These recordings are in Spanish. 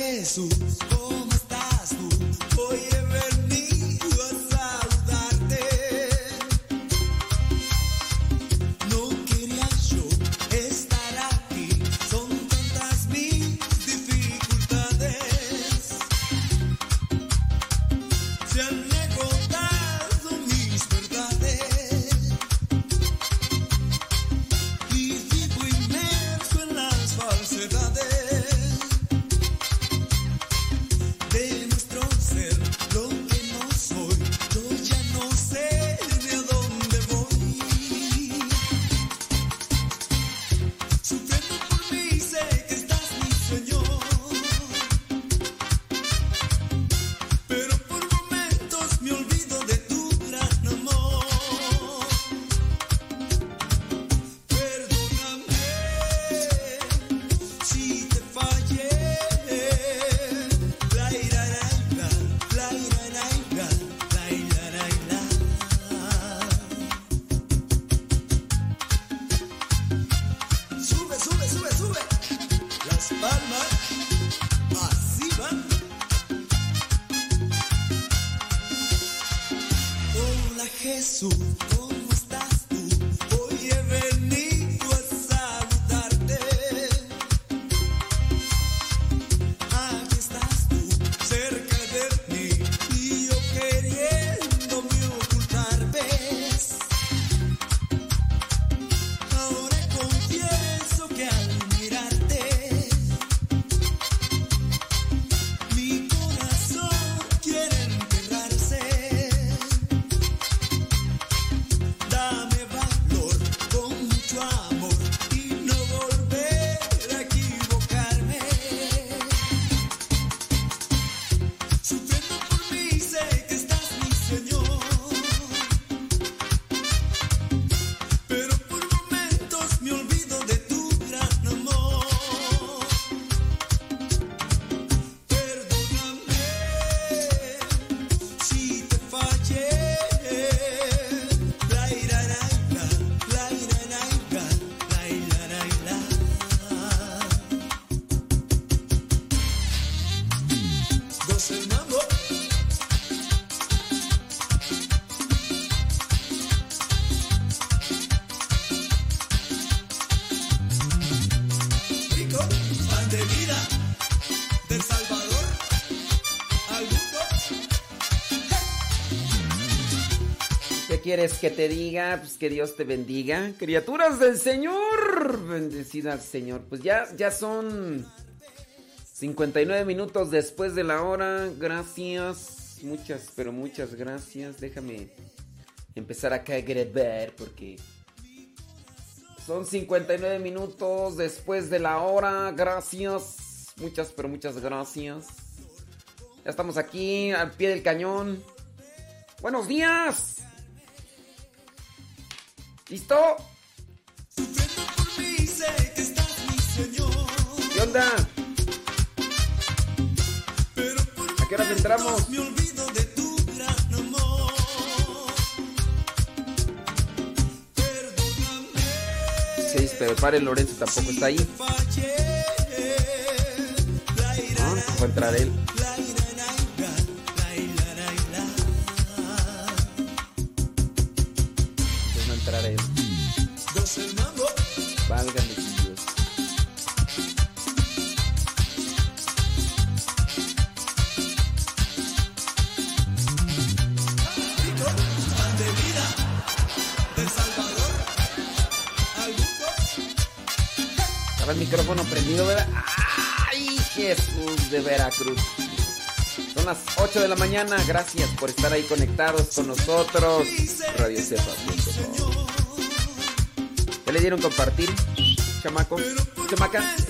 Jesús. quieres que te diga? Pues que Dios te bendiga. Criaturas del Señor. Bendecidas, Señor. Pues ya, ya son 59 minutos después de la hora. Gracias. Muchas, pero muchas gracias. Déjame empezar acá a grabar porque... Son 59 minutos después de la hora. Gracias. Muchas, pero muchas gracias. Ya estamos aquí al pie del cañón. Buenos días. ¿Listo? ¿Qué onda? ¿A qué horas entramos? Seis, pero pare Lorenzo tampoco está ahí. No, no va entrar él. ¡Ay, Jesús de Veracruz! Son las 8 de la mañana. Gracias por estar ahí conectados con nosotros. Radio Cepa. ¿Ya le dieron compartir, chamacos? ¿Chamacas?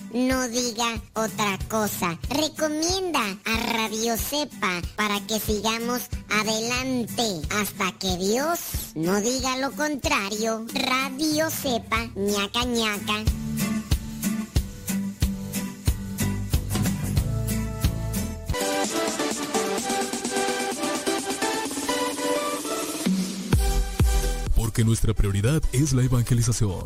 no diga otra cosa. Recomienda a Radio Cepa para que sigamos adelante hasta que Dios no diga lo contrario. Radio Cepa, ñaca ñaca. Porque nuestra prioridad es la evangelización.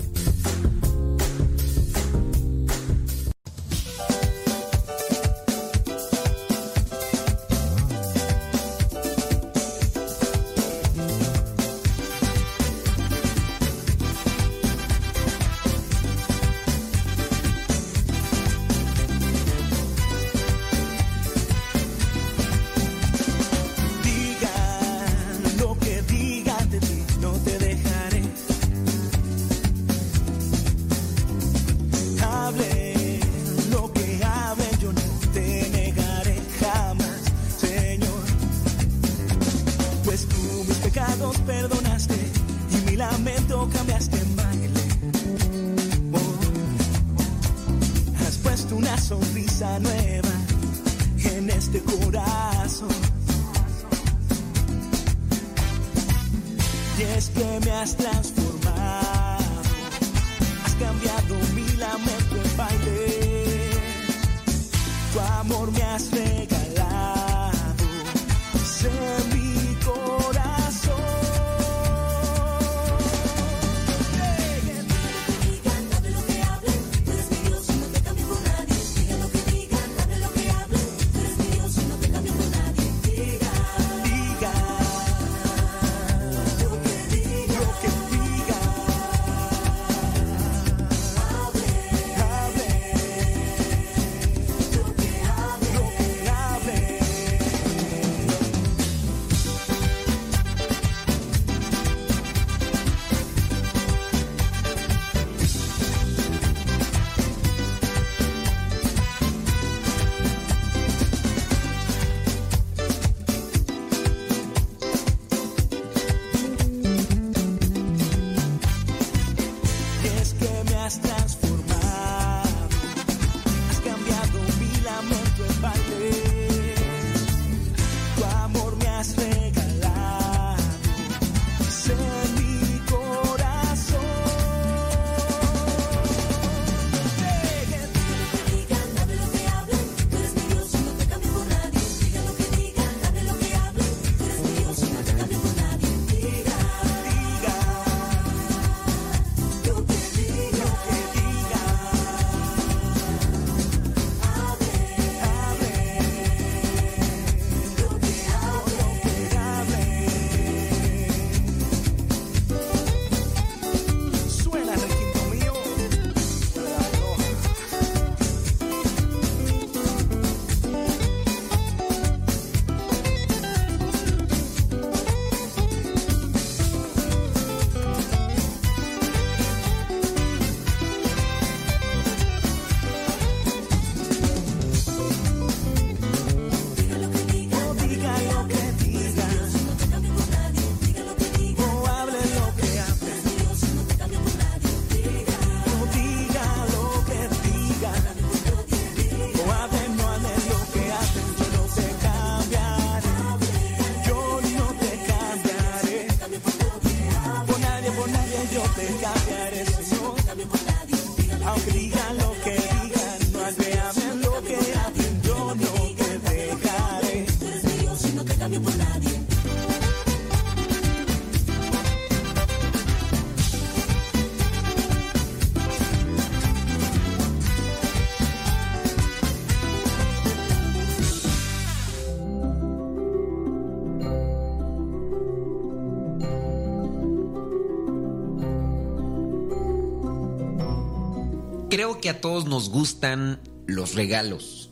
Que a todos nos gustan los regalos.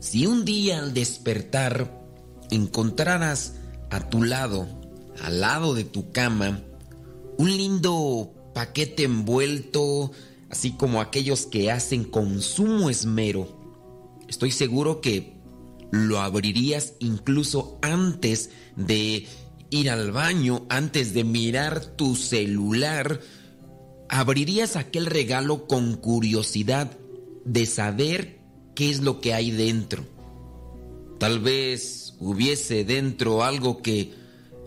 Si un día al despertar encontraras a tu lado, al lado de tu cama, un lindo paquete envuelto, así como aquellos que hacen con sumo esmero, estoy seguro que lo abrirías incluso antes de ir al baño, antes de mirar tu celular, abrirías aquel regalo con curiosidad de saber qué es lo que hay dentro. Tal vez hubiese dentro algo que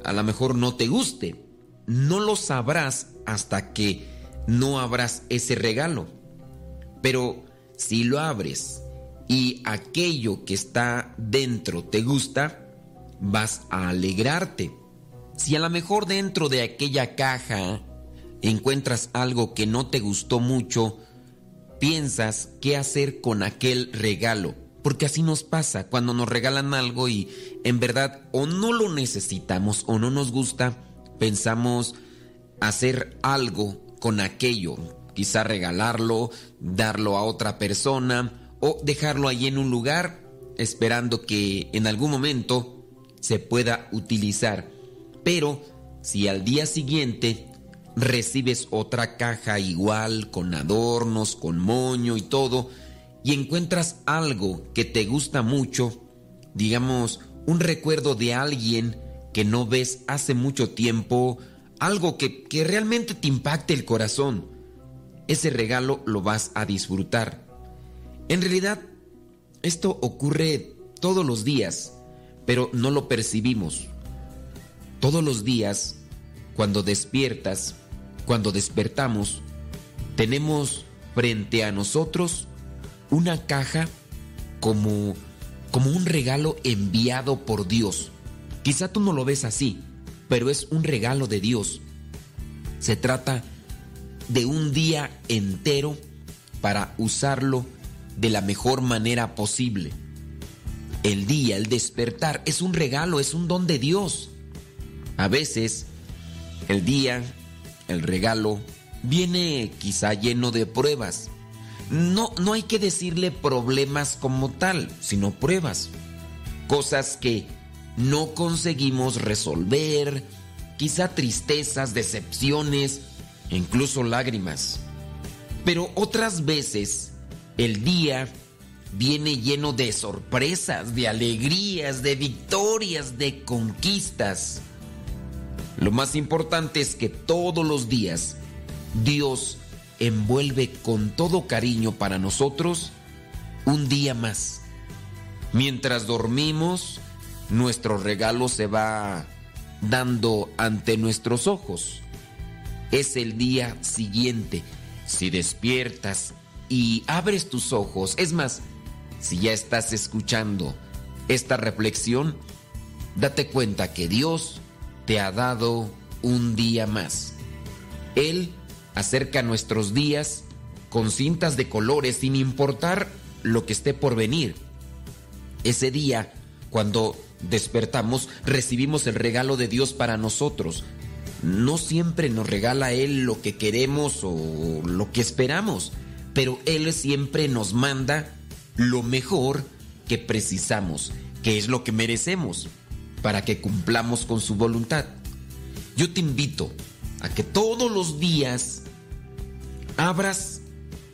a lo mejor no te guste. No lo sabrás hasta que no abras ese regalo. Pero si lo abres y aquello que está dentro te gusta, vas a alegrarte. Si a lo mejor dentro de aquella caja encuentras algo que no te gustó mucho, piensas qué hacer con aquel regalo. Porque así nos pasa cuando nos regalan algo y en verdad o no lo necesitamos o no nos gusta, pensamos hacer algo con aquello. Quizá regalarlo, darlo a otra persona o dejarlo ahí en un lugar esperando que en algún momento se pueda utilizar. Pero si al día siguiente recibes otra caja igual, con adornos, con moño y todo, y encuentras algo que te gusta mucho, digamos, un recuerdo de alguien que no ves hace mucho tiempo, algo que, que realmente te impacte el corazón, ese regalo lo vas a disfrutar. En realidad, esto ocurre todos los días, pero no lo percibimos. Todos los días, cuando despiertas, cuando despertamos, tenemos frente a nosotros una caja como, como un regalo enviado por Dios. Quizá tú no lo ves así, pero es un regalo de Dios. Se trata de un día entero para usarlo de la mejor manera posible. El día, el despertar, es un regalo, es un don de Dios. A veces, el día, el regalo, viene quizá lleno de pruebas. No, no hay que decirle problemas como tal, sino pruebas. Cosas que no conseguimos resolver, quizá tristezas, decepciones, incluso lágrimas. Pero otras veces el día viene lleno de sorpresas, de alegrías, de victorias, de conquistas. Lo más importante es que todos los días Dios envuelve con todo cariño para nosotros un día más. Mientras dormimos, nuestro regalo se va dando ante nuestros ojos. Es el día siguiente. Si despiertas y abres tus ojos, es más, si ya estás escuchando esta reflexión, date cuenta que Dios te ha dado un día más. Él acerca nuestros días con cintas de colores sin importar lo que esté por venir. Ese día, cuando despertamos, recibimos el regalo de Dios para nosotros. No siempre nos regala Él lo que queremos o lo que esperamos, pero Él siempre nos manda lo mejor que precisamos, que es lo que merecemos, para que cumplamos con su voluntad. Yo te invito a que todos los días abras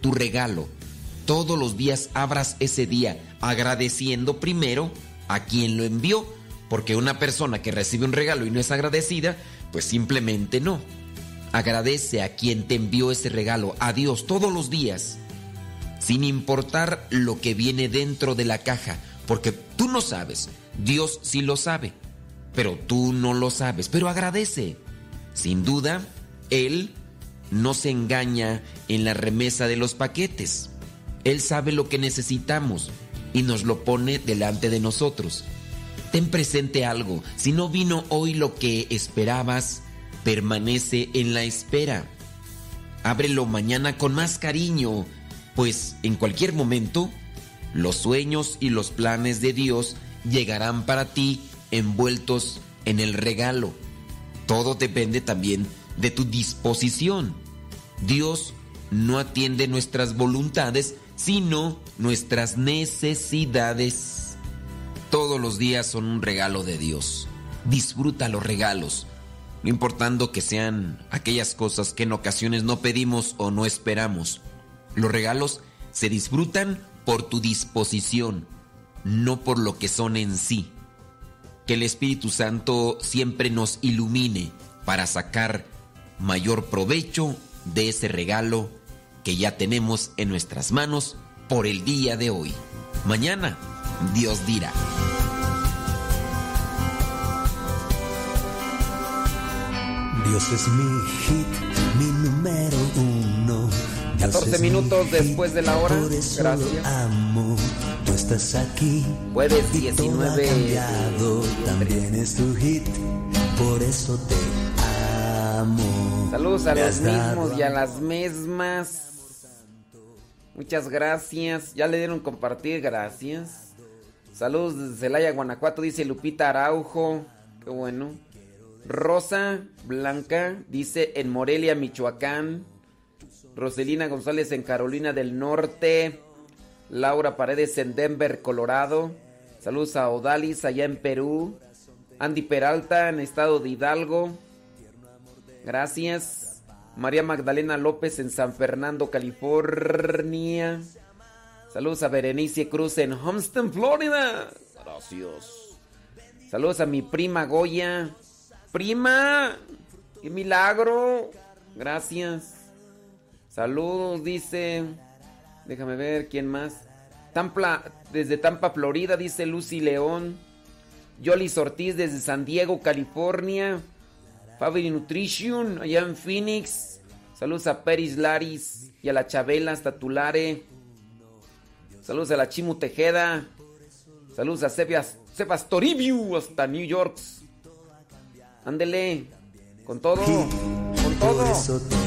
tu regalo, todos los días abras ese día agradeciendo primero a quien lo envió, porque una persona que recibe un regalo y no es agradecida, pues simplemente no. Agradece a quien te envió ese regalo, a Dios todos los días, sin importar lo que viene dentro de la caja, porque tú no sabes, Dios sí lo sabe, pero tú no lo sabes, pero agradece. Sin duda, Él no se engaña en la remesa de los paquetes. Él sabe lo que necesitamos y nos lo pone delante de nosotros. Ten presente algo, si no vino hoy lo que esperabas, permanece en la espera. Ábrelo mañana con más cariño, pues en cualquier momento los sueños y los planes de Dios llegarán para ti envueltos en el regalo. Todo depende también de tu disposición. Dios no atiende nuestras voluntades, sino nuestras necesidades. Todos los días son un regalo de Dios. Disfruta los regalos, no importando que sean aquellas cosas que en ocasiones no pedimos o no esperamos. Los regalos se disfrutan por tu disposición, no por lo que son en sí. Que el Espíritu Santo siempre nos ilumine para sacar mayor provecho de ese regalo que ya tenemos en nuestras manos por el día de hoy. Mañana, Dios dirá. Dios es mi hit, 14 es mi minutos después de la hora. Gracias. Tú estás aquí. Jueves y todo 19 ha de cambiado. noviembre. También es tu hit. Por eso te amo. Saludos a los mismos y a las mismas. Muchas gracias. Ya le dieron compartir, gracias. Saludos desde Celaya, Guanajuato, dice Lupita Araujo. Qué bueno. Rosa Blanca dice en Morelia, Michoacán. Roselina González en Carolina del Norte. Laura Paredes en Denver, Colorado. Saludos a Odalis allá en Perú. Andy Peralta en estado de Hidalgo. Gracias. María Magdalena López en San Fernando, California. Saludos a Berenice Cruz en Homestead, Florida. Gracias. Saludos a mi prima Goya. Prima, qué milagro. Gracias. Saludos, dice. Déjame ver quién más. Tampa, desde Tampa, Florida, dice Lucy León. Yolis Ortiz desde San Diego, California. Family Nutrition, allá en Phoenix. Saludos a Peris Laris y a la Chabela hasta Tulare. Saludos a la Chimu Tejeda. Saludos a Sebas, Toribio hasta New York. Ándele, con todo, con todo.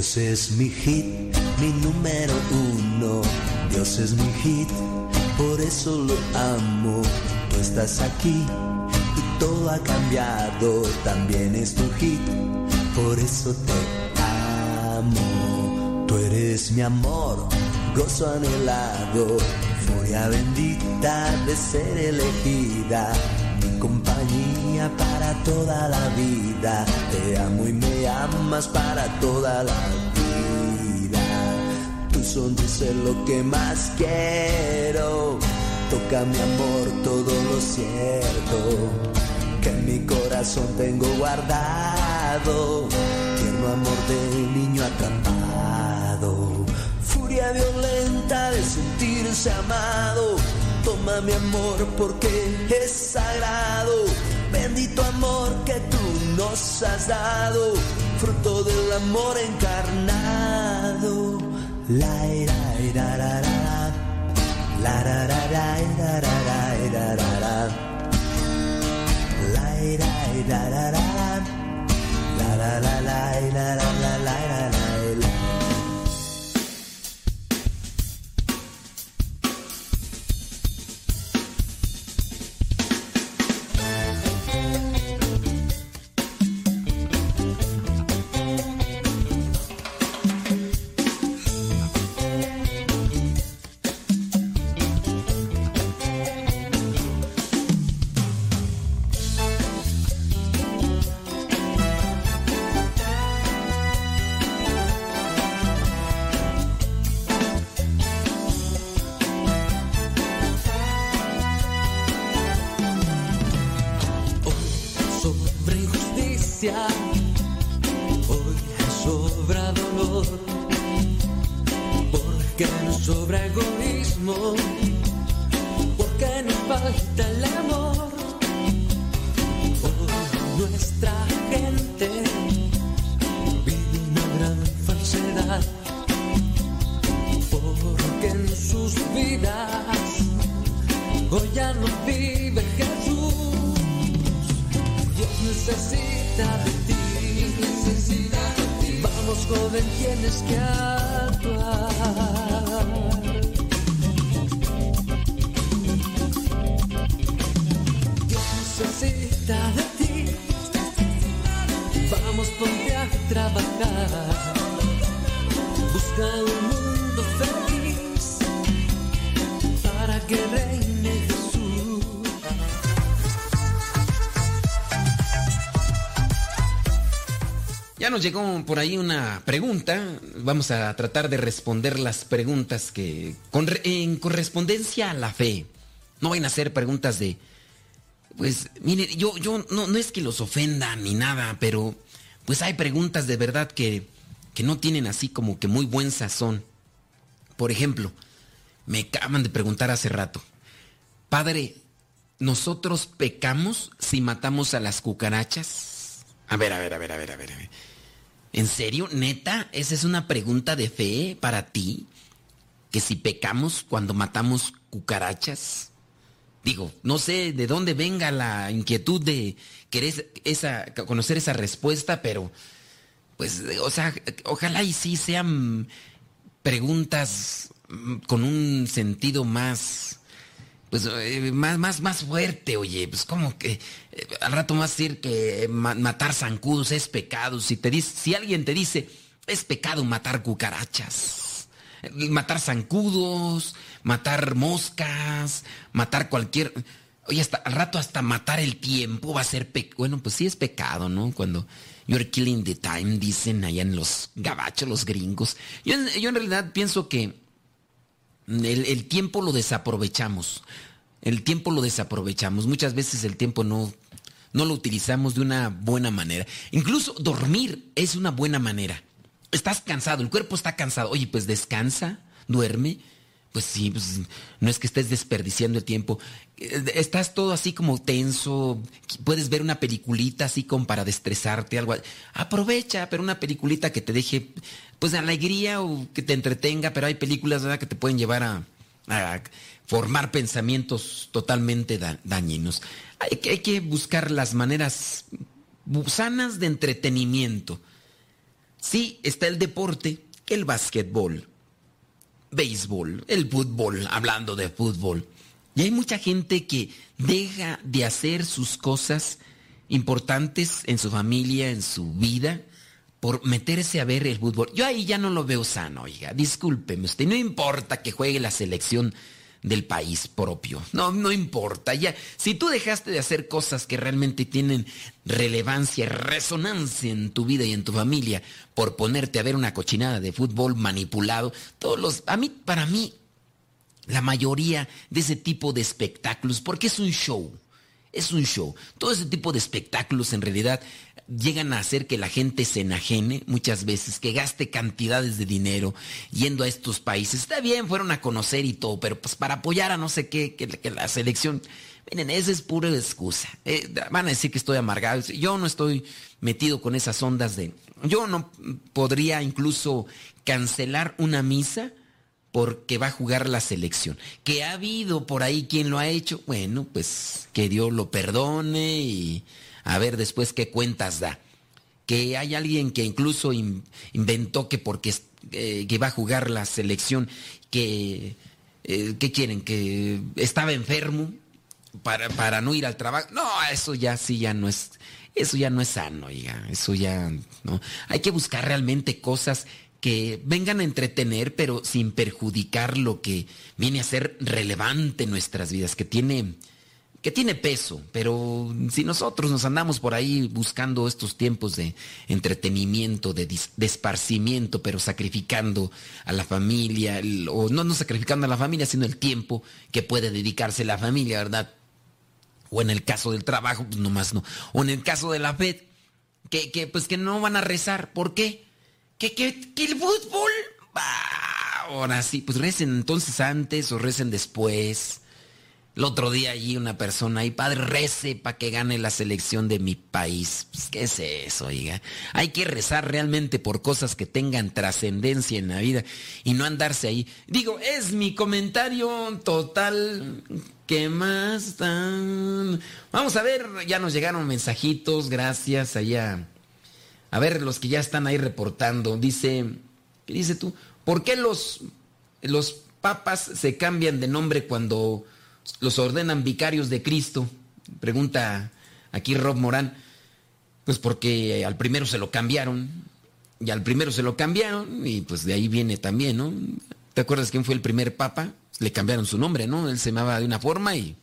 Dios es mi hit, mi número uno. Dios es mi hit, por eso lo amo. Tú estás aquí y todo ha cambiado. También es tu hit, por eso te amo. Tú eres mi amor, gozo anhelado, furia bendita de ser elegida, para toda la vida. Te amo y me amas para toda la vida. Tu sonrisa es lo que más quiero. Toca mi amor todo lo cierto que en mi corazón tengo guardado. Tierno amor de niño atrapado. Furia violenta de sentirse amado. Toma mi amor porque es sagrado. Bendito amor que tú nos has dado. Fruto del amor encarnado. La ira, ira, ra, ra, ra. La ra, ra, ira, ra, ra. La ira, ira, ra, ra, ra. La la la la ira, ra, la la ira, la, la. Nos llegó por ahí una pregunta. Vamos a tratar de responder las preguntas que. en correspondencia a la fe. No vayan a hacer preguntas de. Pues, mire, yo, yo no, no es que los ofenda ni nada, pero pues hay preguntas de verdad que, que no tienen así como que muy buen sazón. Por ejemplo, me acaban de preguntar hace rato. Padre, ¿nosotros pecamos si matamos a las cucarachas? A ver, a ver, a ver, a ver. a ver. ¿En serio? ¿Neta? ¿Esa es una pregunta de fe para ti? ¿Que si pecamos cuando matamos cucarachas? Digo, no sé de dónde venga la inquietud de querer esa, conocer esa respuesta, pero pues, o sea, ojalá y sí sean preguntas mm, con un sentido más, pues, eh, más, más, más fuerte, oye, pues como que eh, al rato más decir que ma- matar zancudos es pecado. Si te dice, si alguien te dice, es pecado matar cucarachas, eh, matar zancudos, matar moscas, matar cualquier. Oye, hasta al rato hasta matar el tiempo va a ser pecado. Bueno, pues sí es pecado, ¿no? Cuando you're killing the time, dicen allá en los gabachos, los gringos. Yo, yo en realidad pienso que el, tiempo lo desaprovechamos. El tiempo lo desaprovechamos. Muchas veces el tiempo no, no lo utilizamos de una buena manera. Incluso dormir es una buena manera. Estás cansado, el cuerpo está cansado. Oye, pues descansa, duerme. Pues sí, pues, no es que estés desperdiciando el tiempo. Eh, Estás todo así como tenso. Puedes ver una peliculita así como para destresarte, algo. Aprovecha, pero una peliculita que te deje, pues, alegría o que te entretenga. Pero hay películas, ¿verdad?, que te pueden llevar a, a formar pensamientos totalmente da- dañinos. Hay que, hay que buscar las maneras sanas de entretenimiento. Sí, está el deporte, el básquetbol, béisbol, el fútbol, hablando de fútbol. Y hay mucha gente que deja de hacer sus cosas importantes en su familia, en su vida, por meterse a ver el fútbol. Yo ahí ya no lo veo sano, oiga, discúlpeme usted, no importa que juegue la selección del país propio. No, no importa. Ya, si tú dejaste de hacer cosas que realmente tienen relevancia, resonancia en tu vida y en tu familia, por ponerte a ver una cochinada de fútbol manipulado, todos los, a mí, para mí, la mayoría de ese tipo de espectáculos, porque es un show, es un show. Todo ese tipo de espectáculos en realidad llegan a hacer que la gente se enajene muchas veces, que gaste cantidades de dinero yendo a estos países. Está bien, fueron a conocer y todo, pero pues para apoyar a no sé qué, que, la selección... Miren, esa es pura excusa. Eh, van a decir que estoy amargado. Yo no estoy metido con esas ondas de... Yo no podría incluso cancelar una misa porque va a jugar la selección. Que ha habido por ahí quien lo ha hecho, bueno, pues que Dios lo perdone y a ver después qué cuentas da. Que hay alguien que incluso in- inventó que porque eh, que va a jugar la selección, que, eh, ¿qué quieren? Que estaba enfermo para, para no ir al trabajo. No, eso ya sí ya no es, eso ya no es sano, oiga, eso ya no. Hay que buscar realmente cosas que vengan a entretener, pero sin perjudicar lo que viene a ser relevante en nuestras vidas, que tiene, que tiene peso. Pero si nosotros nos andamos por ahí buscando estos tiempos de entretenimiento, de, dis- esparcimiento, pero sacrificando a la familia, o no, no sacrificando a la familia, sino el tiempo que puede dedicarse la familia, ¿verdad? O en el caso del trabajo, pues nomás no. O en el caso de la fe, que, que, pues que no van a rezar. ¿Por qué? Que, que, que el fútbol. ahora sí, pues recen entonces antes o recen después. El otro día allí una persona ahí, padre, rece para que gane la selección de mi país. Pues, ¿Qué es eso, oiga? Hay que rezar realmente por cosas que tengan trascendencia en la vida y no andarse ahí. Digo, es mi comentario total. ¿Qué más dan? Vamos a ver, ya nos llegaron mensajitos, gracias allá. A ver, los que ya están ahí reportando. Dice, ¿qué dice tú? ¿Por qué los, los papas se cambian de nombre cuando los ordenan vicarios de Cristo? Pregunta aquí Rob Morán. Pues porque al primero se lo cambiaron. Y al primero se lo cambiaron. Y pues de ahí viene también, ¿no? ¿Te acuerdas quién fue el primer papa? Le cambiaron su nombre, ¿no? Él se llamaba de una forma y,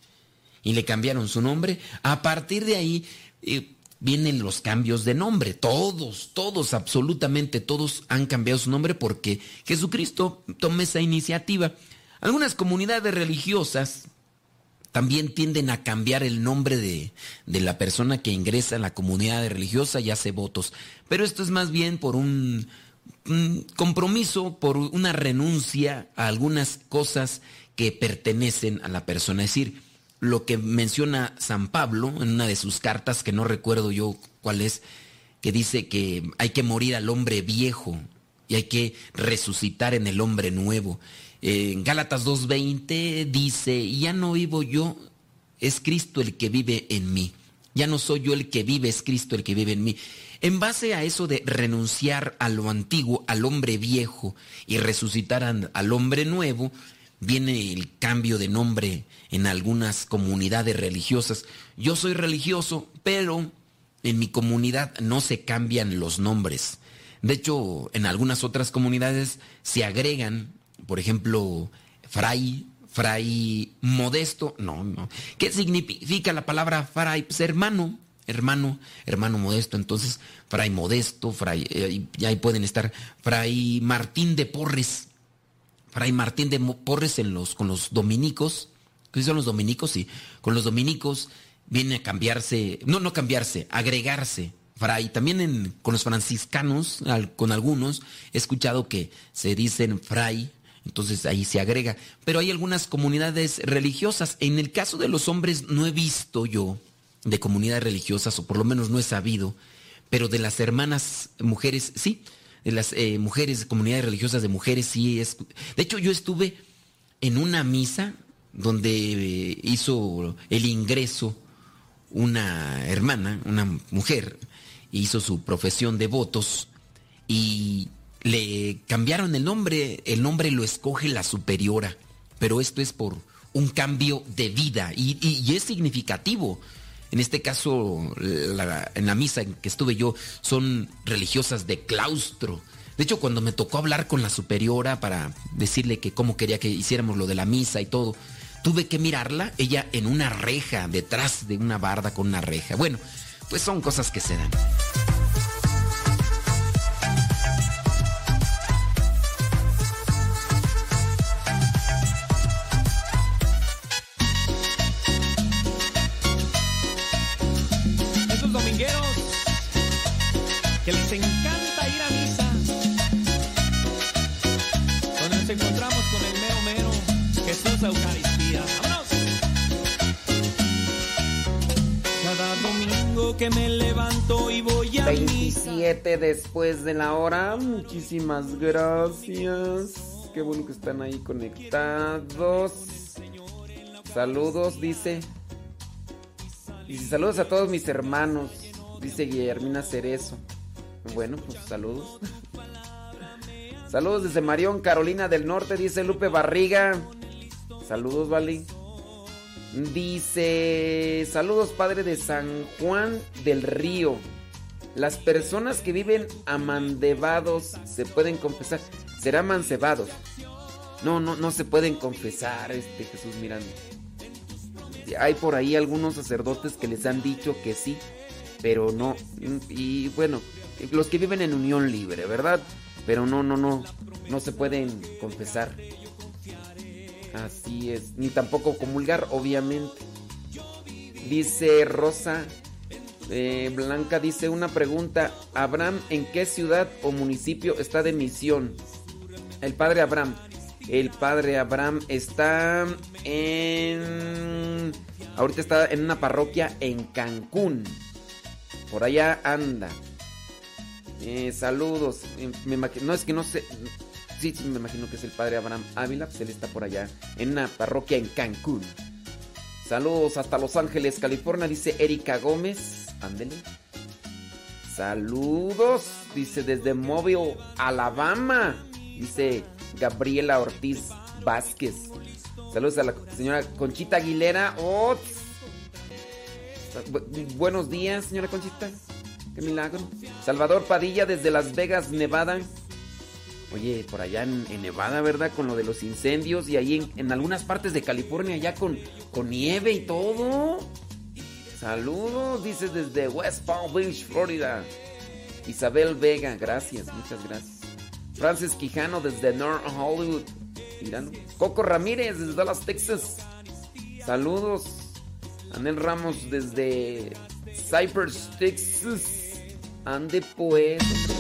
y le cambiaron su nombre. A partir de ahí eh, vienen los cambios de nombre. Todos, todos, absolutamente todos han cambiado su nombre porque Jesucristo toma esa iniciativa. Algunas comunidades religiosas también tienden a cambiar el nombre de, de, la persona que ingresa en la comunidad religiosa y hace votos. Pero esto es más bien por un, un compromiso, por una renuncia a algunas cosas que pertenecen a la persona. Es decir, lo que menciona San Pablo en una de sus cartas, que no recuerdo yo cuál es, que dice que hay que morir al hombre viejo y hay que resucitar en el hombre nuevo. En Gálatas 2.20 dice, ya no vivo yo, es Cristo el que vive en mí. Ya no soy yo el que vive, es Cristo el que vive en mí. En base a eso de renunciar a lo antiguo, al hombre viejo y resucitar al hombre nuevo, viene el cambio de nombre en algunas comunidades religiosas. Yo soy religioso, pero en mi comunidad no se cambian los nombres. De hecho, en algunas otras comunidades se agregan, por ejemplo, fray, fray modesto, no, no. ¿Qué significa la palabra fray? Pues hermano, hermano, hermano modesto. Entonces, fray modesto, fray, eh, ahí pueden estar fray Martín de Porres, fray Martín de Porres en los, con los dominicos, ¿qué son los dominicos? Sí, con los dominicos viene a cambiarse, no, no cambiarse, agregarse. Fray, también con los franciscanos, con algunos, he escuchado que se dicen fray, entonces ahí se agrega. Pero hay algunas comunidades religiosas. En el caso de los hombres no he visto yo de comunidades religiosas, o por lo menos no he sabido, pero de las hermanas mujeres, sí, de las eh, mujeres, comunidades religiosas de mujeres, sí es. De hecho, yo estuve en una misa donde eh, hizo el ingreso una hermana, una mujer, hizo su profesión de votos y le cambiaron el nombre, el nombre lo escoge la superiora, pero esto es por un cambio de vida y, es significativo. En este caso, en la misa en que estuve yo, son religiosas de claustro. De hecho, cuando me tocó hablar con la superiora para decirle que cómo quería que hiciéramos lo de la misa y todo, tuve que mirarla, ella en una reja, detrás de una barda con una reja. Bueno, pues son cosas que se dan. Que me levanto y voy a misa. 27 después de la hora. Muchísimas gracias. Qué bueno que están ahí conectados. Saludos, dice. Dice saludos a todos mis hermanos. Dice Guillermina Cerezo. Bueno, pues saludos. Saludos desde Marión, Carolina del Norte, dice Lupe Barriga. Saludos, Vali. Dice, saludos Padre de San Juan del Río. Las personas que viven amandebados se pueden confesar. Será mancebados. No, no, no se pueden confesar, este Jesús Miranda. Hay por ahí algunos sacerdotes que les han dicho que sí, pero no. Y bueno, los que viven en unión libre, ¿verdad? Pero no, no, no, no se pueden confesar. Así es. Ni tampoco comulgar, obviamente. Dice Rosa. Eh, Blanca dice una pregunta. Abraham, ¿en qué ciudad o municipio está de misión? El padre Abraham. El padre Abraham está en... Ahorita está en una parroquia en Cancún. Por allá anda. Eh, saludos. Eh, no es que no sé. Sí, sí, me imagino que es el padre Abraham Ávila. Pues él está por allá en una parroquia en Cancún. Saludos hasta Los Ángeles, California, dice Erika Gómez. Ándele. Saludos, dice desde Mobile, Alabama. Dice Gabriela Ortiz Vázquez. Saludos a la señora Conchita Aguilera. buenos días, señora Conchita. Qué milagro. Salvador Padilla desde Las Vegas, Nevada. Oye, por allá en, Nevada, ¿verdad? Con lo de los incendios y ahí en, algunas partes de California ya con, con nieve y todo. Saludos, dice desde West Palm Beach, Florida. Isabel Vega, gracias, muchas gracias. Francis Quijano desde North Hollywood. Coco Ramírez desde Dallas, Texas. Saludos. Anel Ramos desde Cypress, Texas. Ande pues.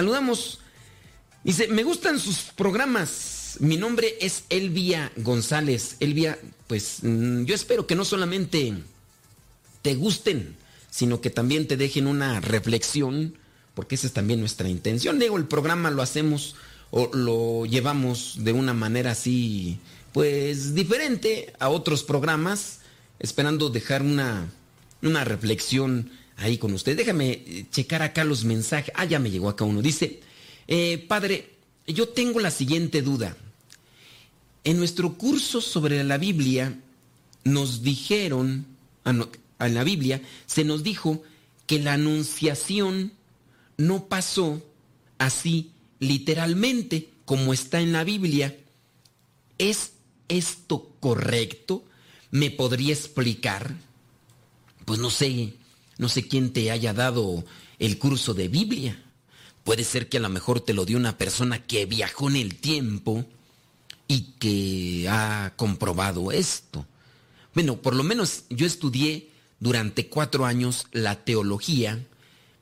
Saludamos. Dice, me gustan sus programas. Mi nombre es Elvia González. Elvia, pues mm, yo espero que no solamente te gusten, sino que también te dejen una reflexión, porque esa es también nuestra intención. Digo, el programa lo hacemos o lo llevamos de una manera así, pues diferente a otros programas, esperando dejar una, una reflexión ahí con usted. Déjame eh, checar acá los mensajes. Ah, ya me llegó acá uno. Dice, eh, padre, yo tengo la siguiente duda. En nuestro curso sobre la Biblia nos dijeron, ah, en la Biblia se nos dijo que la anunciación no pasó así literalmente como está en la Biblia. ¿Es esto correcto? ¿Me podría explicar? Pues no sé, no sé quién te haya dado el curso de Biblia. Puede ser que a lo mejor te lo dio una persona que viajó en el tiempo y que ha comprobado esto. Bueno, por lo menos yo estudié durante cuatro años la teología,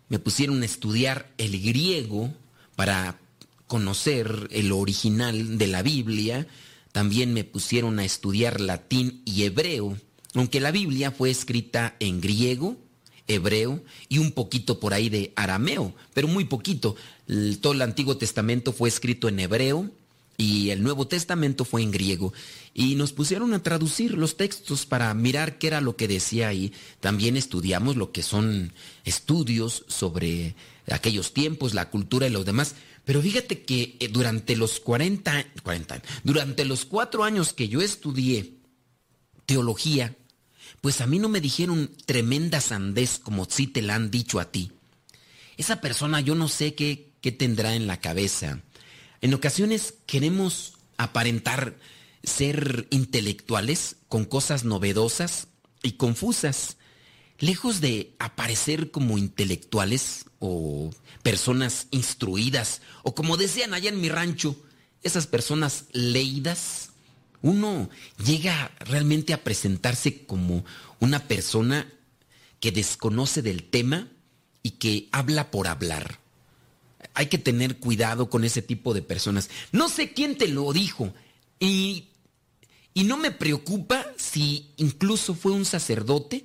me pusieron a estudiar el griego para conocer el original de la Biblia, también me pusieron a estudiar latín y hebreo, aunque la Biblia fue escrita en griego, hebreo y un poquito por ahí de arameo, pero muy poquito. Todo el Antiguo Testamento fue escrito en hebreo y el Nuevo Testamento fue en griego. Y nos pusieron a traducir los textos para mirar qué era lo que decía ahí. También estudiamos lo que son estudios sobre aquellos tiempos, la cultura y los demás. Pero fíjate que eh, durante los 40, 40, durante los cuatro años que yo estudié teología, pues a mí no me dijeron tremenda sandez como si te la han dicho a ti. Esa persona yo no sé qué, qué tendrá en la cabeza. En ocasiones queremos aparentar ser intelectuales con cosas novedosas y confusas. Lejos de aparecer como intelectuales o personas instruidas, o como decían allá en mi rancho, esas personas leídas, uno llega realmente a presentarse como una persona que desconoce del tema y que habla por hablar. Hay que tener cuidado con ese tipo de personas. No sé quién te lo dijo y, y no me preocupa si incluso fue un sacerdote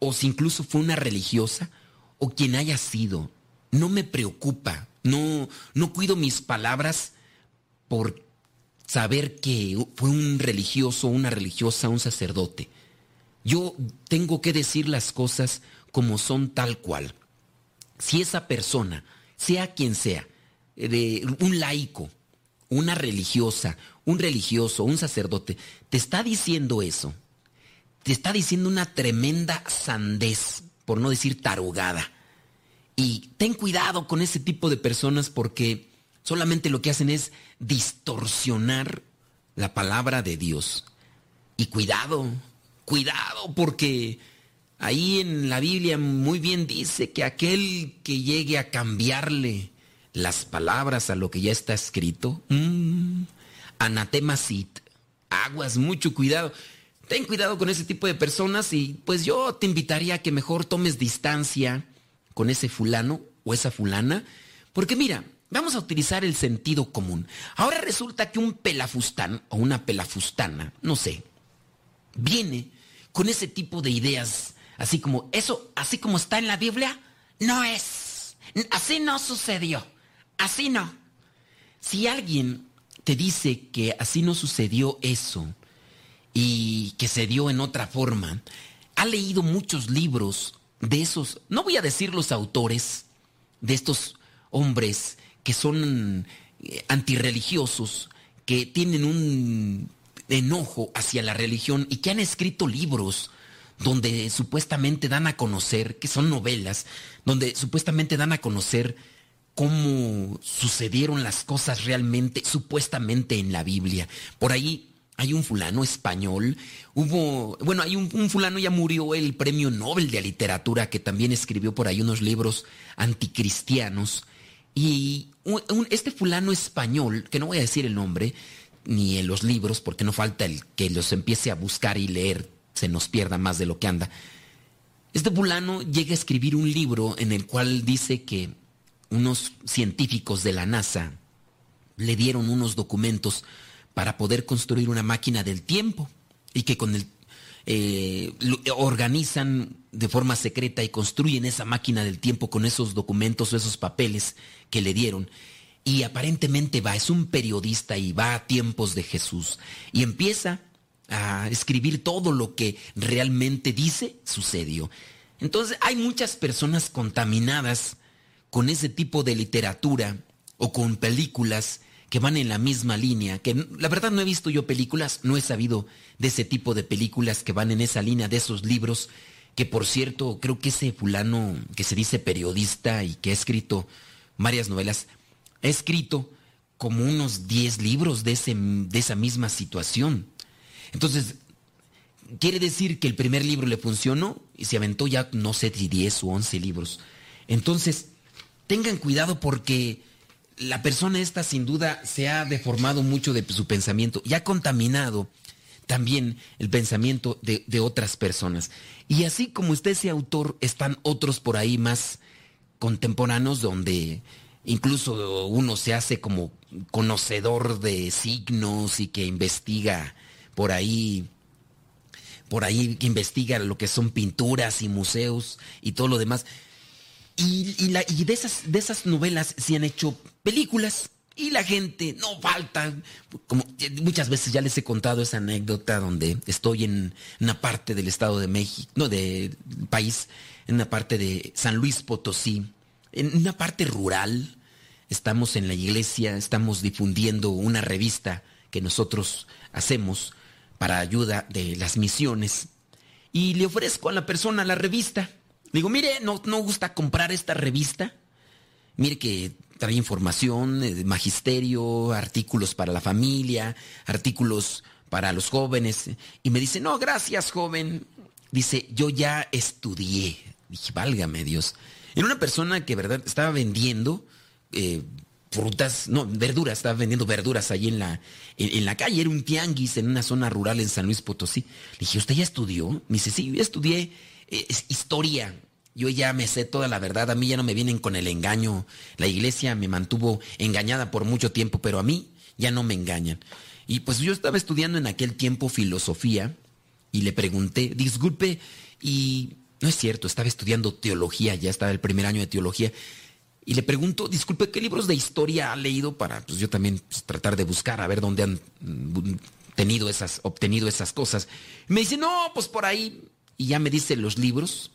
o si incluso fue una religiosa o quien haya sido. No me preocupa. No, no cuido mis palabras por saber que fue un religioso, una religiosa, un sacerdote. Yo tengo que decir las cosas como son tal cual. Si esa persona, sea quien sea, de un laico, una religiosa, un religioso, un sacerdote, te está diciendo eso, te está diciendo una tremenda sandez, por no decir tarugada. Y ten cuidado con ese tipo de personas porque solamente lo que hacen es distorsionar la palabra de Dios. Y cuidado, cuidado porque ahí en la Biblia muy bien dice que aquel que llegue a cambiarle las palabras a lo que ya está escrito, mm, anatema sit, aguas, mucho cuidado. Ten cuidado con ese tipo de personas y pues yo te invitaría a que mejor tomes distancia con ese fulano o esa fulana, porque mira, vamos a utilizar el sentido común. Ahora resulta que un pelafustán o una pelafustana, no sé, viene con ese tipo de ideas, así como eso, así como está en la Biblia, no es. Así no sucedió. Así no. Si alguien te dice que así no sucedió eso y que se dio en otra forma, ha leído muchos libros de esos, no voy a decir los autores, de estos hombres que son eh, antirreligiosos, que tienen un enojo hacia la religión y que han escrito libros donde supuestamente dan a conocer, que son novelas, donde supuestamente dan a conocer cómo sucedieron las cosas realmente, supuestamente en la Biblia. Por ahí hay un fulano español, hubo, bueno, hay un, fulano ya murió el premio Nobel de Literatura que también escribió por ahí unos libros anticristianos. Y este fulano español, que no voy a decir el nombre, ni en los libros, porque no falta el que los empiece a buscar y leer, se nos pierda más de lo que anda. Este fulano llega a escribir un libro en el cual dice que unos científicos de la NASA le dieron unos documentos para poder construir una máquina del tiempo y que con el eh, organizan de forma secreta y construyen esa máquina del tiempo con esos documentos o esos papeles que le dieron. Y aparentemente va, es un periodista y va a tiempos de Jesús y empieza a escribir todo lo que realmente dice sucedió. Entonces hay muchas personas contaminadas con ese tipo de literatura o con películas que van en la misma línea, que la verdad no he visto yo películas, no he sabido de ese tipo de películas que van en esa línea, de esos libros, que por cierto, creo que ese fulano que se dice periodista y que ha escrito varias novelas, ha escrito como unos 10 libros de, ese, de esa misma situación. Entonces, quiere decir que el primer libro le funcionó y se aventó ya, no sé si 10 o 11 libros. Entonces, tengan cuidado porque la persona esta sin duda se ha deformado mucho de su pensamiento y ha contaminado también el pensamiento de, de, otras personas. Y así como usted sea autor, están otros por ahí más contemporáneos donde incluso uno se hace como conocedor de signos y que investiga por ahí, por ahí que investiga lo que son pinturas y museos y todo lo demás. Y, de, esas, de esas novelas se han hecho películas. Y la gente, no falta, como muchas veces ya les he contado esa anécdota donde estoy en una parte del estado de México, no, del país, en una parte de San Luis Potosí, en una parte rural. Estamos en la iglesia, estamos difundiendo una revista que nosotros hacemos para ayuda de las misiones. Y le ofrezco a la persona la revista. Digo, mire, ¿no, no gusta comprar esta revista? Mire que trae información, eh, magisterio, artículos para la familia, artículos para los jóvenes. Y me dice, no, gracias, joven. Dice, yo ya estudié. Dije, válgame Dios. Era una persona que, ¿verdad?, estaba vendiendo eh, frutas, no, verduras, estaba vendiendo verduras ahí en la, en, la calle. Era un tianguis en una zona rural en San Luis Potosí. Le dije, ¿usted ya estudió? Me dice, sí, yo estudié es historia. Yo ya me sé toda la verdad, a mí ya no me vienen con el engaño. La iglesia me mantuvo engañada por mucho tiempo, pero a mí ya no me engañan. Y pues yo estaba estudiando en aquel tiempo filosofía y le pregunté, disculpe, y no es cierto, estaba estudiando teología, ya estaba el primer año de teología. Y le pregunto, disculpe, ¿qué libros de historia ha leído para pues, yo también pues, tratar de buscar a ver dónde han mm, tenido esas, obtenido esas cosas? me dice, no, pues por ahí y ya me dice los libros,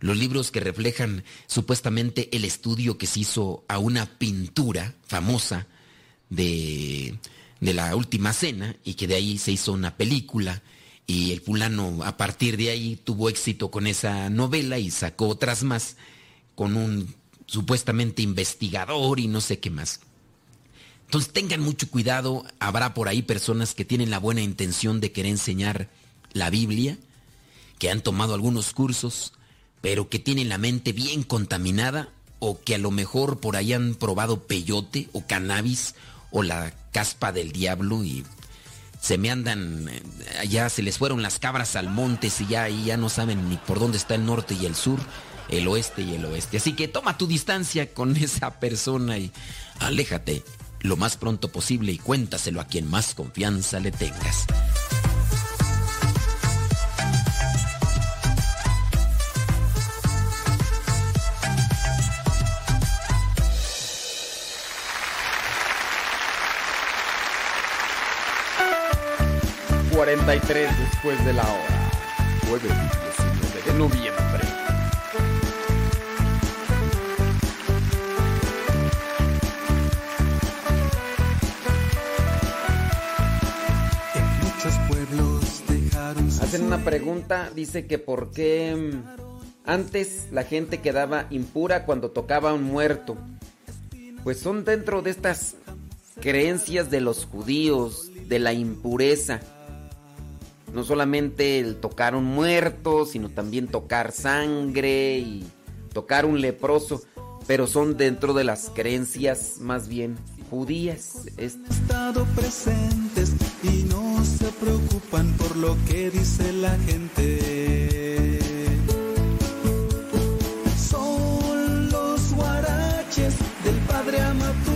los libros que reflejan supuestamente el estudio que se hizo a una pintura famosa de, de la última cena y que de ahí se hizo una película y el fulano a partir de ahí tuvo éxito con esa novela y sacó otras más con un supuestamente investigador y no sé qué más. Entonces tengan mucho cuidado, habrá por ahí personas que tienen la buena intención de querer enseñar la Biblia que han tomado algunos cursos, pero que tienen la mente bien contaminada o que a lo mejor por ahí han probado peyote o cannabis o la caspa del diablo y se me andan, eh, ya se les fueron las cabras al monte y ya, y ya no saben ni por dónde está el norte y el sur, el oeste y el oeste. Así que toma tu distancia con esa persona y aléjate lo más pronto posible y cuéntaselo a quien más confianza le tengas. 43 después de la hora. Jueves 19 de noviembre. En muchos pueblos dejaron Hacen una pregunta, dice que por qué mm, antes la gente quedaba impura cuando tocaba a un muerto. pues son dentro de estas creencias de los judíos, de la impureza. No solamente el tocar un muerto, sino también tocar sangre y tocar un leproso, pero son dentro de las creencias más bien judías. Estado presentes y no se preocupan por lo que dice la gente. Son los guaraches del padre Amatuli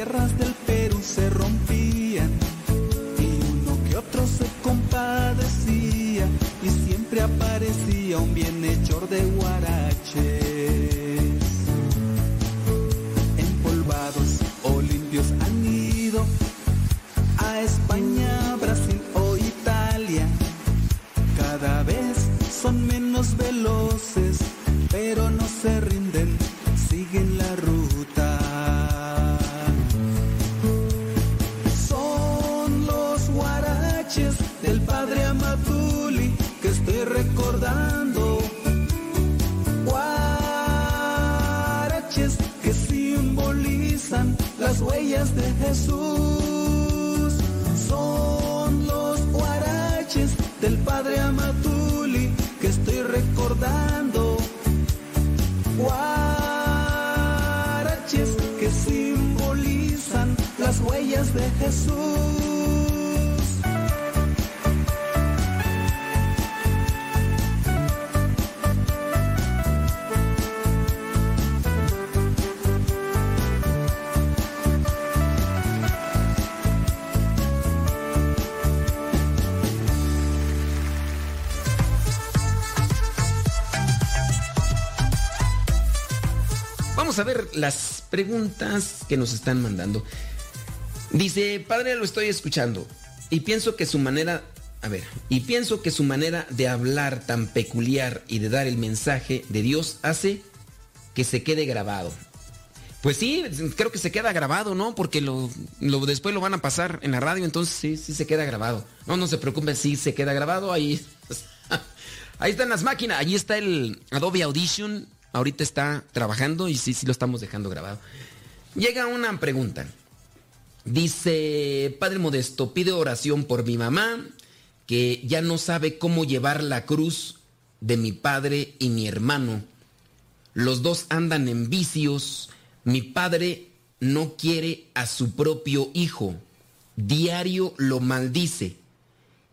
Sierras del Perú se rompían y uno que otro se compadecía y siempre aparecía un bienhechor de guaraches. Empolvados o limpios han ido a España, Brasil o Italia. Cada vez son menos veloces, pero no se Jesús. Son los guaraches del padre Amatuli que estoy recordando. Guaraches que simbolizan las huellas de Jesús. Las preguntas que nos están mandando. Dice, padre, lo estoy escuchando y pienso que su manera, a ver, y pienso que su manera de hablar tan peculiar y de dar el mensaje de Dios hace que se quede grabado. Pues sí, creo que se queda grabado, ¿no? Porque lo, después lo van a pasar en la radio, entonces sí, sí se queda grabado. No, no se preocupen, sí se queda grabado ahí. Ahí están las máquinas, ahí está el Adobe Audition, ahorita está trabajando y sí, sí lo estamos dejando grabado. Llega una pregunta. Dice, Padre Modesto, pide oración por mi mamá, que ya no sabe cómo llevar la cruz de mi padre y mi hermano. Los dos andan en vicios. Mi padre no quiere a su propio hijo. Diario lo maldice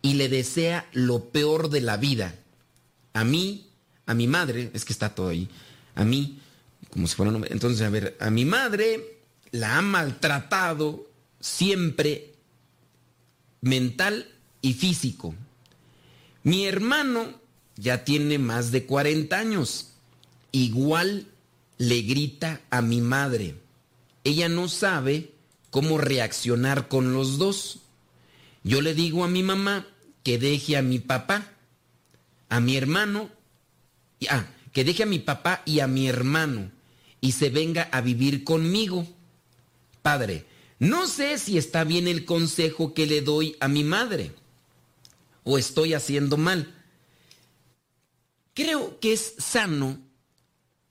y le desea lo peor de la vida. A mí, a mi madre, es que está todo ahí, a mí, como si fuera un hombre. Entonces, a ver, a mi madre la ha maltratado siempre mental y físico. Mi hermano ya tiene más de 40 años. Igual le grita a mi madre. Ella no sabe cómo reaccionar con los dos. Yo le digo a mi mamá que deje a mi papá, a mi hermano, y, ah, que deje a mi papá y a mi hermano y se venga a vivir conmigo. Padre, no sé si está bien el consejo que le doy a mi madre o estoy haciendo mal. Creo que es sano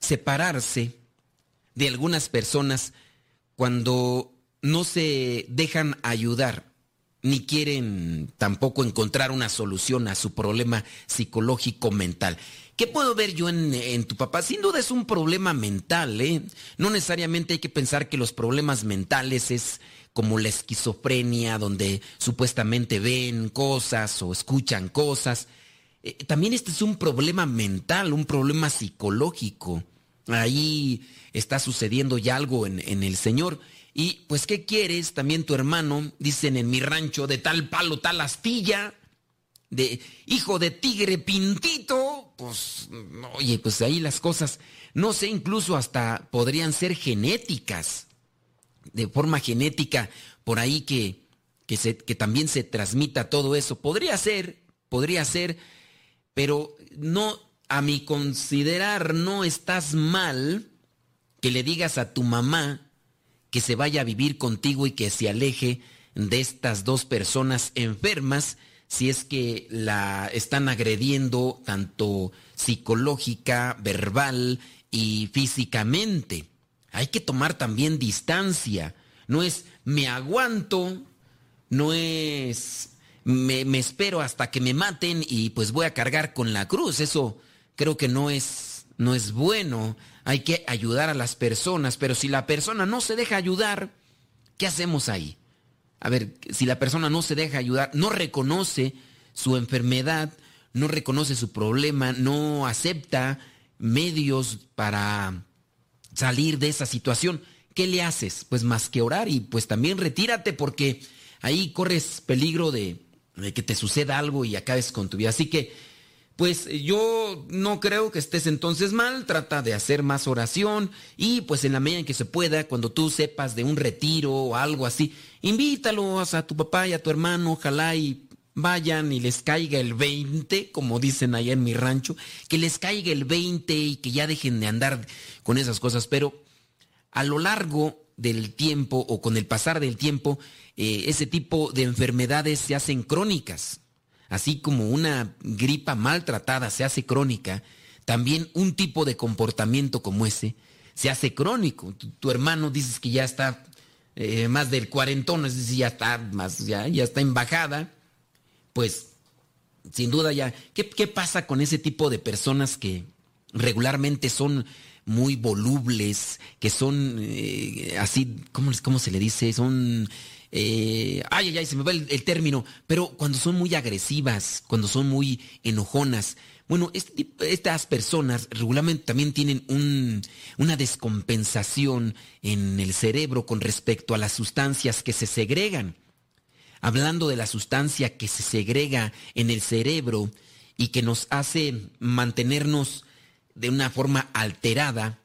separarse de algunas personas cuando no se dejan ayudar ni quieren tampoco encontrar una solución a su problema psicológico mental. ¿Qué puedo ver yo en, tu papá? Sin duda es un problema mental, ¿eh? No necesariamente hay que pensar que los problemas mentales es como la esquizofrenia, donde supuestamente ven cosas o escuchan cosas. Eh, también este es un problema mental, un problema psicológico. ahí está sucediendo ya algo en el Señor. Y pues, ¿qué quieres? También tu hermano, dicen en mi rancho, de tal palo, tal astilla, de hijo de tigre pintito, pues, oye, pues ahí las cosas, no sé, incluso hasta podrían ser genéticas, de forma genética, por ahí que, que, se, que también se transmita todo eso. Podría ser, podría ser, pero no, a mi considerar, no estás mal que le digas a tu mamá que se vaya a vivir contigo y que se aleje de estas dos personas enfermas si es que la están agrediendo tanto psicológica, verbal y físicamente. Hay que tomar también distancia. No es me aguanto, no es me, espero hasta que me maten y pues voy a cargar con la cruz. Eso creo que no es, no es bueno. Hay que ayudar a las personas, pero si la persona no se deja ayudar, ¿qué hacemos ahí? A ver, si la persona no se deja ayudar, no reconoce su enfermedad, no reconoce su problema, no acepta medios para salir de esa situación, ¿qué le haces? Pues más que orar y pues también retírate porque ahí corres peligro de, de que te suceda algo y acabes con tu vida. Así que pues yo no creo que estés entonces mal, trata de hacer más oración y pues en la medida en que se pueda, cuando tú sepas de un retiro o algo así, invítalos a tu papá y a tu hermano, ojalá y vayan y les caiga el 20, como dicen allá en mi rancho, que les caiga el 20 y que ya dejen de andar con esas cosas, pero a lo largo del tiempo o con el pasar del tiempo, eh, ese tipo de enfermedades se hacen crónicas así como una gripa maltratada se hace crónica, también un tipo de comportamiento como ese se hace crónico. Tu, hermano dices que ya está eh, más del cuarentón, es decir, ya está más, ya, ya está en bajada, pues sin duda ya, ¿qué, ¿qué, pasa con ese tipo de personas que regularmente son muy volubles, que son eh, así, ¿cómo, ¿cómo se le dice? Son eh, ay, ay, ay, se me va el, término, pero cuando son muy agresivas, cuando son muy enojonas, bueno, este estas personas regularmente también tienen un, una descompensación en el cerebro con respecto a las sustancias que se segregan. Hablando de la sustancia que se segrega en el cerebro y que nos hace mantenernos de una forma alterada,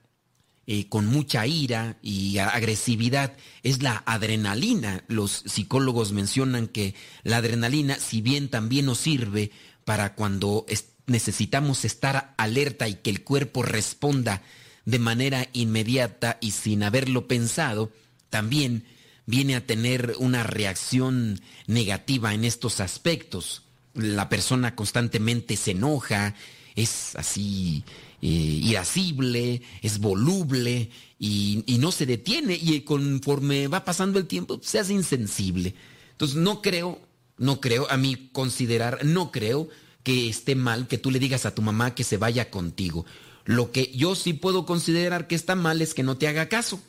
eh, con mucha ira y agresividad es la adrenalina. Los psicólogos mencionan que la adrenalina, si bien también nos sirve para cuando necesitamos estar alerta y que el cuerpo responda de manera inmediata y sin haberlo pensado, también viene a tener una reacción negativa en estos aspectos. La persona constantemente se enoja, es así eh, irascible, es voluble y, no se detiene y conforme va pasando el tiempo se hace insensible. Entonces no creo, no creo, a mí considerar, no creo que esté mal que tú le digas a tu mamá que se vaya contigo. Lo que yo sí puedo considerar que está mal es que no te haga caso.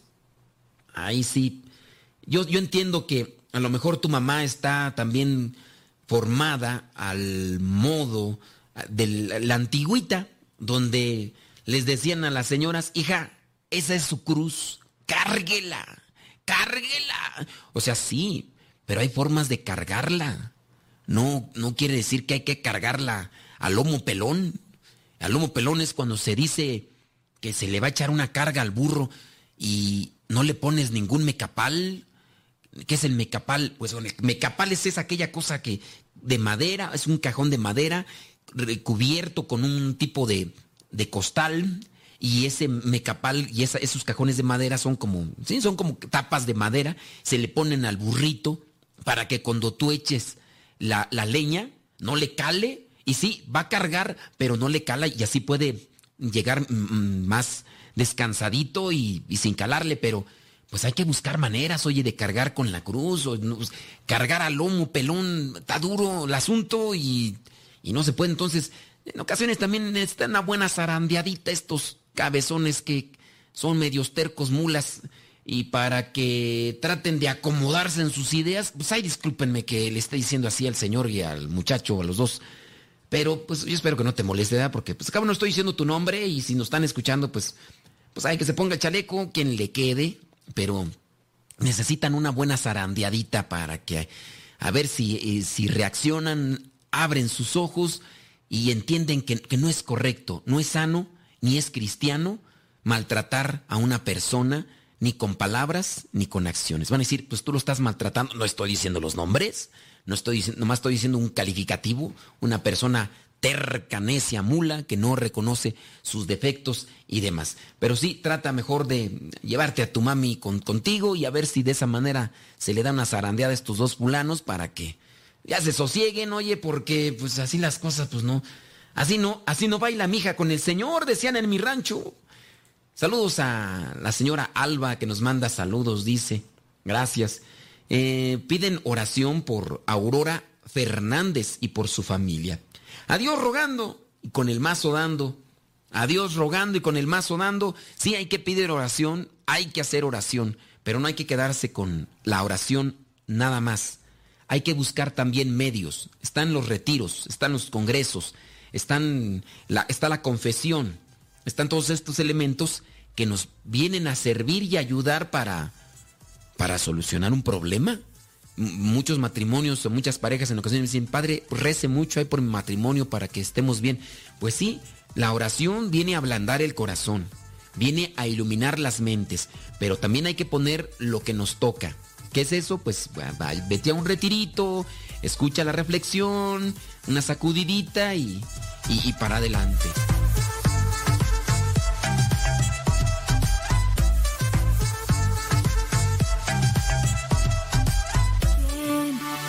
Ahí sí. Yo, yo entiendo que a lo mejor tu mamá está también formada al modo de la antigüita, donde les decían a las señoras, hija, esa es su cruz, cárguela, cárguela. O sea, sí, pero hay formas de cargarla. No, no quiere decir que hay que cargarla al lomo pelón. Al lomo pelón es cuando se dice que se le va a echar una carga al burro y no le pones ningún mecapal. ¿Qué es el mecapal? Pues el mecapal es, aquella cosa que de madera, es un cajón de madera recubierto con un tipo de, de costal y ese mecapal y esos cajones de madera son como, sí, son como tapas de madera, se le ponen al burrito para que cuando tú eches la, leña no le cale y sí, va a cargar, pero no le cala y así puede llegar más descansadito y, sin calarle, pero pues hay que buscar maneras, oye, de cargar con la cruz, o, pues, cargar al lomo pelón, está duro el asunto y y no se puede. Entonces, en ocasiones también necesitan una buena zarandeadita estos cabezones que son medios tercos mulas y para que traten de acomodarse en sus ideas, pues ay, discúlpenme que le esté diciendo así al señor y al muchacho, a los dos. Pero pues yo espero que no te moleste, ¿verdad? Porque pues acá no estoy diciendo tu nombre y si nos están escuchando, pues pues hay que se ponga el chaleco, quien le quede, pero necesitan una buena zarandeadita para que a ver si, eh, si reaccionan, abren sus ojos y entienden que, que no es correcto, no es sano, ni es cristiano maltratar a una persona ni con palabras ni con acciones. Van a decir, pues tú lo estás maltratando. No estoy diciendo los nombres, no estoy diciendo, nomás estoy diciendo un calificativo, una persona terca, necia, mula, que no reconoce sus defectos y demás. Pero sí, trata mejor de llevarte a tu mami con, contigo y a ver si de esa manera se le da una zarandeada a estos dos fulanos para que ya se sosieguen, oye, porque pues así las cosas, pues no. Así no, así no baila mija con el Señor, decían en mi rancho. Saludos a la señora Alba que nos manda saludos, dice. Gracias. Eh, piden oración por Aurora Fernández y por su familia. Adiós rogando y con el mazo dando. Adiós rogando y con el mazo dando. Sí, hay que pedir oración, hay que hacer oración, pero no hay que quedarse con la oración nada más. Hay que buscar también medios. Están los retiros, están los congresos, están la, está la confesión, están todos estos elementos que nos vienen a servir y ayudar para, para solucionar un problema. Muchos matrimonios o muchas parejas en ocasiones dicen, Padre, rece mucho ahí por mi matrimonio para que estemos bien. Pues sí, la oración viene a ablandar el corazón, viene a iluminar las mentes, pero también hay que poner lo que nos toca. ¿Qué es eso? Pues vete a un retirito, escucha la reflexión, una sacudidita y, y, y para adelante.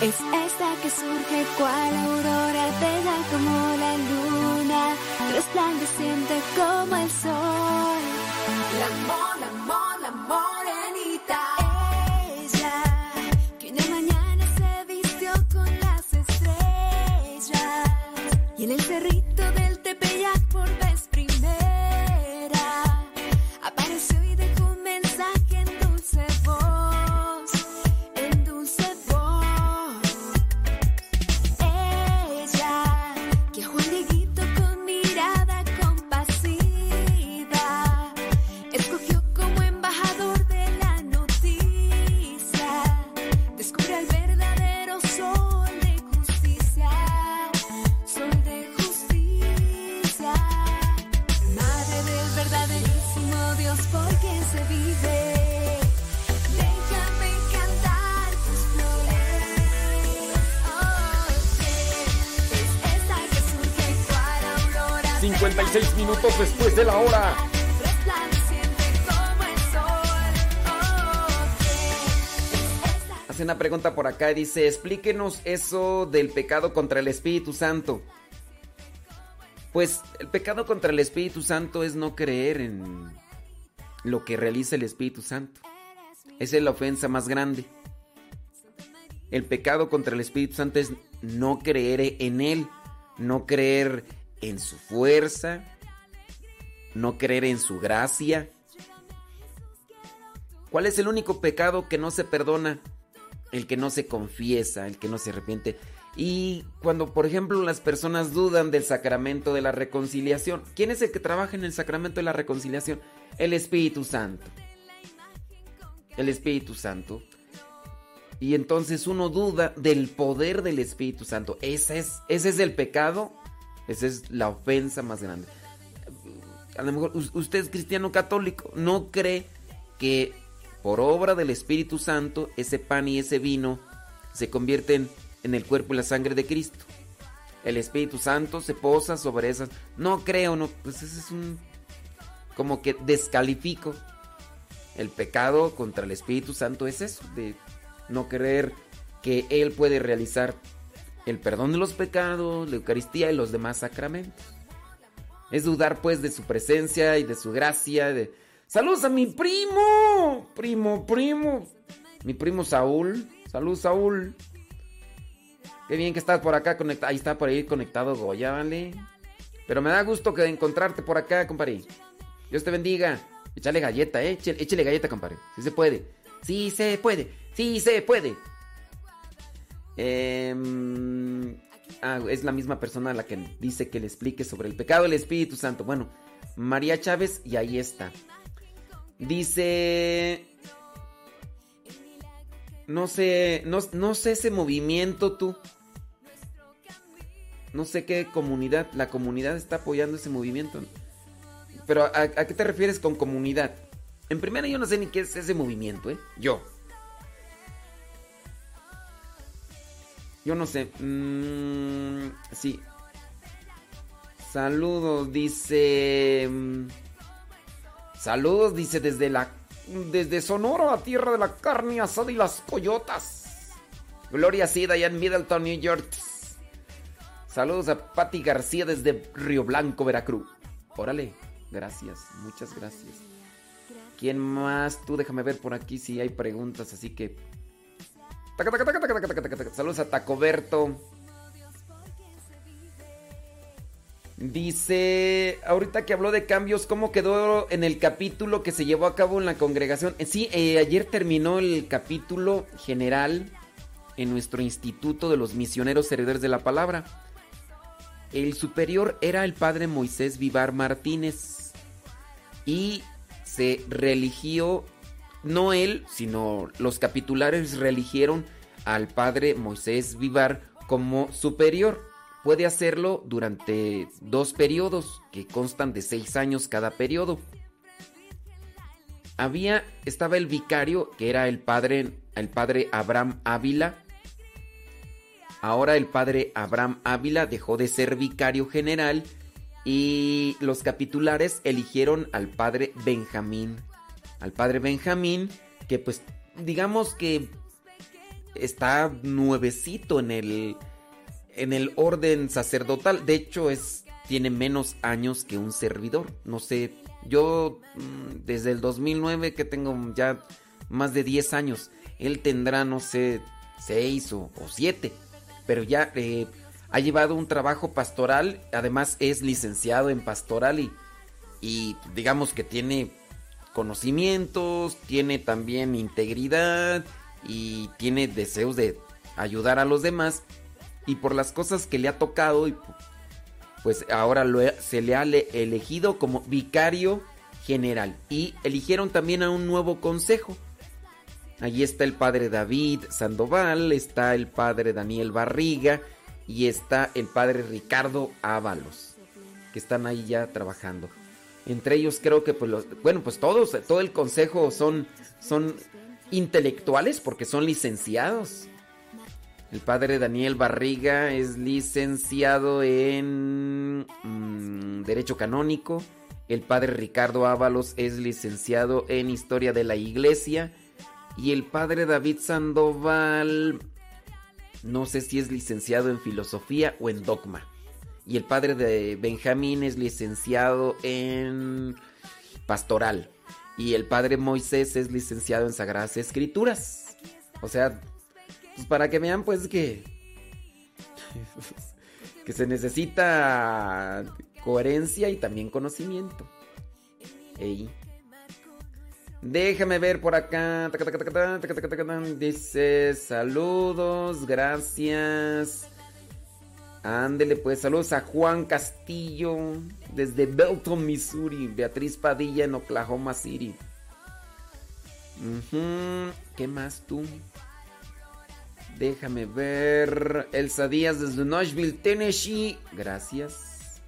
Es esta que surge cual aurora bella como la luna, resplandeciente como el sol. La amor, la amor, la morenita. Ella, que una mañana se vistió con las estrellas. Y en el cerrito del Tepeyac por 56 minutos después de la hora. Hace una pregunta por acá y dice, explíquenos eso del pecado contra el Espíritu Santo. Pues el pecado contra el Espíritu Santo es no creer en lo que realiza el Espíritu Santo. Esa es la ofensa más grande. El pecado contra el Espíritu Santo es no creer en Él, no creer en su fuerza, no creer en su gracia. ¿Cuál es el único pecado que no se perdona? El que no se confiesa, el que no se arrepiente. Y cuando, por ejemplo, las personas dudan del sacramento de la reconciliación, ¿quién es el que trabaja en el sacramento de la reconciliación? El Espíritu Santo. El Espíritu Santo. Y entonces uno duda del poder del Espíritu Santo. Ese es, ese es el pecado. Esa es la ofensa más grande. A lo mejor us- usted es cristiano católico, no cree que por obra del Espíritu Santo ese pan y ese vino se convierten en el cuerpo y la sangre de Cristo. El Espíritu Santo se posa sobre esas. No creo, no. Pues ese es un. Como que descalifico. El pecado contra el Espíritu Santo es eso, de no creer que Él puede realizar el perdón de los pecados, la Eucaristía y los demás sacramentos. Es dudar pues de su presencia y de su gracia. Saludos a mi primo, primo, primo. Mi primo Saúl. Salud Saúl. Qué bien que estás por acá conectado. Ahí está por ahí conectado Goya, ¿vale? Pero me da gusto que encontrarte por acá, compadre. Dios te bendiga. Échale galleta, eh. Échale, galleta, compadre. Sí se puede. Sí se puede. Sí se puede. Em, ah, es la misma persona la que dice que le explique sobre el pecado del Espíritu Santo. Bueno, María Chávez, y ahí está. Dice... No sé, no, no sé ese movimiento tú. No sé qué comunidad, la comunidad está apoyando ese movimiento. Pero ¿a, a qué te refieres con comunidad? En primera yo no sé ni qué es ese movimiento, ¿eh? Yo. Yo no sé. Mm, sí. Saludos, dice... mm, Saludos, dice desde la... Desde Sonora, la tierra de la carne asada y las coyotas. Gloria Sida allá en Middleton, New York. Saludos a Patti García desde Río Blanco, Veracruz. Órale, gracias, muchas gracias. ¿Quién más? Tú déjame ver por aquí si hay preguntas, así que... Saludos a Tacoberto. Dice, ahorita que habló de cambios, ¿cómo quedó en el capítulo que se llevó a cabo en la congregación? Eh, Sí, eh, ayer terminó el capítulo general en nuestro Instituto de los Misioneros Servidores de la Palabra. El superior era el padre Moisés Vivar Martínez y se religió, no él, sino los capitulares religieron al padre Moisés Vivar como superior. Puede hacerlo durante dos periodos que constan de seis años cada periodo. Había, estaba el vicario que era el padre, el padre Abraham Ávila. Ahora el padre Abraham Ávila dejó de ser vicario general y los capitulares eligieron al padre Benjamín. Al padre Benjamín, que pues digamos que está nuevecito en el, en el orden sacerdotal. De hecho, es, tiene menos años que un servidor. No sé, yo mm, desde el 2009 que tengo ya más de 10 años. Él tendrá, no sé, 6 o 7. Pero ya eh, ha llevado un trabajo pastoral. Además es licenciado en pastoral y, y digamos que tiene conocimientos, tiene también integridad y tiene deseos de ayudar a los demás. Y por las cosas que le ha tocado, pues ahora lo se le ha le- elegido como vicario general. Y eligieron también a un nuevo consejo. Allí está el padre David Sandoval, está el padre Daniel Barriga y está el padre Ricardo Ábalos, que están ahí ya trabajando. Entre ellos creo que pues bueno, pues todos, todo el consejo son, son intelectuales porque son licenciados. El padre Daniel Barriga es licenciado en mm, Derecho Canónico. El padre Ricardo Ábalos es licenciado en Historia de la Iglesia. Y el padre David Sandoval, no sé si es licenciado en Filosofía o en Dogma. Y el padre de Benjamín es licenciado en Pastoral. Y el padre Moisés es licenciado en Sagradas Escrituras. O sea, pues para que vean pues que que se necesita coherencia y también conocimiento. Ey. Déjame ver por acá. Dice saludos, gracias. Ándele pues, saludos a Juan Castillo desde Belton, Missouri. Beatriz Padilla en Oklahoma City. ¿Qué más tú? Déjame ver. Elsa Díaz desde Nashville, Tennessee. Gracias.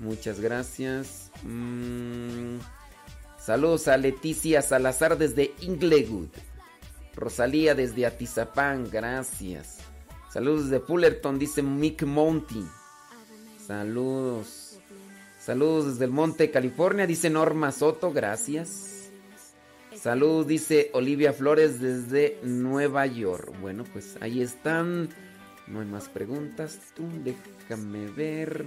Muchas gracias. Mm, Saludos a Leticia Salazar desde Inglewood. Rosalía desde Atizapán. Gracias. Saludos desde Fullerton, dice Mick Monty. Saludos. Saludos desde el Monte, California, dice Norma Soto. Gracias. Saludos, dice Olivia Flores desde Nueva York. Bueno, pues ahí están. No hay más preguntas. Tú déjame ver.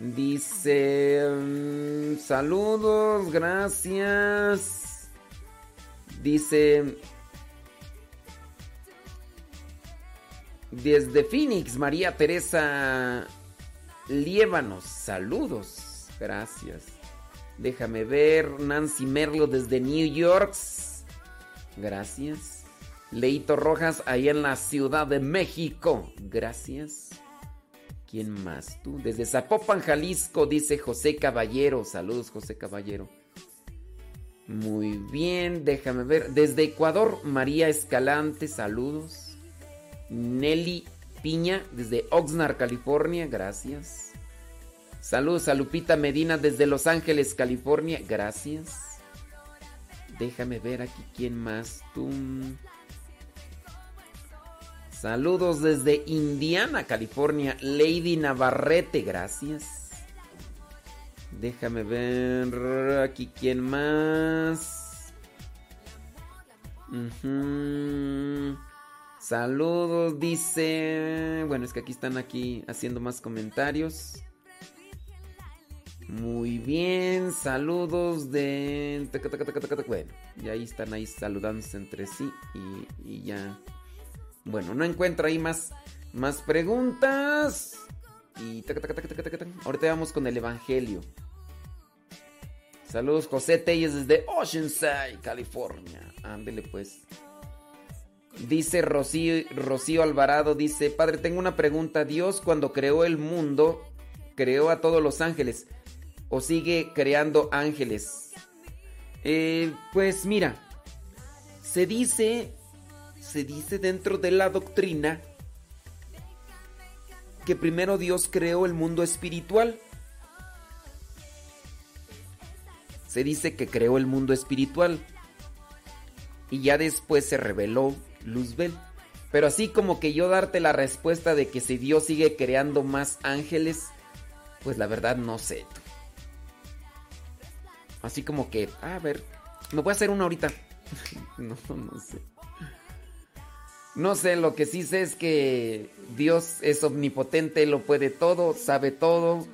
Dice... mm, saludos, gracias. Dice... Desde Phoenix, María Teresa Liévanos. Saludos. Gracias. Déjame ver. Nancy Merlo desde New York. Gracias. Leito Rojas, ahí en la Ciudad de México. Gracias. ¿Quién más? Tú. Desde Zapopan, Jalisco, dice José Caballero. Saludos, José Caballero. Muy bien, déjame ver. Desde Ecuador, María Escalante, saludos. Nelly Piña, desde Oxnard, California, gracias. Saludos a Lupita Medina desde Los Ángeles, California, gracias. Déjame ver aquí quién más. Tú. Saludos desde Indiana, California. Lady Navarrete, gracias. Déjame ver aquí quién más. Saludos, dice. Bueno, es que aquí están aquí haciendo más comentarios. Muy bien, saludos de... Bueno, y ahí están ahí saludándose entre sí y, ya bueno, no encuentro ahí más, más preguntas. Y ahorita vamos con el Evangelio. Saludos, José Telles desde Oceanside, California. Ándele pues. Dice Rocío, Alvarado, dice, Padre, tengo una pregunta. Dios cuando creó el mundo, creó a todos los ángeles. ¿O sigue creando ángeles? Eh, pues mira, se dice se dice dentro de la doctrina que primero Dios creó el mundo espiritual. Se dice que creó el mundo espiritual y ya después se reveló Luzbel. Pero así como que yo darte la respuesta de que si Dios sigue creando más ángeles, pues la verdad no sé. Así como que, a ver, me voy a hacer una ahorita. no, no sé. No sé, lo que sí sé es que Dios es omnipotente, lo puede todo, sabe todo,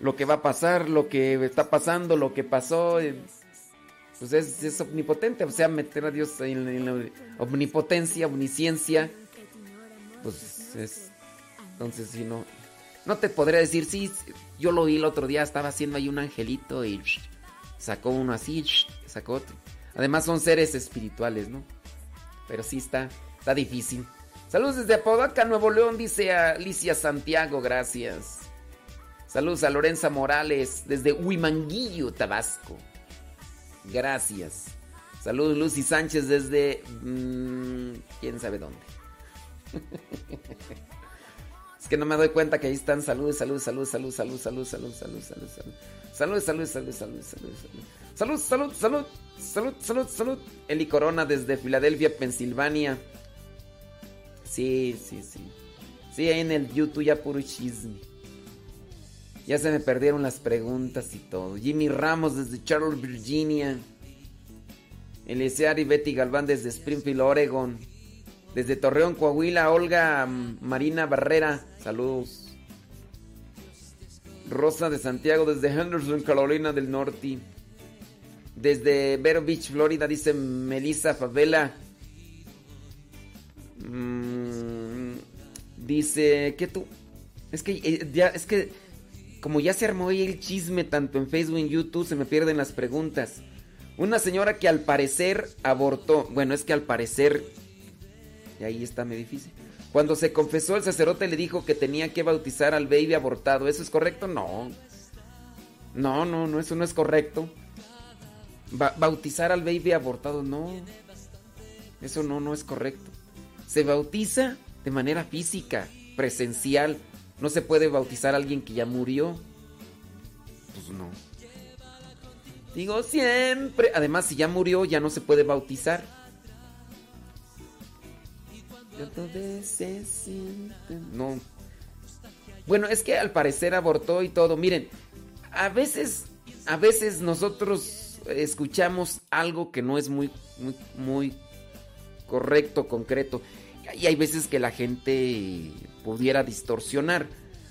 lo que va a pasar, lo que está pasando, lo que pasó, eh, pues es, omnipotente, o sea, meter a Dios en, la omnipotencia, omnisciencia, pues es, entonces si no, no te podría decir, sí, yo lo vi el otro día, estaba haciendo ahí un angelito y sacó uno así, sacó otro. Además son seres espirituales, ¿no? Pero sí está, Está difícil. Saludos desde Apodaca, Nuevo León, dice Alicia Santiago, gracias. Saludos a Lorenza Morales desde Huimanguillo, Tabasco. Gracias. Saludos Lucy Sánchez desde... Mm, ¿Quién sabe dónde? es que no me doy cuenta que ahí están. Saludos, saludos, saludos, saludos, saludos, saludos, saludos, saludos, saludos, saludos. Salud, salud, salud, salud, salud, salud. Salud, salud, salud, salud, salud, salud. Eli Corona desde Filadelfia, Pensilvania. Sí, sí, sí. Sí, ahí en el YouTube ya puro chisme. Ya se me perdieron las preguntas y todo. Jimmy Ramos desde Charlotte, Virginia. Eliezer y Betty Galván desde Springfield, Oregon. Desde Torreón, Coahuila, Olga Marina Barrera. Saludos. Rosa de Santiago desde Henderson, Carolina del Norte. Desde Vero Beach, Florida, dice Melissa Favela. Mm, dice que tú. Es que eh, ya, es que como ya se armó ahí el chisme tanto en Facebook y en YouTube, se me pierden las preguntas. Una señora que al parecer abortó. Bueno, es que al parecer. Y ahí está muy difícil. Cuando se confesó, el sacerdote le dijo que tenía que bautizar al baby abortado. ¿Eso es correcto? No. No, no, no, eso no es correcto. bautizar al baby abortado, no. Eso no, no es correcto se bautiza de manera física, presencial. No se puede bautizar a alguien que ya murió. Pues no. Digo siempre. Además, si ya murió, ya no se puede bautizar. No. Bueno, es que al parecer abortó y todo. Miren, a veces, a veces nosotros escuchamos algo que no es muy, muy, muy correcto, concreto. Y hay veces que la gente pudiera distorsionar.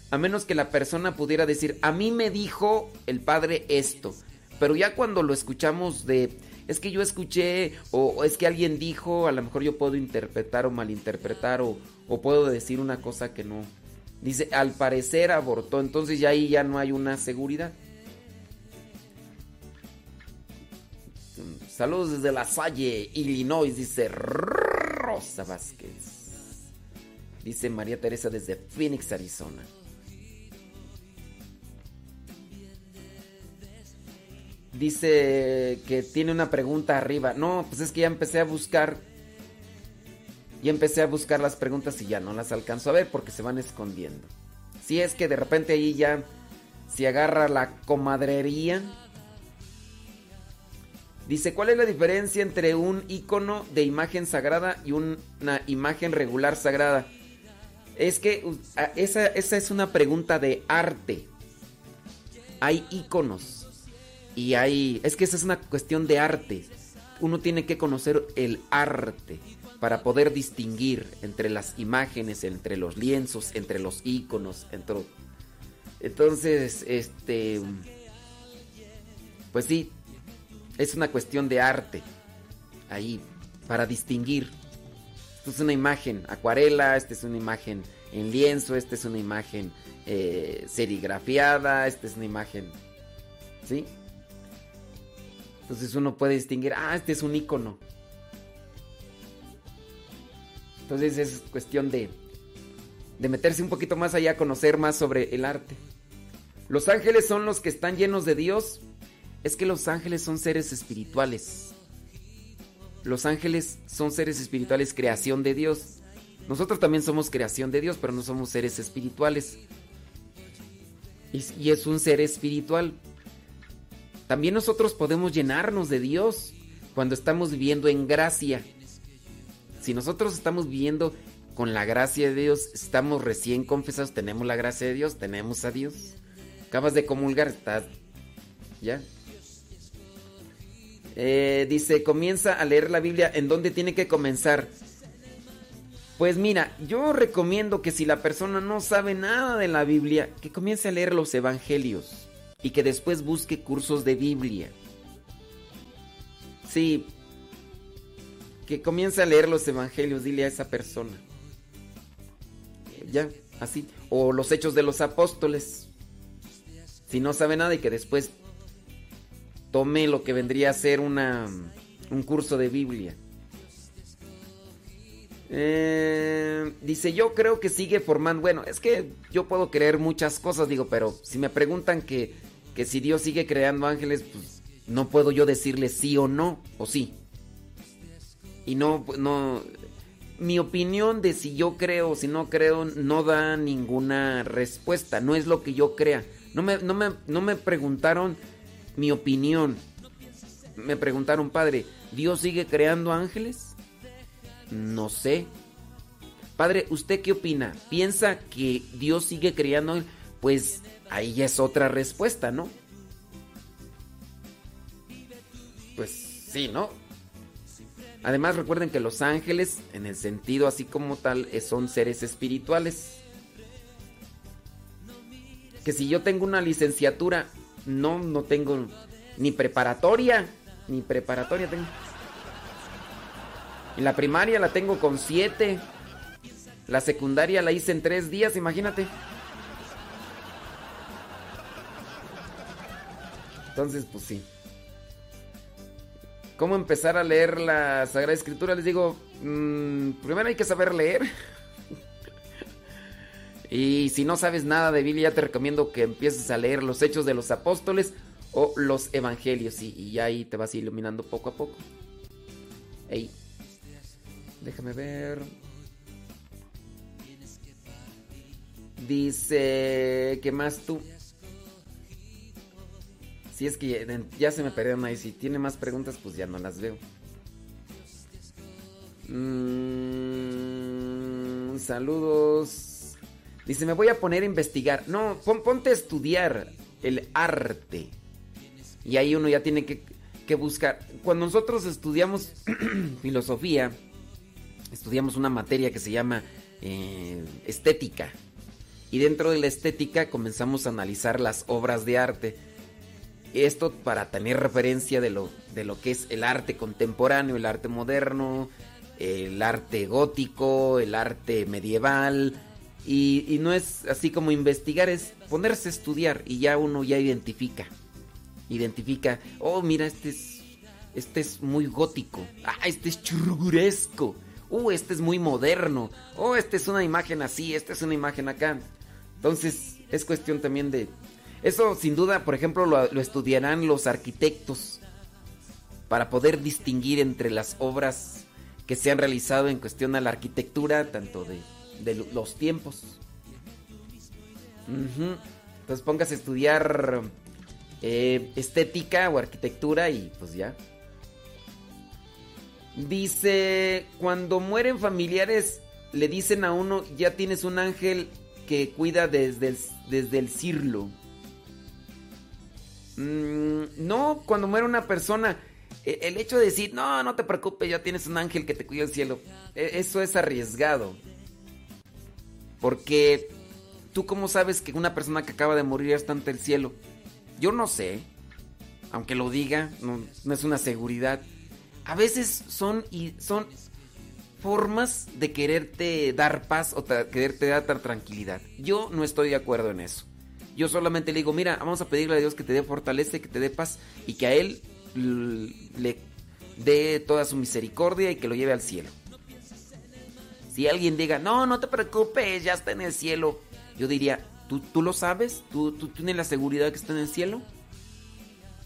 A menos que la persona pudiera decir, a mí me dijo el padre esto. Pero ya cuando lo escuchamos de, es que yo escuché, o, es que alguien dijo, a lo mejor yo puedo interpretar o malinterpretar, o, puedo decir una cosa que no. Dice, al parecer abortó, entonces ya ahí ya no hay una seguridad. Saludos desde La Salle, Illinois, dice Rosa Vázquez. Dice María Teresa desde Phoenix, Arizona. Dice que tiene una pregunta arriba. No, pues es que ya empecé a buscar. Ya empecé a buscar las preguntas y ya no las alcanzo a ver porque se van escondiendo. Si es que de repente ahí ya se agarra la comadrería. Dice, ¿cuál es la diferencia entre un icono de imagen sagrada y una imagen regular sagrada? Es que esa, esa es una pregunta de arte. Hay iconos y hay... Es que esa es una cuestión de arte. Uno tiene que conocer el arte para poder distinguir entre las imágenes, entre los lienzos, entre los iconos, entre... Entonces, este... Pues sí, es una cuestión de arte. Ahí, para distinguir. Esto es una imagen acuarela, esta es una imagen en lienzo, esta es una imagen eh, serigrafiada, esta es una imagen. ¿Sí? Entonces uno puede distinguir, ah, este es un icono. Entonces es cuestión de, de meterse un poquito más allá, conocer más sobre el arte. Los ángeles son los que están llenos de Dios es que los ángeles son seres espirituales. Los ángeles son seres espirituales, creación de Dios. Nosotros también somos creación de Dios, pero no somos seres espirituales. Y, es un ser espiritual. También nosotros podemos llenarnos de Dios cuando estamos viviendo en gracia. Si nosotros estamos viviendo con la gracia de Dios, estamos recién confesados, tenemos la gracia de Dios, tenemos a Dios. Acabas de comulgar, estás ya eh, dice, comienza a leer la Biblia. ¿En dónde tiene que comenzar? Pues mira, yo recomiendo que si la persona no sabe nada de la Biblia, que comience a leer los evangelios y que después busque cursos de Biblia. Sí, que comience a leer los evangelios, dile a esa persona. Ya, así. O los hechos de los apóstoles. Si no sabe nada y que después tome lo que vendría a ser una, un curso de Biblia. Eh, dice, yo creo que sigue formando. Bueno, es que yo puedo creer muchas cosas, digo, pero si me preguntan que, que si Dios sigue creando ángeles, pues no puedo yo decirle sí o no, o sí. Y no, no. Mi opinión de si yo creo o si no creo no da ninguna respuesta, no es lo que yo crea. No me, no me, no me preguntaron mi opinión. Me preguntaron, padre, ¿Dios sigue creando ángeles? No sé. Padre, ¿usted qué opina? ¿Piensa que Dios sigue creando ángeles? Pues ahí ya es otra respuesta, ¿no? Pues sí, ¿no? Además recuerden que los ángeles, en el sentido así como tal, son seres espirituales. Que si yo tengo una licenciatura no, no tengo ni preparatoria, ni preparatoria tengo. En la primaria la tengo con siete. La secundaria la hice en tres días, imagínate. Entonces, pues sí. ¿Cómo empezar a leer la Sagrada Escritura? Les digo, mm, primero hay que saber leer. Y si no sabes nada de Biblia, te recomiendo que empieces a leer los Hechos de los Apóstoles o los Evangelios y, ya ahí te vas iluminando poco a poco. Ey, déjame ver. Dice, ¿qué más tú? Si es que ya, se me perdieron ahí. Si tiene más preguntas, pues ya no las veo. Mm, saludos. Dice, me voy a poner a investigar. No, ponte a estudiar el arte. Y ahí uno ya tiene que, buscar. Cuando nosotros estudiamos filosofía, estudiamos una materia que se llama eh, estética. Y dentro de la estética comenzamos a analizar las obras de arte. Esto para tener referencia de lo, de lo que es el arte contemporáneo, el arte moderno, el arte gótico, el arte medieval, y, no es así como investigar, es ponerse a estudiar y ya uno ya identifica. Identifica, oh, mira, este es, este es muy gótico. Ah, este es churguresco. Uh, este es muy moderno. Oh, este es una imagen así, esta es una imagen acá. Entonces, es cuestión también de... Eso sin duda, por ejemplo, lo, lo estudiarán los arquitectos para poder distinguir entre las obras que se han realizado en cuestión a la arquitectura, tanto de, de los tiempos. Entonces pongas a estudiar eh, estética o arquitectura y pues ya. Dice, cuando mueren familiares, le dicen a uno, ya tienes un ángel que cuida desde el, desde el cirlo. Mm, no, cuando muere una persona, e- el hecho de decir, no, no te preocupes, ya tienes un ángel que te cuida el cielo, e- eso es arriesgado. Porque tú cómo sabes que una persona que acaba de morir está ante el cielo. Yo no sé, aunque lo diga, no, no es una seguridad. A veces son y son formas de quererte dar paz o quererte dar tra- tranquilidad. Yo no estoy de acuerdo en eso. Yo solamente le digo, mira, vamos a pedirle a Dios que te dé fortaleza que te dé paz y que a Él le dé toda su misericordia y que lo lleve al cielo. Si alguien diga, no, no te preocupes, ya está en el cielo, yo diría, ¿tú, tú lo sabes? ¿Tú, ¿Tú tienes la seguridad que está en el cielo?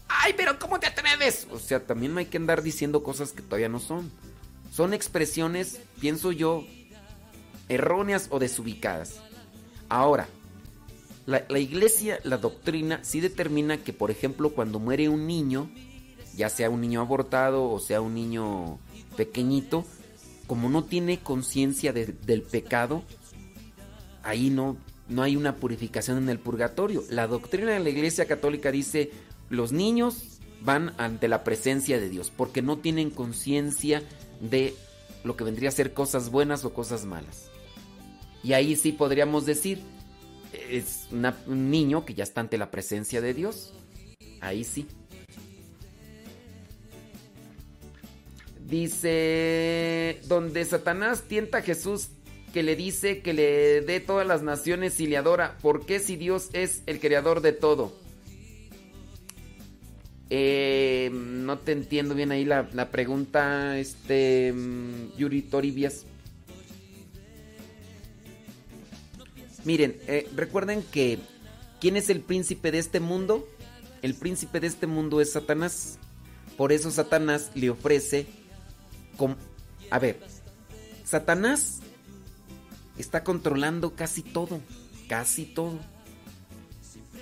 ¡Ay, pero ¿cómo te atreves? O sea, también no hay que andar diciendo cosas que todavía no son. Son expresiones, pienso yo, erróneas o desubicadas. Ahora, la, la iglesia, la doctrina, sí determina que, por ejemplo, cuando muere un niño, ya sea un niño abortado o sea un niño pequeñito, como no tiene conciencia de- del pecado, ahí no, no hay una purificación en el purgatorio. La doctrina de la iglesia católica dice, los niños van ante la presencia de Dios porque no tienen conciencia de lo que vendría a ser cosas buenas o cosas malas. Y ahí sí podríamos decir, es un niño que ya está ante la presencia de Dios. Ahí sí. Dice, donde Satanás tienta a Jesús que le dice que le dé todas las naciones y le adora, ¿por qué si Dios es el creador de todo? Eh, no te entiendo bien ahí la, la pregunta, este, mm, Yuri Toribias. Miren, eh, recuerden que ¿quién es el príncipe de este mundo? El príncipe de este mundo es Satanás. Por eso Satanás le ofrece... A ver, Satanás está controlando casi todo, casi todo.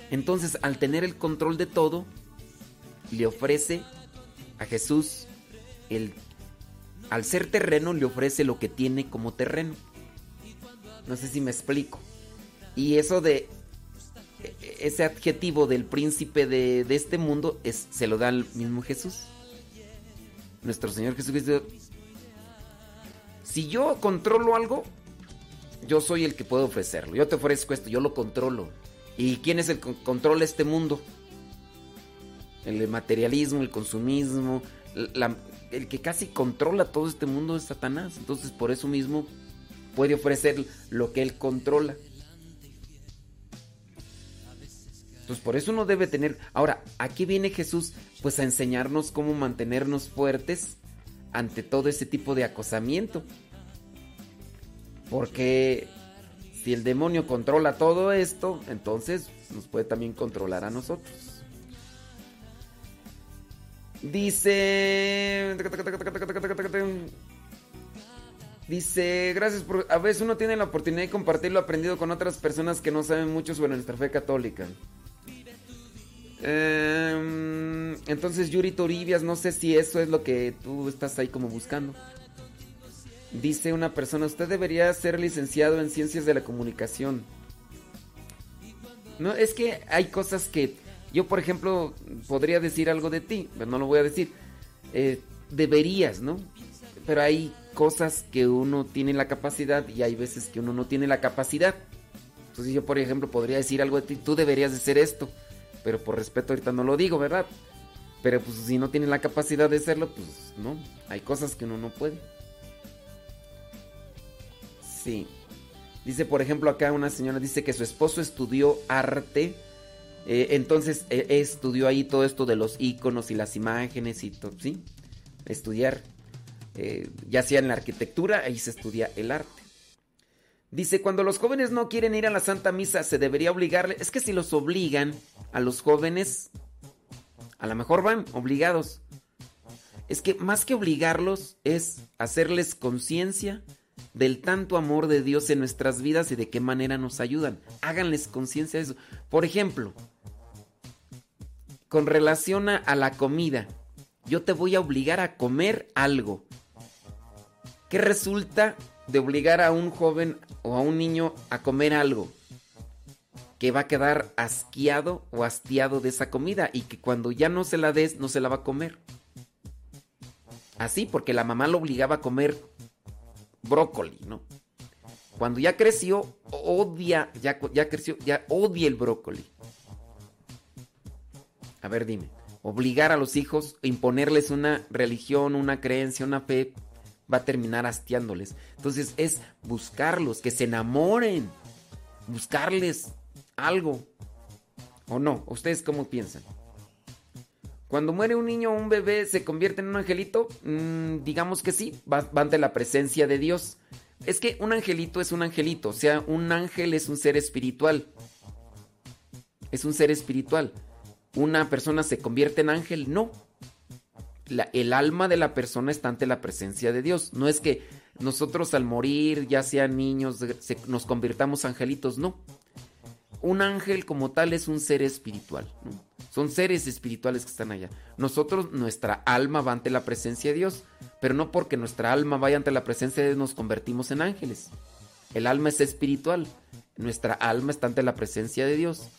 Entonces, al tener el control de todo, le ofrece a Jesús el al ser terreno le ofrece lo que tiene como terreno. No sé si me explico. Y eso de e- ese adjetivo del príncipe de, de este mundo es, se lo da al mismo Jesús. Nuestro Señor Jesucristo. Si yo controlo algo, yo soy el que puedo ofrecerlo. Yo te ofrezco esto, yo lo controlo. ¿Y quién es el que controla este mundo? El materialismo, el consumismo, la- el que casi controla todo este mundo es Satanás. Entonces por eso mismo puede ofrecer lo que él controla. Entonces por eso uno debe tener... Ahora, aquí viene Jesús pues a enseñarnos cómo mantenernos fuertes ante todo ese tipo de acosamiento. Porque si el demonio controla todo esto, entonces nos puede también controlar a nosotros. Dice. Dice, gracias por... A veces uno tiene la oportunidad de compartir lo aprendido con otras personas que no saben mucho sobre nuestra fe católica. Em, entonces, Yuri Toribias, no sé si eso es lo que tú estás ahí como buscando. Dice una persona, usted debería ser licenciado en ciencias de la comunicación. No, es que hay cosas que yo, por ejemplo, podría decir algo de ti, pero no lo voy a decir. Eh, deberías, ¿no? Pero hay cosas que uno tiene la capacidad y hay veces que uno no tiene la capacidad. Entonces yo, por ejemplo, podría decir algo de ti, tú deberías de esto, pero por respeto ahorita no lo digo, ¿verdad? Pero pues si no tiene la capacidad de hacerlo, pues no, hay cosas que uno no puede. Sí. Dice, por ejemplo, acá una señora dice que su esposo estudió arte. eh, entonces eh, estudió ahí todo esto de los iconos y las imágenes y todo, ¿sí? Estudiar. eh, ya sea en la arquitectura, ahí se estudia el arte. Dice, cuando los jóvenes no quieren ir a la Santa Misa, se debería obligarle. Es que si los obligan a los jóvenes, a lo mejor van obligados. Es que más que obligarlos es hacerles conciencia del tanto amor de Dios en nuestras vidas y de qué manera nos ayudan. Háganles conciencia de eso. Por ejemplo, con relación a, la comida, yo te voy a obligar a comer algo. ¿Qué resulta de obligar a un joven o a un niño a comer algo? Que va a quedar asqueado o hastiado de esa comida y que cuando ya no se la des, no se la va a comer. Así, porque la mamá lo obligaba a comer brócoli, ¿no? Cuando ya creció, odia, ya, ya creció, ya odia el brócoli. A ver, dime, obligar a los hijos, imponerles una religión, una creencia, una fe, va a terminar hastiándoles. Entonces es buscarlos, que se enamoren, buscarles algo. ¿O no? ¿Ustedes cómo piensan? Cuando muere un niño o un bebé, ¿se convierte en un angelito? Mm, digamos que sí, va, ante la presencia de Dios. Es que un angelito es un angelito, o sea, un ángel es un ser espiritual. Es un ser espiritual. ¿Una persona se convierte en ángel? No. El alma de la persona está ante la presencia de Dios. No es que nosotros al morir, ya sean niños, nos convirtamos angelitos, no. Un ángel como tal es un ser espiritual. Son seres espirituales que están allá. Nosotros, nuestra alma va ante la presencia de Dios, pero no porque nuestra alma vaya ante la presencia de Dios nos convertimos en ángeles. El alma es espiritual. Nuestra alma está ante la presencia de Dios.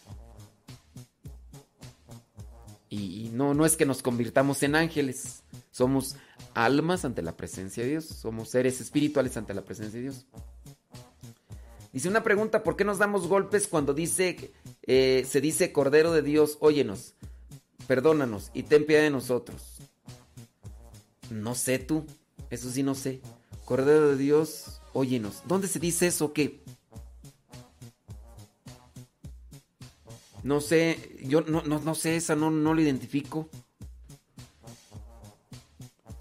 Y, no, no es que nos convirtamos en ángeles. Somos almas ante la presencia de Dios. Somos seres espirituales ante la presencia de Dios. Dice una pregunta, ¿por qué nos damos golpes cuando dice, eh, se dice Cordero de Dios, óyenos, perdónanos y ten piedad de nosotros? No sé tú, eso sí no sé. Cordero de Dios, óyenos. ¿Dónde se dice eso qué? No sé, yo no, no, no sé, esa no, no lo identifico.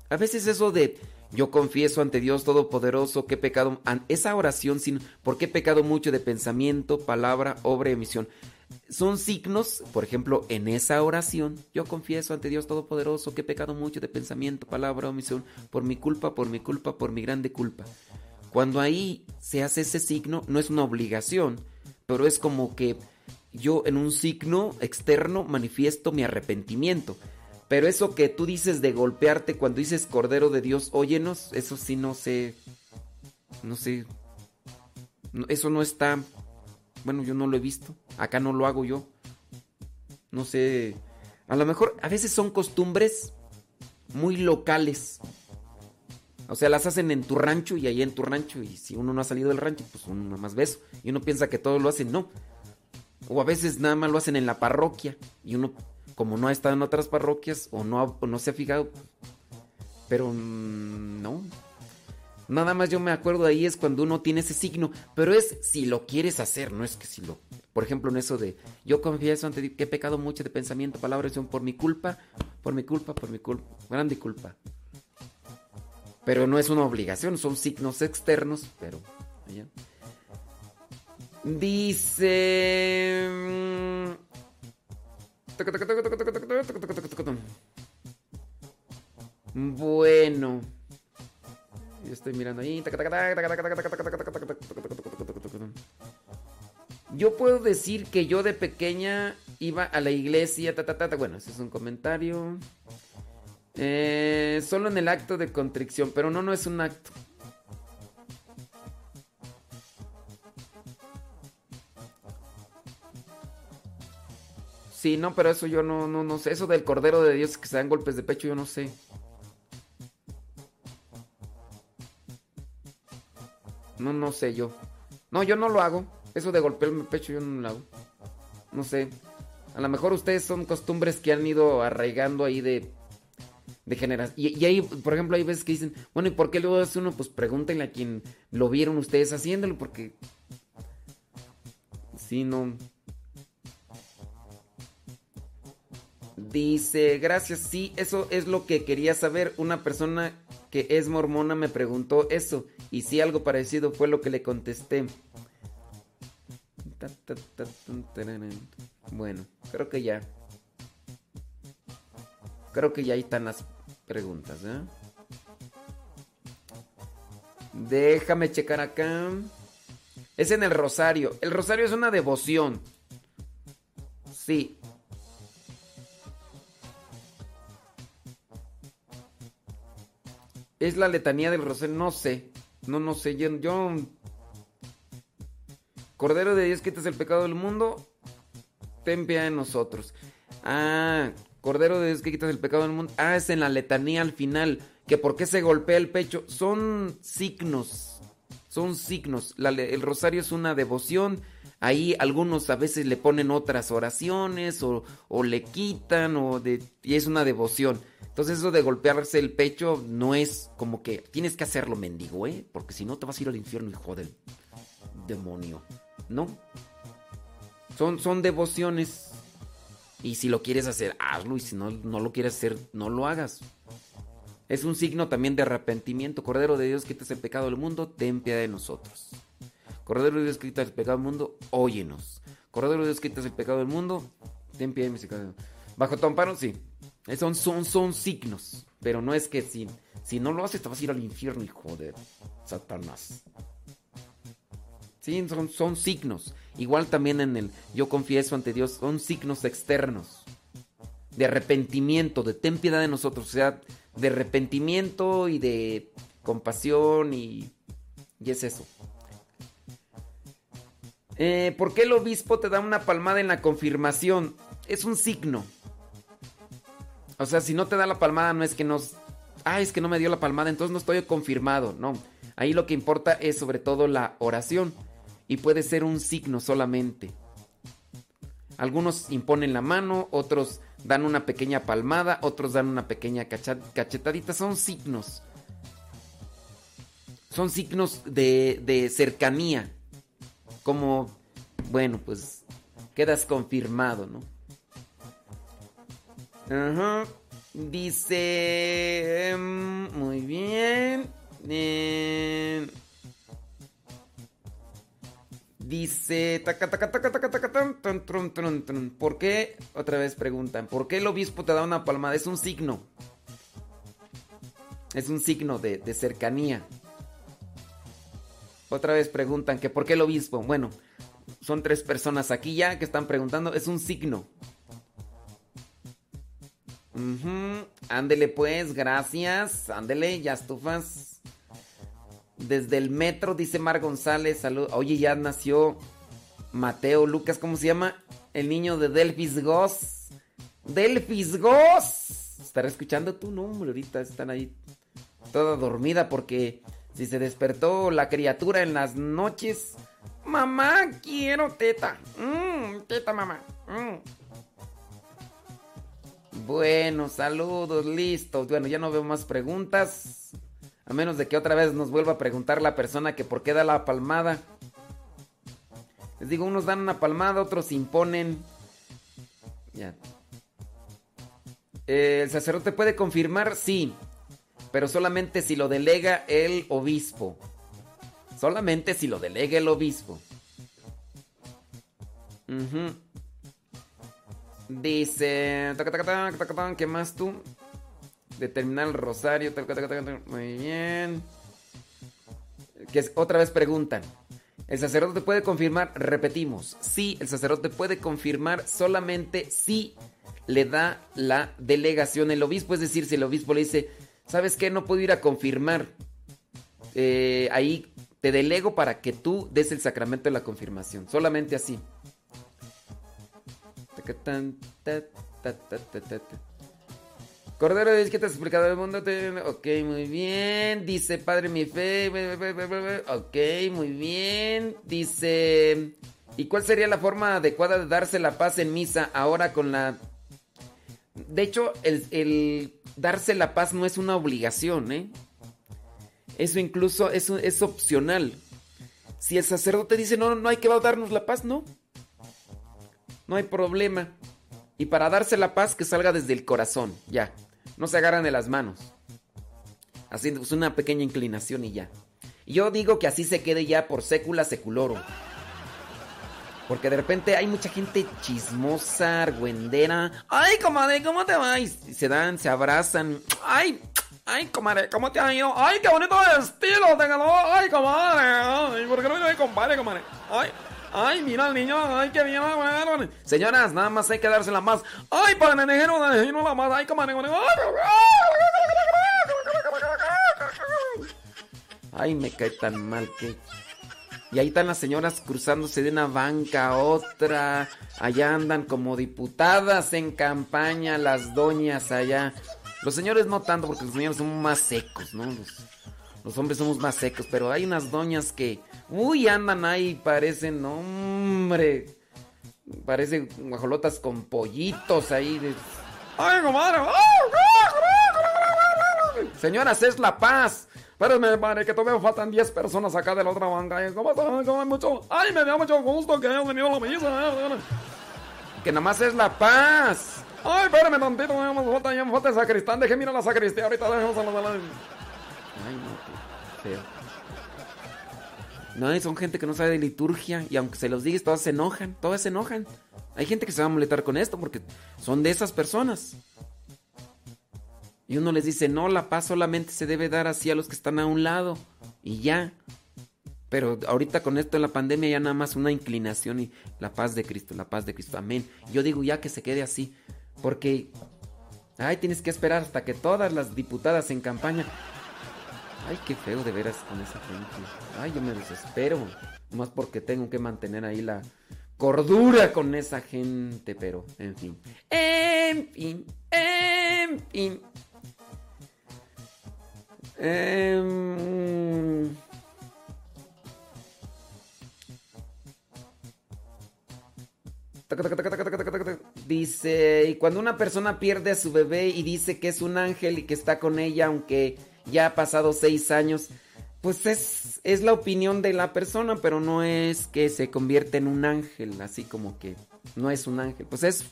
A veces eso de yo confieso ante Dios Todopoderoso he pecado. Esa oración, sin, porque he pecado mucho de pensamiento, palabra, obra y emisión. Son signos, por ejemplo, en esa oración, yo confieso ante Dios Todopoderoso que he pecado mucho de pensamiento, palabra, omisión, por mi culpa, por mi culpa, por mi grande culpa. Cuando ahí se hace ese signo, no es una obligación, pero es como que yo en un signo externo manifiesto mi arrepentimiento. Pero eso que tú dices de golpearte cuando dices Cordero de Dios, óyenos, eso sí no sé. No sé. Eso no está. Bueno, yo no lo he visto. Acá no lo hago yo. No sé. A lo mejor a veces son costumbres muy locales. O sea, las hacen en tu rancho y ahí en tu rancho. Y si uno no ha salido del rancho, pues uno nada más beso. Y uno piensa que todos lo hacen. No. O a veces nada más lo hacen en la parroquia. Y uno como no ha estado en otras parroquias o no, no se ha fijado. Pero mm, no. Nada más yo me acuerdo ahí es cuando uno tiene ese signo. Pero es si lo quieres hacer, no es que si lo. Por ejemplo, en eso de yo confieso ante Dios que he pecado mucho de pensamiento, palabras, por mi culpa, por mi culpa, por mi culpa, grande culpa. Pero no es una obligación, son signos externos, pero. Dice. Mm, bueno. Yo estoy mirando ahí. Yo puedo decir que yo de pequeña iba a la iglesia. Bueno, ese es un comentario. Eh, solo en el acto de contrición, pero no, no es un acto. Sí, no, pero eso yo no, no, no sé. Eso del Cordero de Dios que se dan golpes de pecho, yo no sé. No, no sé yo. No, yo no lo hago. Eso de golpearme el pecho yo no lo hago. No sé. A lo mejor ustedes son costumbres que han ido arraigando ahí de, de generación. Y, y, ahí, por ejemplo, hay veces que dicen, bueno, ¿y por qué luego hace uno? Pues pregúntenle a quien lo vieron ustedes haciéndolo, porque... Sí, no... Dice, gracias, sí, eso es lo que quería saber. Una persona que es mormona me preguntó eso. Y sí, algo parecido fue lo que le contesté. Bueno, creo que ya. Creo que ya ahí están las preguntas, ¿eh? Déjame checar acá. Es en el rosario. El rosario es una devoción. Sí. Es la letanía del rosario. No sé. No, no sé. Yo. Cordero de Dios, quitas el pecado del mundo. Ten piedad de nosotros. Ah, Cordero de Dios que quitas el pecado del mundo. Ah, es en la letanía al final. Que por qué se golpea el pecho. Son signos. Son signos. el rosario es una devoción. Ahí algunos a veces le ponen otras oraciones o, le quitan o de, y es una devoción. Entonces eso de golpearse el pecho no es como que tienes que hacerlo mendigo, ¿eh? Porque si no te vas a ir al infierno, hijo del demonio. ¿No? Son, son devociones. Y si lo quieres hacer, hazlo. Y si no, no lo quieres hacer, no lo hagas. Es un signo también de arrepentimiento. Cordero de Dios, quitas el pecado del mundo, ten piedad de nosotros. Cordero de Dios, quitas el pecado del mundo, óyenos. Cordero de Dios, quitas el pecado del mundo, ten piedad de misericordia. Bajo tu amparo, sí. Son, son, son signos. Pero no es que si, si no lo haces te vas a ir al infierno, hijo de Satanás. Sí, son, son signos. Igual también en el yo confieso ante Dios, son signos externos. De arrepentimiento, de ten piedad de nosotros. O sea, de arrepentimiento y de compasión y, y es eso. Eh, ¿Por qué el obispo te da una palmada en la confirmación? Es un signo. O sea, si no te da la palmada no es que nos... Ah, es que no me dio la palmada, entonces no estoy confirmado. No, ahí lo que importa es sobre todo la oración. Y puede ser un signo solamente. Algunos imponen la mano, otros dan una pequeña palmada, otros dan una pequeña cachetadita. Son signos. Son signos de, cercanía. Como, bueno, pues quedas confirmado, ¿no? Ajá. Dice... Em, muy bien. Eh, Dice, ¿por qué? Otra vez preguntan, ¿por qué el obispo te da una palmada? Es un signo. Es un signo de, cercanía. Otra vez preguntan que por qué el obispo. Bueno, son tres personas aquí ya que están preguntando. Es un signo. Ándele pues, gracias. Ándele, ya estufas. Desde el metro, dice Mar González. Salud. Oye, ya nació Mateo Lucas, ¿cómo se llama? El niño de Delphis Goss. Delphis Goss. ¿Estará escuchando tu nombre? Ahorita están ahí toda dormida porque si se despertó la criatura en las noches. Mamá, quiero teta. Mm, teta, mamá. Mm. Bueno, saludos, listos. Bueno, ya no veo más preguntas. A menos de que otra vez nos vuelva a preguntar la persona que por qué da la palmada. Les digo, unos dan una palmada, otros imponen. Ya. ¿El sacerdote puede confirmar? Sí. Pero solamente si lo delega el obispo. Solamente si lo delega el obispo. Dice. ¿Qué más tú? Determinar el rosario. Muy bien. Que otra vez preguntan. ¿El sacerdote puede confirmar? Repetimos. Sí, el sacerdote puede confirmar solamente si le da la delegación el obispo. Es decir, si el obispo le dice, ¿sabes qué? No puedo ir a confirmar. Eh, ahí te delego para que tú des el sacramento de la confirmación. Solamente así. Cordero de que te has explicado el mundo. Ok, muy bien. Dice Padre mi fe. Ok, muy bien. Dice. ¿Y cuál sería la forma adecuada de darse la paz en misa ahora con la... De hecho, el, darse la paz no es una obligación, ¿eh? Eso incluso es, es opcional. Si el sacerdote dice, no, no hay que darnos la paz, no. No hay problema. Y para darse la paz que salga desde el corazón, ya. No se agarran de las manos. Así es una pequeña inclinación y ya. Yo digo que así se quede ya por sécula seculoro. Porque de repente hay mucha gente chismosa, argüendera. Ay, comadre, ¿cómo te va? Y se dan, se abrazan. Ay, ay, comadre, ¿cómo te ha ido? Ay, qué bonito estilo, téngalo. Ay, comadre. Ay, ¿por qué no viene compadre, comadre? Ay. Ay, mira al niño, ay, qué bien, bueno. Señoras, nada más hay que dársela más. Ay, para el enejero, no la más. Ay, comadre. Ay, me cae tan mal que... Y ahí están las señoras cruzándose de una banca a otra. Allá andan como diputadas en campaña las doñas allá. Los señores no tanto porque los señores son más secos, ¿no? Los hombres somos más secos, pero hay unas doñas que... Uy, andan ahí, parecen, hombre. Parecen guajolotas con pollitos ahí. De... ¡Ay, comadre! Señoras, es la paz. Espérame, padre, que todavía faltan 10 personas acá de la otra banca. ¿Cómo están? ¿Cómo mucho? ¡Ay, me da mucho gusto que hayan venido a la misa! Que nada más es la paz. ¡Ay, espérame tantito! Me falta, ya me falta el sacristán. Deje mirar la sacristía. Ahorita dejemos a la... Ay, no, qué feo. No, son gente que no sabe de liturgia. Y aunque se los digas, todas se enojan. Todas se enojan. Hay gente que se va a molestar con esto porque son de esas personas. Y uno les dice, no, la paz solamente se debe dar así a los que están a un lado. Y ya. Pero ahorita con esto de la pandemia ya nada más una inclinación y la paz de Cristo, la paz de Cristo. Amén. Yo digo ya que se quede así. Porque, ay, tienes que esperar hasta que todas las diputadas en campaña... Ay, qué feo de veras con esa gente. Ay, yo me desespero. Más porque tengo que mantener ahí la cordura con esa gente. Pero, en fin. En fin. En fin. Eh, dice, y cuando una persona pierde a su bebé y dice que es un ángel y que está con ella, aunque ya ha pasado seis años, pues es, es la opinión de la persona, pero no es que se convierte en un ángel, así como que no es un ángel. Pues es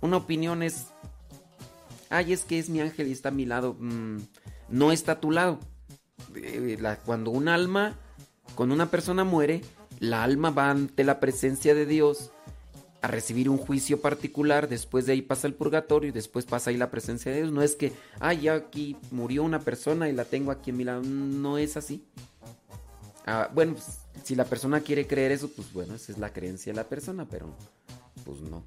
una opinión, es, ay, es que es mi ángel y está a mi lado. Mm, no está a tu lado. Eh, cuando un alma, cuando una persona muere, la alma va ante la presencia de Dios a recibir un juicio particular, después de ahí pasa el purgatorio y después pasa ahí la presencia de Dios. No es que, ay, ya aquí murió una persona y la tengo aquí en mi lado. No es así. Ah, bueno, pues, si la persona quiere creer eso, pues bueno, esa es la creencia de la persona, pero pues no.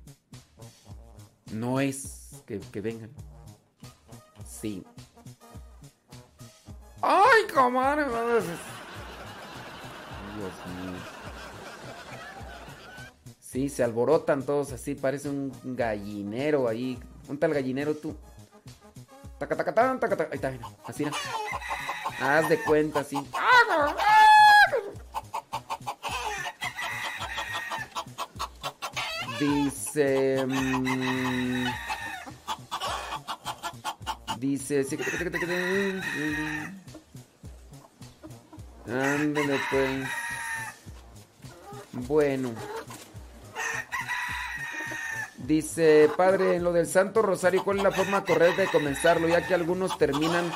No es que, que vengan. Sí. ¡Ay, comadre! Dios mío. Sí, se alborotan todos así, parece un gallinero ahí. ¿Un tal gallinero tú? Taca, taca, taca, taca, Ahí está, así. Haz de cuenta, así. Dice. Mmm, dice. Ándale pues. Bueno. Dice, padre, en lo del Santo Rosario, ¿cuál es la forma correcta de comenzarlo? Ya que algunos terminan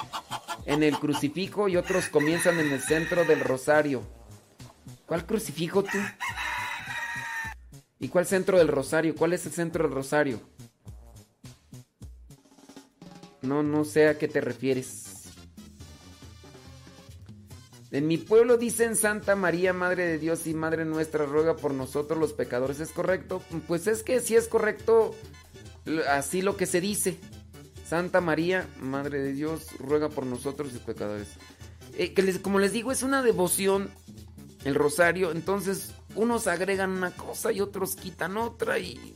en el crucifijo y otros comienzan en el centro del Rosario. ¿Cuál crucifijo tú? ¿Y cuál centro del Rosario? ¿Cuál es el centro del Rosario? No, no sé a qué te refieres. En mi pueblo dicen Santa María, Madre de Dios y Madre nuestra, ruega por nosotros los pecadores. ¿Es correcto? Pues es que sí es correcto así lo que se dice. Santa María, Madre de Dios, ruega por nosotros los pecadores. Eh, que como les digo, es una devoción el rosario. Entonces, unos agregan una cosa y otros quitan otra. Y,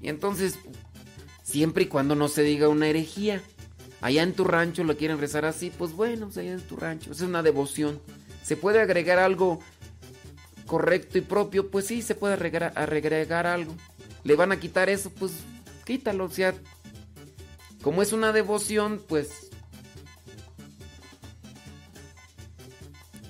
y entonces, siempre y cuando no se diga una herejía allá en tu rancho lo quieren rezar así, pues bueno, pues allá en tu rancho. Es una devoción. ¿Se puede agregar algo correcto y propio? Pues sí, se puede agregar, algo. ¿Le van a quitar eso? Pues quítalo. O sea, como es una devoción, pues...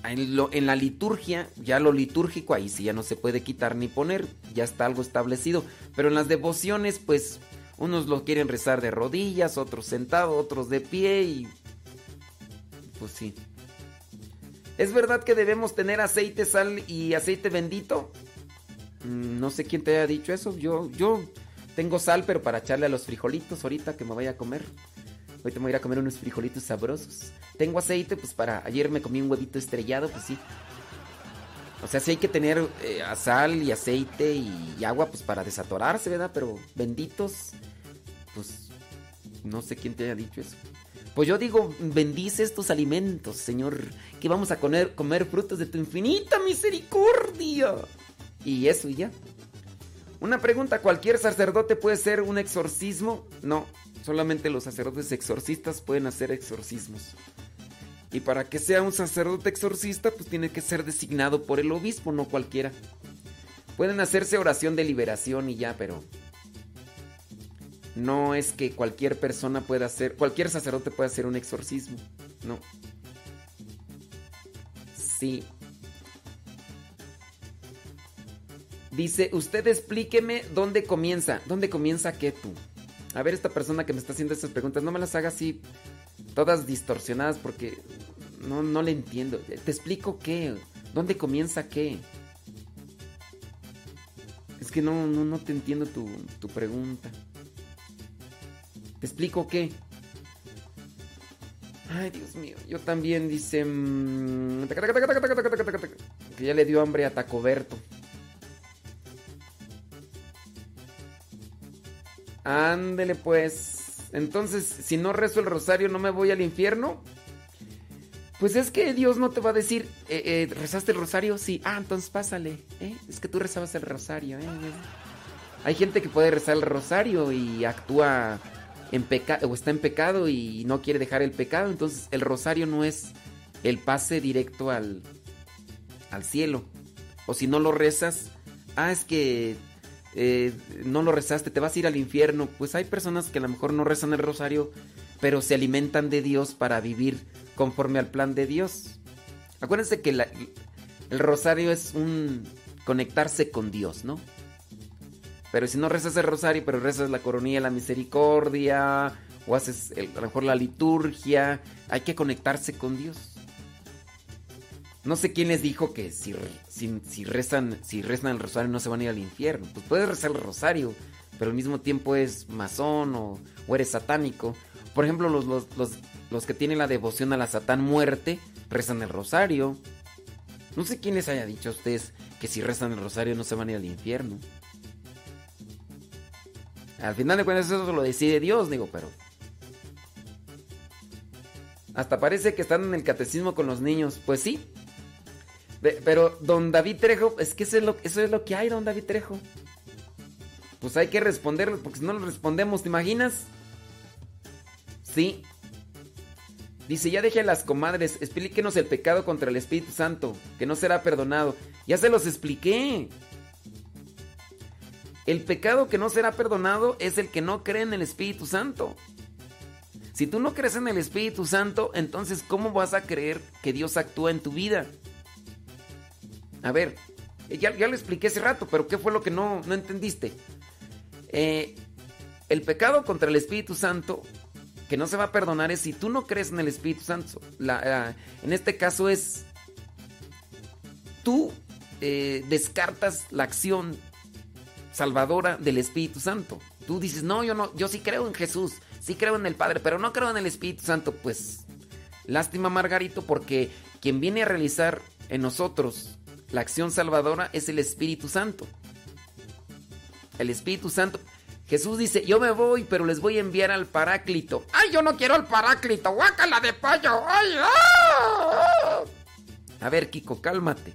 en, en la liturgia, ya lo litúrgico, ahí sí ya no se puede quitar ni poner, ya está algo establecido. Pero en las devociones, pues, unos lo quieren rezar de rodillas, otros sentado, otros de pie y... Pues sí. ¿Es verdad que debemos tener aceite, sal y aceite bendito? Mm, No sé quién te haya dicho eso. Yo, yo tengo sal, pero para echarle a los frijolitos ahorita que me vaya a comer. Ahorita me voy a ir a comer unos frijolitos sabrosos. Tengo aceite, pues para. Ayer me comí un huevito estrellado, pues sí. O sea, sí hay que tener eh, sal y aceite y, agua, pues para desatorarse, ¿verdad? Pero benditos, pues no sé quién te haya dicho eso. Pues yo digo, bendice estos alimentos, Señor, que vamos a comer, comer frutos de tu infinita misericordia. Y eso y ya. Una pregunta, ¿cualquier sacerdote puede ser un exorcismo? No, solamente los sacerdotes exorcistas pueden hacer exorcismos. Y para que sea un sacerdote exorcista, pues tiene que ser designado por el obispo, no cualquiera. Pueden hacerse oración de liberación y ya, pero no es que cualquier persona pueda hacer, cualquier sacerdote pueda hacer un exorcismo. No. Sí. Dice, usted explíqueme dónde comienza. ¿Dónde comienza qué tú? A ver, esta persona que me está haciendo estas preguntas, no me las haga así, todas distorsionadas, porque no, no le entiendo. Te explico qué. ¿Dónde comienza qué? Es que no, no, no te entiendo tu, tu pregunta. ¿Te explico qué? Ay, Dios mío. Yo también dice. Que ya le dio hambre a Tacoberto. Ándele pues. Entonces, si no rezo el rosario, ¿no me voy al infierno? Pues es que Dios no te va a decir, eh, eh, ¿rezaste el rosario? Sí. Ah, entonces pásale. ¿eh? Es que tú rezabas el rosario. ¿eh? Hay gente que puede rezar el rosario y actúa en pecado o está en pecado y no quiere dejar el pecado. Entonces el rosario no es el pase directo al, al cielo. O si no lo rezas, ah, es que eh, no lo rezaste, te vas a ir al infierno. Pues hay personas que a lo mejor no rezan el rosario, pero se alimentan de Dios para vivir conforme al plan de Dios. Acuérdense que el rosario es un conectarse con Dios, ¿no? Pero si no rezas el rosario, pero rezas la coronilla la misericordia, o haces el- a lo mejor la liturgia, hay que conectarse con Dios. No sé quién les dijo que si, re- si, si rezan, si rezan el rosario no se van a ir al infierno. Pues puedes rezar el rosario, pero al mismo tiempo es masón o, o eres satánico. Por ejemplo, los, los que tienen la devoción a la satán muerte rezan el rosario. No sé quién les haya dicho a ustedes que si rezan el rosario no se van a ir al infierno. Al final de cuentas eso lo decide Dios, digo, pero... Hasta parece que están en el catecismo con los niños. Pues sí. Pero don David Trejo, es que eso es, lo, eso es lo que hay, don David Trejo. Pues hay que responderlo, porque si no lo respondemos, ¿te imaginas? Sí. Dice, ya deje a las comadres, explíquenos el pecado contra el Espíritu Santo, que no será perdonado. Ya se los expliqué. El pecado que no será perdonado es el que no cree en el Espíritu Santo. Si tú no crees en el Espíritu Santo, entonces ¿cómo vas a creer que Dios actúa en tu vida? A ver, eh, ya, lo expliqué hace rato, pero ¿qué fue lo que no, no entendiste? Eh, el pecado contra el Espíritu Santo que no se va a perdonar es si tú no crees en el Espíritu Santo. En este caso es, tú eh, descartas la acción salvadora del Espíritu Santo. Tú dices, no, yo no, yo sí creo en Jesús, sí creo en el Padre, pero no creo en el Espíritu Santo. Pues, lástima Margarito, porque quien viene a realizar en nosotros la acción salvadora es el Espíritu Santo. El Espíritu Santo. Jesús dice, yo me voy, pero les voy a enviar al Paráclito. ¡Ay, yo no quiero al Paráclito! ¡Guácala de pollo! ¡Ay, ah! A ver, Kiko, cálmate.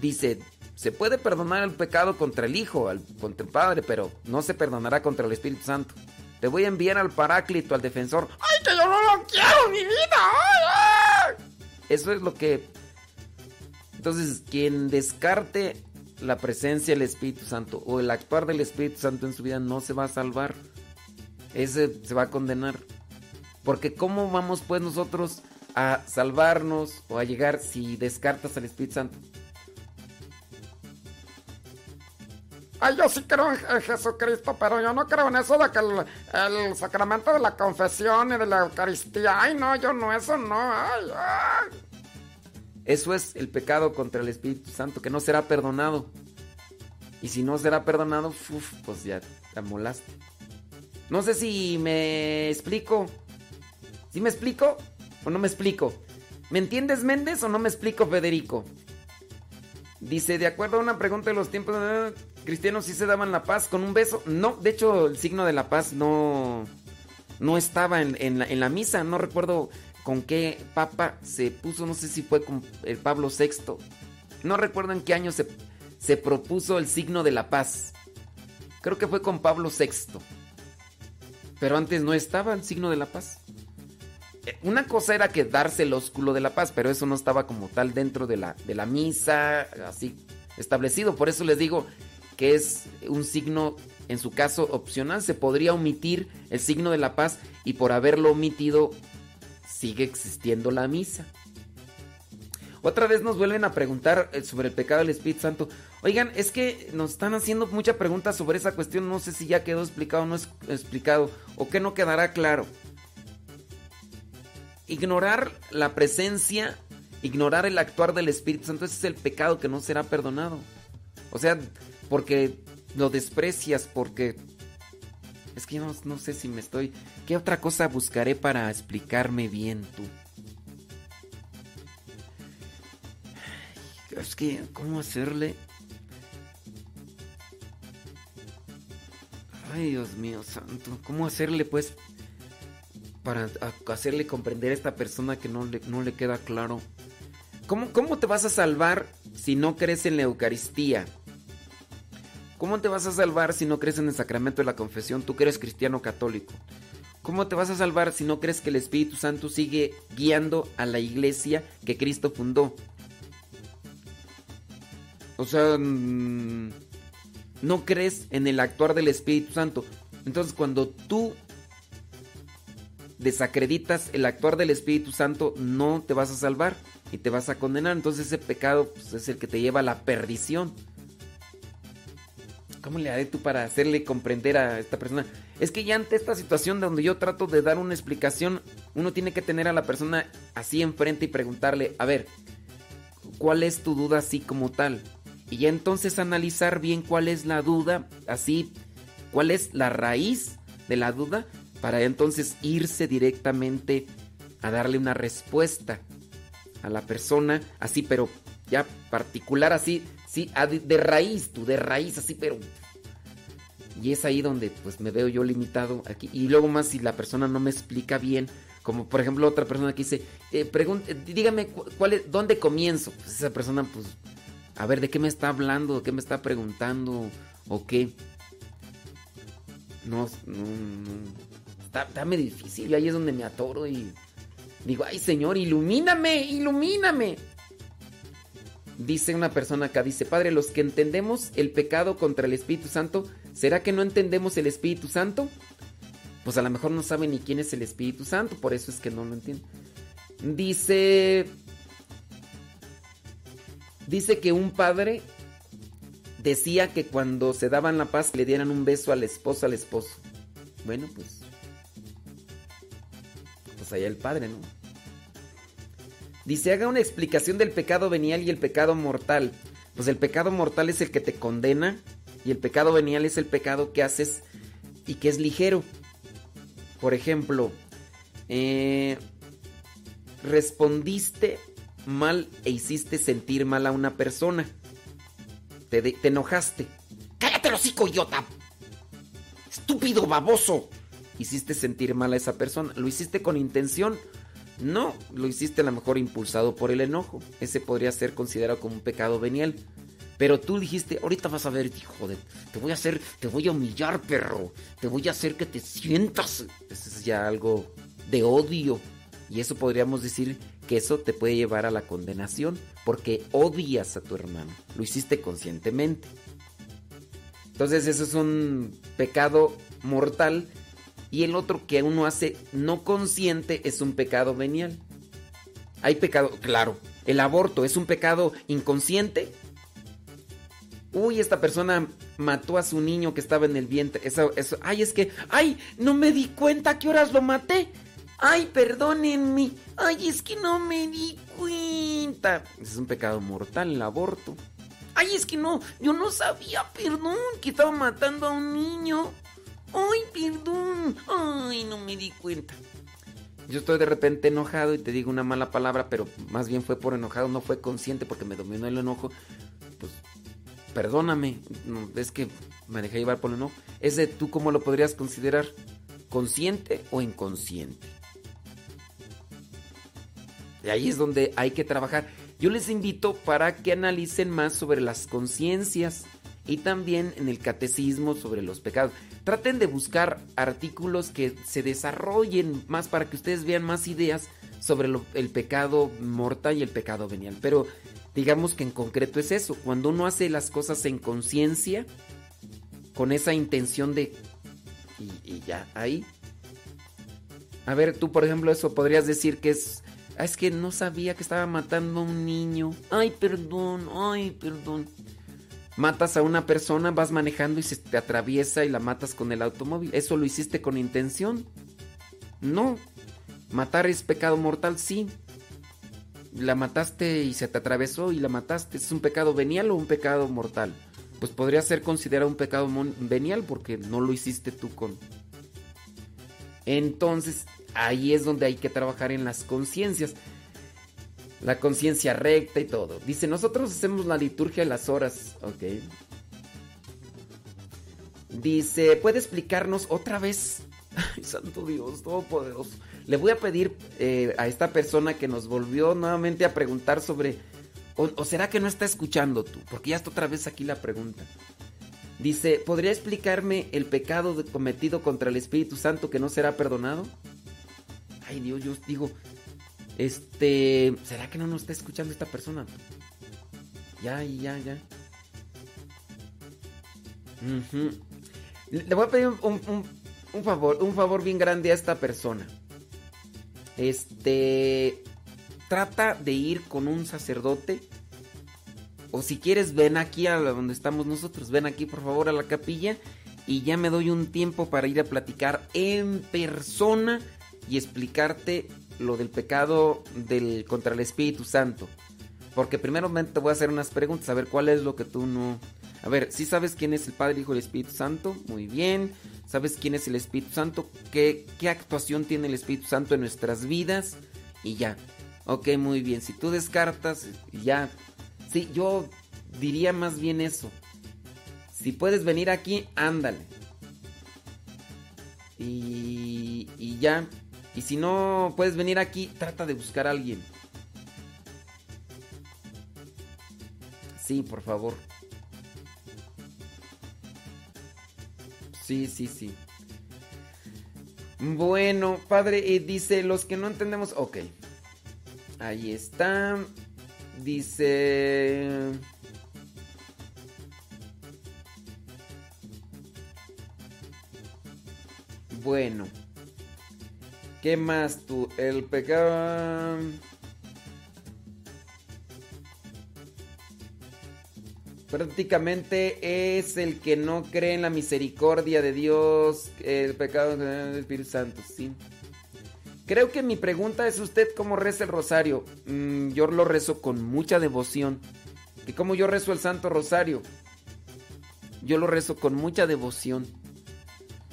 Dice, se puede perdonar el pecado contra el Hijo, al- contra el Padre, pero no se perdonará contra el Espíritu Santo. Te voy a enviar al Paráclito, al defensor. ¡Ay, que yo no lo quiero, mi vida! ¡Ay, ay! Eso es lo que... Entonces, quien descarte la presencia del Espíritu Santo o el actuar del Espíritu Santo en su vida no se va a salvar. Ese se va a condenar. Porque ¿cómo vamos pues nosotros a salvarnos o a llegar si descartas al Espíritu Santo? Ay, yo sí creo en Jesucristo, pero yo no creo en eso de que el, sacramento de la confesión y de la Eucaristía. Ay, no, yo no, eso no. Ay, ay. Eso es el pecado contra el Espíritu Santo, que no será perdonado. Y si no será perdonado, pues ya te amolaste. No sé si me explico. ¿Sí me explico o no me explico? ¿Me entiendes, Méndez, o no me explico, Federico? Dice, de acuerdo a una pregunta de los tiempos eh, cristianos, ¿sí se daban la paz con un beso? No, de hecho, el signo de la paz no, no estaba en, la, en la misa. No recuerdo con qué papa se puso, no sé si fue con el Pablo VI. No recuerdo en qué año se, se propuso el signo de la paz. Creo que fue con Pablo VI. Pero antes no estaba el signo de la paz. Eh, una cosa era que darse el ósculo de la paz, pero eso no estaba como tal dentro de la, de la misa, así establecido. Por eso les digo que es un signo, en su caso, opcional. Se podría omitir el signo de la paz y por haberlo omitido sigue existiendo la misa. Otra vez nos vuelven a preguntar eh, sobre el pecado del Espíritu Santo. Oigan, es que nos están haciendo mucha pregunta sobre esa cuestión. No sé si ya quedó explicado o no explicado o que no quedará claro. Ignorar la presencia, ignorar el actuar del Espíritu Santo, ese es el pecado que no será perdonado. O sea, porque lo desprecias, porque... Es que no, no sé si me estoy... ¿Qué otra cosa buscaré para explicarme bien tú? Es que, ¿cómo hacerle? Ay, Dios mío, santo. ¿Cómo hacerle, pues, para hacerle comprender a esta persona que no le, no le queda claro? ¿Cómo, ¿Cómo te vas a salvar si no crees en la Eucaristía? ¿Cómo te vas a salvar si no crees en el sacramento de la confesión? Tú que eres cristiano católico. ¿Cómo te vas a salvar si no crees que el Espíritu Santo sigue guiando a la iglesia que Cristo fundó? O sea, mm, no crees en el actuar del Espíritu Santo. Entonces cuando tú desacreditas el actuar del Espíritu Santo, no te vas a salvar y te vas a condenar. Entonces ese pecado pues, es el que te lleva a la perdición. ¿Cómo le haré tú para hacerle comprender a esta persona? Es que ya ante esta situación donde yo trato de dar una explicación, uno tiene que tener a la persona así enfrente y preguntarle, a ver, ¿cuál es tu duda así como tal? Y ya entonces analizar bien cuál es la duda, así, cuál es la raíz de la duda, para entonces irse directamente a darle una respuesta a la persona, así, pero ya particular, así, sí, de raíz, tú, de raíz, así, pero... Y es ahí donde pues me veo yo limitado aquí. Y luego más si la persona no me explica bien, como por ejemplo otra persona que dice, eh, dígame cuál es, dónde comienzo. Pues esa persona pues a ver, ¿de qué me está hablando? ¿De qué me está preguntando? ¿O qué? No, no, no. Está, está muy difícil. Ahí es donde me atoro y digo, ay Señor, ilumíname, ilumíname. Dice una persona acá, dice, Padre, los que entendemos el pecado contra el Espíritu Santo, ¿será que no entendemos el Espíritu Santo? Pues a lo mejor no saben ni quién es el Espíritu Santo, por eso es que no lo entienden. Dice Dice que un padre decía que cuando se daban la paz le dieran un beso a la esposa al esposo. Bueno, pues. Pues allá el padre, ¿no? Dice, haga una explicación del pecado venial y el pecado mortal. Pues el pecado mortal es el que te condena y el pecado venial es el pecado que haces y que es ligero. Por ejemplo, eh, respondiste mal e hiciste sentir mal a una persona. Te, te enojaste. ¡Cállate, hocico, idiota! ¡Estúpido, baboso! Hiciste sentir mal a esa persona. ¿Lo hiciste con intención? No, lo hiciste a lo mejor impulsado por el enojo. Ese podría ser considerado como un pecado venial. Pero tú dijiste, ahorita vas a ver, hijo de, te voy a hacer, te voy a humillar, perro. Te voy a hacer que te sientas. Eso es ya algo de odio. Y eso podríamos decir que eso te puede llevar a la condenación porque odias a tu hermano. Lo hiciste conscientemente. Entonces eso es un pecado mortal y el otro que uno hace no consciente es un pecado venial. Hay pecado, claro. El aborto es un pecado inconsciente. Uy, esta persona mató a su niño que estaba en el vientre. Eso, eso. Ay, es que. Ay, no me di cuenta qué horas lo maté. Ay, perdónenme. Ay, es que no me di cuenta. Es un pecado mortal el aborto. Ay, es que no, yo no sabía, perdón, que estaba matando a un niño. Ay, perdón. Ay, no me di cuenta. Yo estoy de repente enojado y te digo una mala palabra, pero más bien fue por enojado, no fue consciente porque me dominó el enojo. Pues perdóname, es que me dejé llevar por el enojo. Ese tú cómo lo podrías considerar? ¿Consciente o inconsciente? Y ahí es donde hay que trabajar. Yo les invito para que analicen más sobre las conciencias y también en el catecismo sobre los pecados. Traten de buscar artículos que se desarrollen más para que ustedes vean más ideas sobre el pecado mortal y el pecado venial. Pero digamos que en concreto es eso, cuando uno hace las cosas en conciencia, con esa intención de... Y, y, ya, ahí. A ver, tú por ejemplo eso podrías decir que es... Ah, es que no sabía que estaba matando a un niño. Ay, perdón, ay, perdón. Matas a una persona, vas manejando y se te atraviesa y la matas con el automóvil. ¿Eso lo hiciste con intención? No. Matar es pecado mortal, sí. La mataste y se te atravesó y la mataste. ¿Es un pecado venial o un pecado mortal? Pues podría ser considerado un pecado venial porque no lo hiciste tú con... Entonces, ahí es donde hay que trabajar en las conciencias. La conciencia recta y todo. Dice, nosotros hacemos la liturgia de las horas. Ok. Dice, ¿puede explicarnos otra vez? Ay, santo Dios, todopoderoso. Le voy a pedir eh, a esta persona que nos volvió nuevamente a preguntar sobre... O, o, será que no está escuchando tú? Porque ya está otra vez aquí la pregunta. Dice, ¿podría explicarme el pecado cometido contra el Espíritu Santo que no será perdonado? Ay Dios, yo digo, este, ¿será que no nos está escuchando esta persona? Ya, ya, ya. Le voy a pedir un, un, favor, un favor bien grande a esta persona. Este, trata de ir con un sacerdote. O si quieres, ven aquí a donde estamos nosotros. Ven aquí, por favor, a la capilla. Y ya me doy un tiempo para ir a platicar en persona y explicarte lo del pecado del, contra el Espíritu Santo. Porque primero te voy a hacer unas preguntas, a ver cuál es lo que tú no... A ver, si sabes quién es el Padre, Hijo y el Espíritu Santo, muy bien. ¿Sabes quién es el Espíritu Santo? ¿Qué, ¿Qué actuación tiene el Espíritu Santo en nuestras vidas? Y ya. Ok, muy bien. Si tú descartas, ya. Sí, yo diría más bien eso. Si puedes venir aquí, ándale. Y, y ya. Y si no puedes venir aquí, trata de buscar a alguien. Sí, por favor. Sí, sí, sí. Bueno, padre, eh, dice, los que no entendemos... Ok. Ahí está. Dice... Bueno. ¿Qué más tú? El pecado... Prácticamente es el que no cree en la misericordia de Dios, el pecado del Espíritu Santo, sí. Creo que mi pregunta es usted cómo reza el rosario. Mm, yo lo rezo con mucha devoción. ¿Y cómo yo rezo el Santo Rosario? Yo lo rezo con mucha devoción.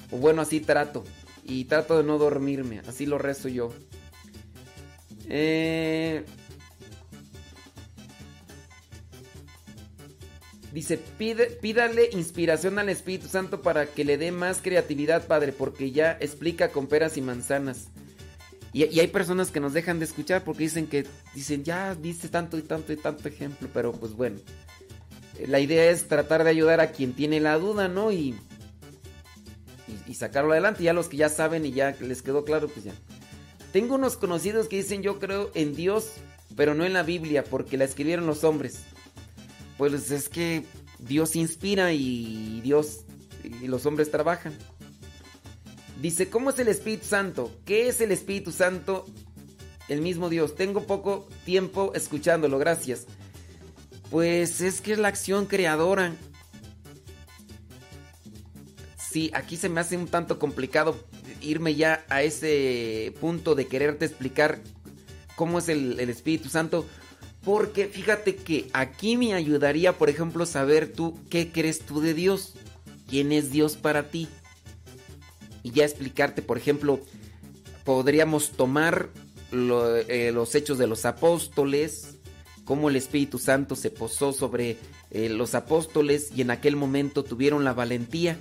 O bueno, así trato. Y trato de no dormirme. Así lo rezo yo. Eh... Dice, pide, pídale inspiración al Espíritu Santo para que le dé más creatividad, Padre, porque ya explica con peras y manzanas. Y, y, hay personas que nos dejan de escuchar porque dicen que, dicen, ya viste tanto y tanto y tanto ejemplo, pero pues bueno. La idea es tratar de ayudar a quien tiene la duda, ¿no? Y, y, sacarlo adelante. Ya los que ya saben y ya les quedó claro, pues ya. Tengo unos conocidos que dicen, yo creo en Dios, pero no en la Biblia, porque la escribieron los hombres. Pues es que Dios inspira y Dios y los hombres trabajan. Dice, ¿cómo es el Espíritu Santo? ¿Qué es el Espíritu Santo? el mismo Dios. Tengo poco tiempo escuchándolo, gracias. Pues es que es la acción creadora. Aquí se me hace un tanto complicado irme ya a ese punto de quererte explicar cómo es el, el Espíritu Santo. Porque fíjate que aquí me ayudaría, por ejemplo, saber tú qué crees tú de Dios. ¿Quién es Dios para ti? Y ya explicarte, por ejemplo, podríamos tomar eh, los hechos de los apóstoles, cómo el Espíritu Santo se posó sobre eh, los apóstoles y en aquel momento tuvieron la valentía.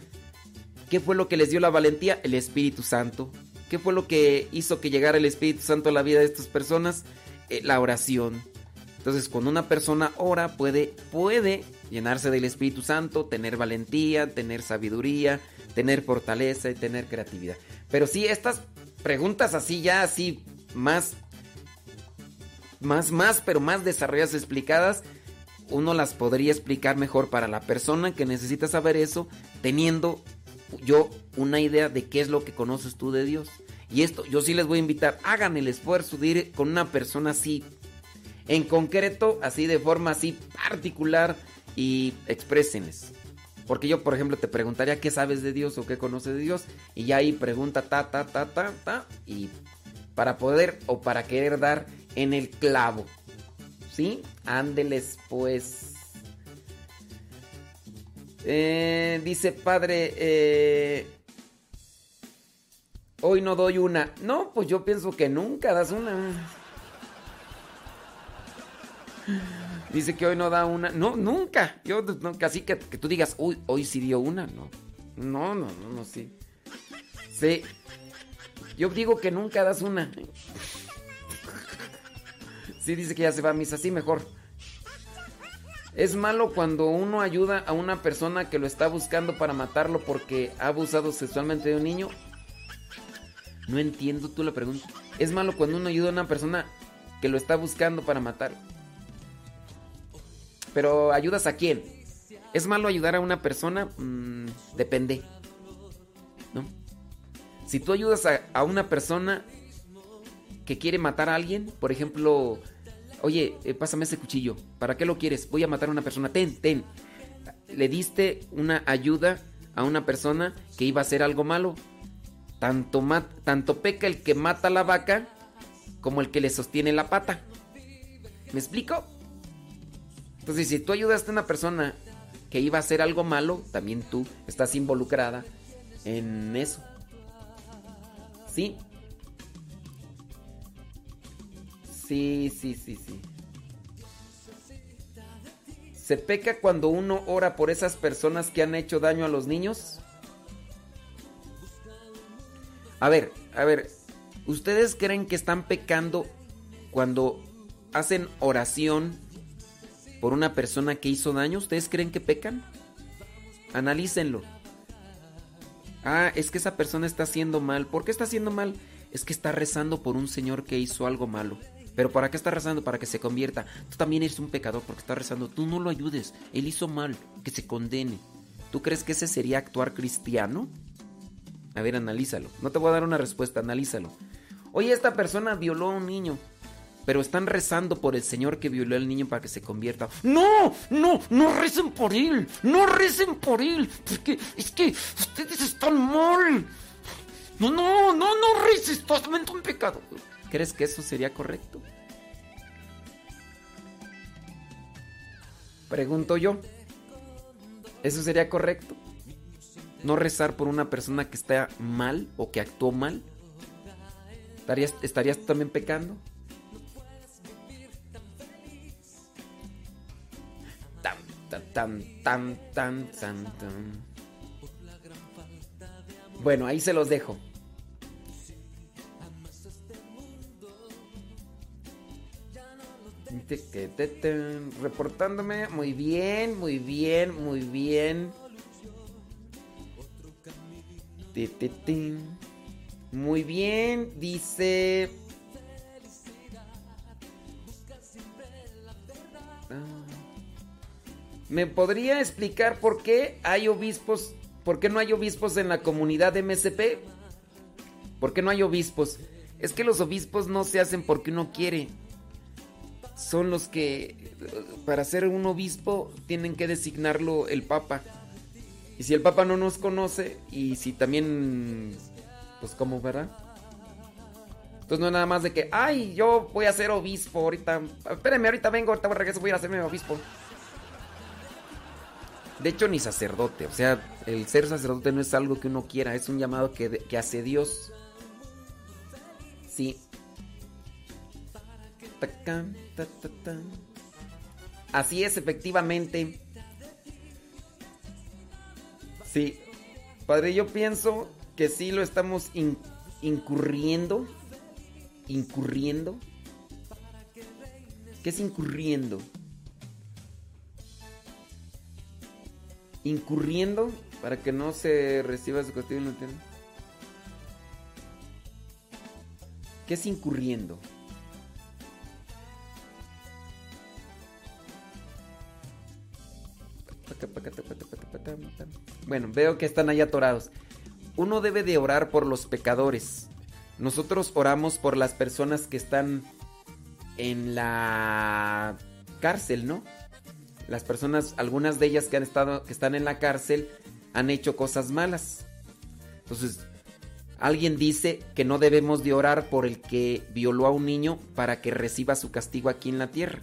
¿Qué fue lo que les dio la valentía? El Espíritu Santo. ¿Qué fue lo que hizo que llegara el Espíritu Santo a la vida de estas personas? Eh, la oración. Entonces, cuando una persona ora, puede, puede llenarse del Espíritu Santo, tener valentía, tener sabiduría, tener fortaleza y tener creatividad. Pero sí, estas preguntas así ya, así más, más, más, pero más desarrolladas, explicadas, uno las podría explicar mejor para la persona que necesita saber eso, teniendo yo una idea de qué es lo que conoces tú de Dios. Y esto, yo sí les voy a invitar, hagan el esfuerzo de ir con una persona así en concreto, así de forma así particular y exprésenles. Porque yo, por ejemplo, te preguntaría qué sabes de Dios o qué conoces de Dios y ya ahí pregunta ta ta ta ta ta y para poder o para querer dar en el clavo. ¿Sí? Ándeles pues. Eh, dice padre, eh, hoy no doy una. No, pues yo pienso que nunca das una. Dice que hoy no da una. No, nunca. Yo nunca. Así que, que tú digas, uy, hoy sí dio una. No. No, no, no, no, sí. Sí. Yo digo que nunca das una. Sí, dice que ya se va a misa. Sí, mejor. Es malo cuando uno ayuda a una persona que lo está buscando para matarlo porque ha abusado sexualmente de un niño. No entiendo tú la pregunta. Es malo cuando uno ayuda a una persona que lo está buscando para matarlo. Pero ¿ayudas a quién? ¿Es malo ayudar a una persona? Mm, depende. ¿No? Si tú ayudas a, una persona que quiere matar a alguien, por ejemplo, oye, eh, pásame ese cuchillo, ¿para qué lo quieres? Voy a matar a una persona, ten, ten. Le diste una ayuda a una persona que iba a hacer algo malo. Tanto, tanto peca el que mata a la vaca como el que le sostiene la pata. ¿Me explico? Entonces, si tú ayudaste a una persona que iba a hacer algo malo, también tú estás involucrada en eso. ¿Sí? Sí, sí, sí, sí. ¿Se peca cuando uno ora por esas personas que han hecho daño a los niños? A ver, a ver, ¿ustedes creen que están pecando cuando hacen oración por una persona que hizo daño, ¿ustedes creen que pecan? Analícenlo. Ah, es que esa persona está haciendo mal. ¿Por qué está haciendo mal? Es que está rezando por un señor que hizo algo malo. Pero ¿para qué está rezando? Para que se convierta. Tú también eres un pecador porque está rezando. Tú no lo ayudes. Él hizo mal. Que se condene. ¿Tú crees que ese sería actuar cristiano? A ver, analízalo. No te voy a dar una respuesta, analízalo. Oye, esta persona violó a un niño pero están rezando por el Señor que violó al niño para que se convierta. No, no, no recen por él, no recen por él, porque es que ustedes están mal. No, no, no, no reces, estás un pecado. ¿Crees que eso sería correcto? Pregunto yo. ¿Eso sería correcto? ¿No rezar por una persona que está mal o que actuó mal? ¿Estarías, estarías también pecando? Tan. Bueno, ahí se los dejo. Reportándome. Muy bien, muy bien, muy bien. Muy bien, dice. ¿Me podría explicar por qué hay obispos, por qué no hay obispos en la comunidad de MSP? ¿Por qué no hay obispos? Es que los obispos no se hacen porque uno quiere. Son los que, para ser un obispo, tienen que designarlo el Papa. Y si el Papa no nos conoce, y si también, pues como, ¿verdad? Entonces no es nada más de que, ay, yo voy a ser obispo ahorita. Espérenme, ahorita vengo, ahorita voy a regreso, voy a hacerme obispo. De hecho, ni sacerdote. O sea, el ser sacerdote no es algo que uno quiera, es un llamado que, que hace Dios. Sí. Así es, efectivamente. Sí. Padre, yo pienso que sí lo estamos incurriendo. Incurriendo. ¿Qué es incurriendo? Incurriendo para que no se reciba su castigo en el ¿Qué es incurriendo? Bueno, veo que están ahí atorados. Uno debe de orar por los pecadores. Nosotros oramos por las personas que están en la cárcel, ¿no? Las personas, algunas de ellas que han estado, que están en la cárcel, han hecho cosas malas. Entonces, alguien dice que no debemos de orar por el que violó a un niño para que reciba su castigo aquí en la tierra.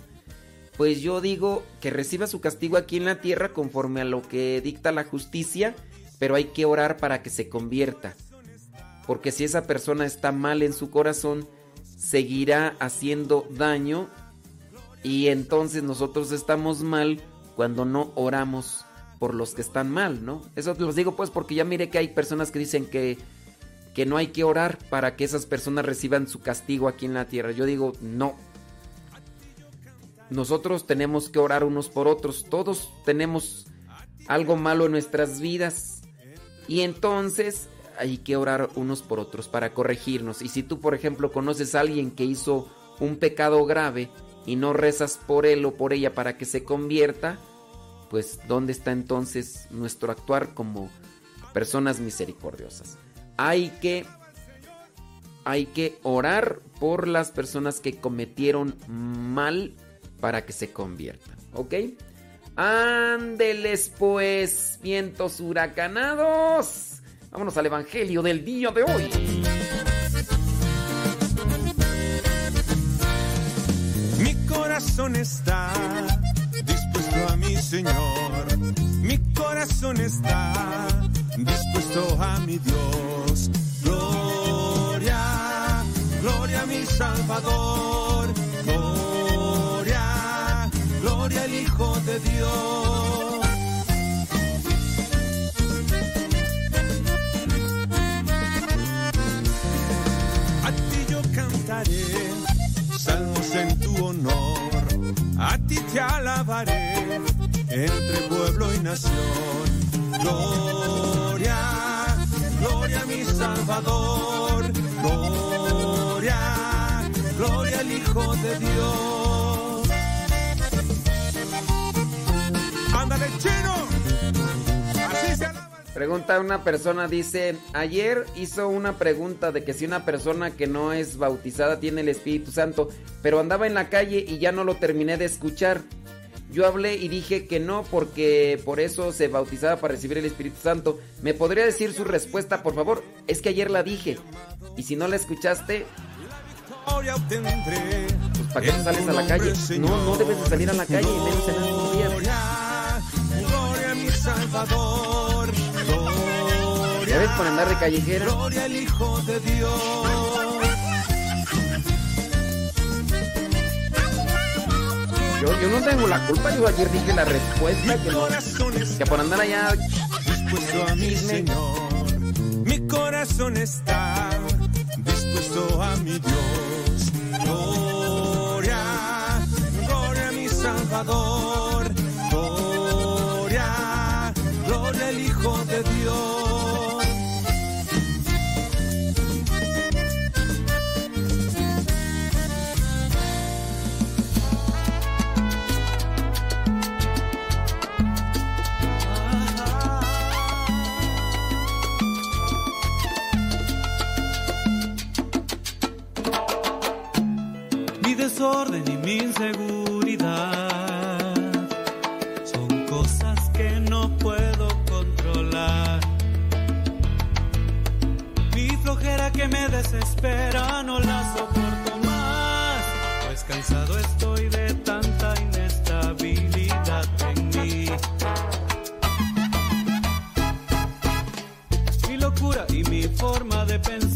Pues yo digo que reciba su castigo aquí en la tierra conforme a lo que dicta la justicia, pero hay que orar para que se convierta. Porque si esa persona está mal en su corazón, seguirá haciendo daño y entonces nosotros estamos mal cuando no oramos por los que están mal, ¿no? Eso los digo pues porque ya mire que hay personas que dicen que, que no hay que orar para que esas personas reciban su castigo aquí en la tierra. Yo digo, no, nosotros tenemos que orar unos por otros. Todos tenemos algo malo en nuestras vidas. Y entonces hay que orar unos por otros para corregirnos. Y si tú, por ejemplo, conoces a alguien que hizo un pecado grave y no rezas por él o por ella para que se convierta, pues ¿dónde está entonces nuestro actuar como personas misericordiosas? Hay que hay que orar por las personas que cometieron mal para que se conviertan, ¿ok? Ándeles pues, vientos huracanados. Vámonos al Evangelio del día de hoy. Mi corazón está dispuesto a mi Señor. Mi corazón está dispuesto a mi Dios. Gloria, gloria a mi Salvador De Dios. A ti yo cantaré salmos en tu honor, a ti te alabaré entre pueblo y nación. Gloria, gloria a mi Salvador, gloria, gloria al Hijo de Dios. Pregunta una persona, dice, ayer hizo una pregunta de que si una persona que no es bautizada tiene el Espíritu Santo, pero andaba en la calle y ya no lo terminé de escuchar. Yo hablé y dije que no porque por eso se bautizaba para recibir el Espíritu Santo. ¿Me podría decir su respuesta, por favor? Es que ayer la dije. Y si no la escuchaste, pues ¿para qué sales a la calle? No, no debes de salir a la calle, menos en días. Salvador. ¿Ya ves por andar de callejero? Gloria al Hijo de Dios. Yo, yo, no tengo la culpa, yo ayer dije la respuesta que, no, que por andar allá dispuesto a mi Señor. Mi corazón está dispuesto a mi Dios. Gloria, gloria a mi Salvador Dios. desorden y mi inseguridad que me desespera no la soporto más, pues cansado estoy de tanta inestabilidad en mí. Mi locura y mi forma de pensar.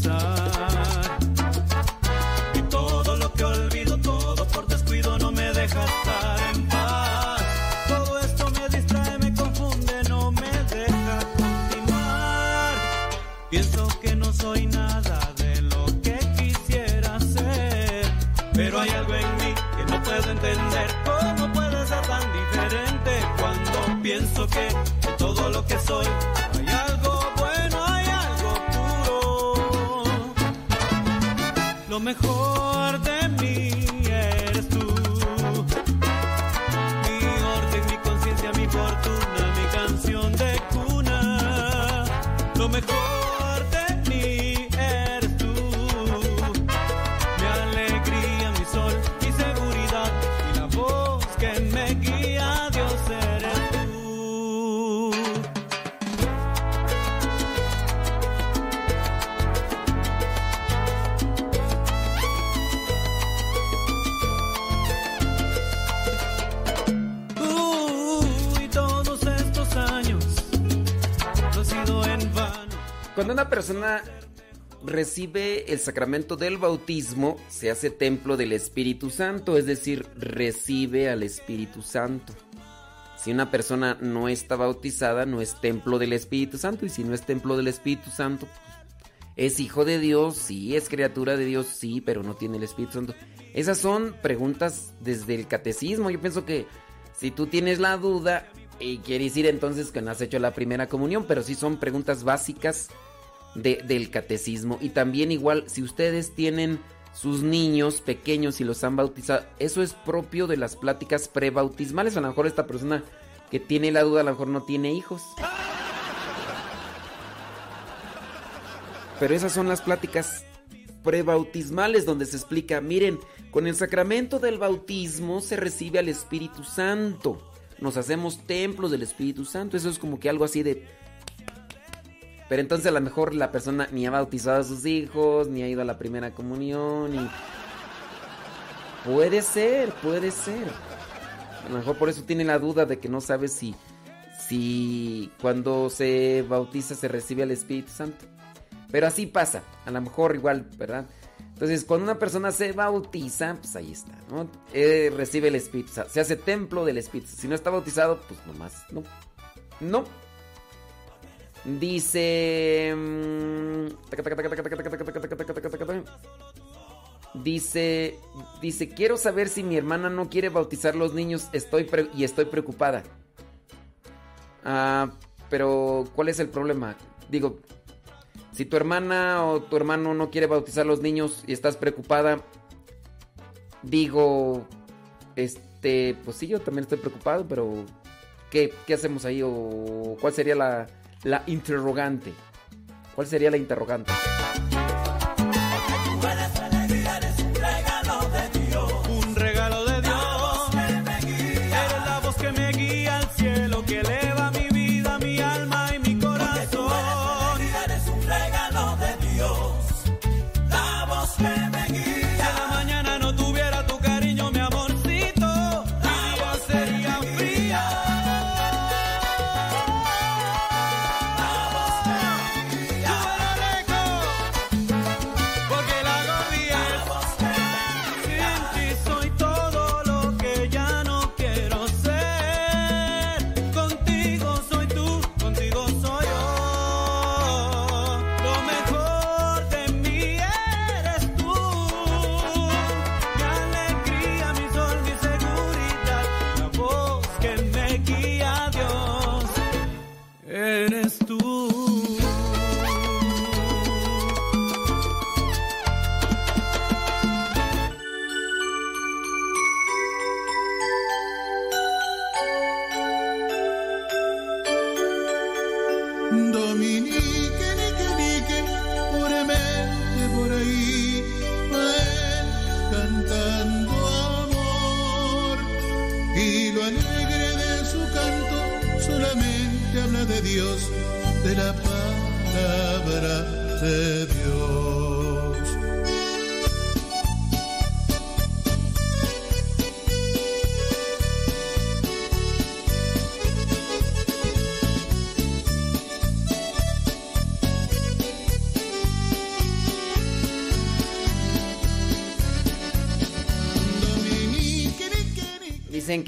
Pienso persona recibe el sacramento del bautismo, se hace templo del Espíritu Santo, es decir, recibe al Espíritu Santo. Si una persona no está bautizada, no es templo del Espíritu Santo, y si no es templo del Espíritu Santo, es hijo de Dios, sí, es criatura de Dios, sí, pero no tiene el Espíritu Santo. Esas son preguntas desde el catecismo. Yo pienso que si tú tienes la duda y quieres ir entonces que no has hecho la primera comunión, pero sí son preguntas básicas de- del catecismo. Y también igual, si ustedes tienen sus niños pequeños y los han bautizado, eso es propio de las pláticas prebautismales. A lo mejor esta persona que tiene la duda a lo mejor no tiene hijos. Pero esas son las pláticas prebautismales donde se explica, miren, con el sacramento del bautismo se recibe al Espíritu Santo. Nos hacemos templos del Espíritu Santo. Eso es como que algo así de... Pero entonces a lo mejor la persona ni ha bautizado a sus hijos, ni ha ido a la primera comunión, y... Puede ser, puede ser. A lo mejor por eso tiene la duda de que no sabe si, si cuando se bautiza se recibe al Espíritu Santo. Pero así pasa, a lo mejor igual, ¿verdad? Entonces, cuando una persona se bautiza, pues ahí está, ¿no? Eh, recibe el Espíritu, Santo, se hace templo del Espíritu. Si no está bautizado, pues nomás, no. No. Dice... mm, Dice, dice, quiero saber si mi hermana no quiere bautizar los niños estoy y estoy preocupada. Ah, pero ¿cuál es el problema? Digo, si tu hermana o tu hermano no quiere bautizar los niños y estás preocupada, digo, este, pues sí, yo también estoy preocupado, pero ¿qué, qué hacemos ahí? ¿O cuál sería la, la interrogante? ¿Cuál sería la interrogante?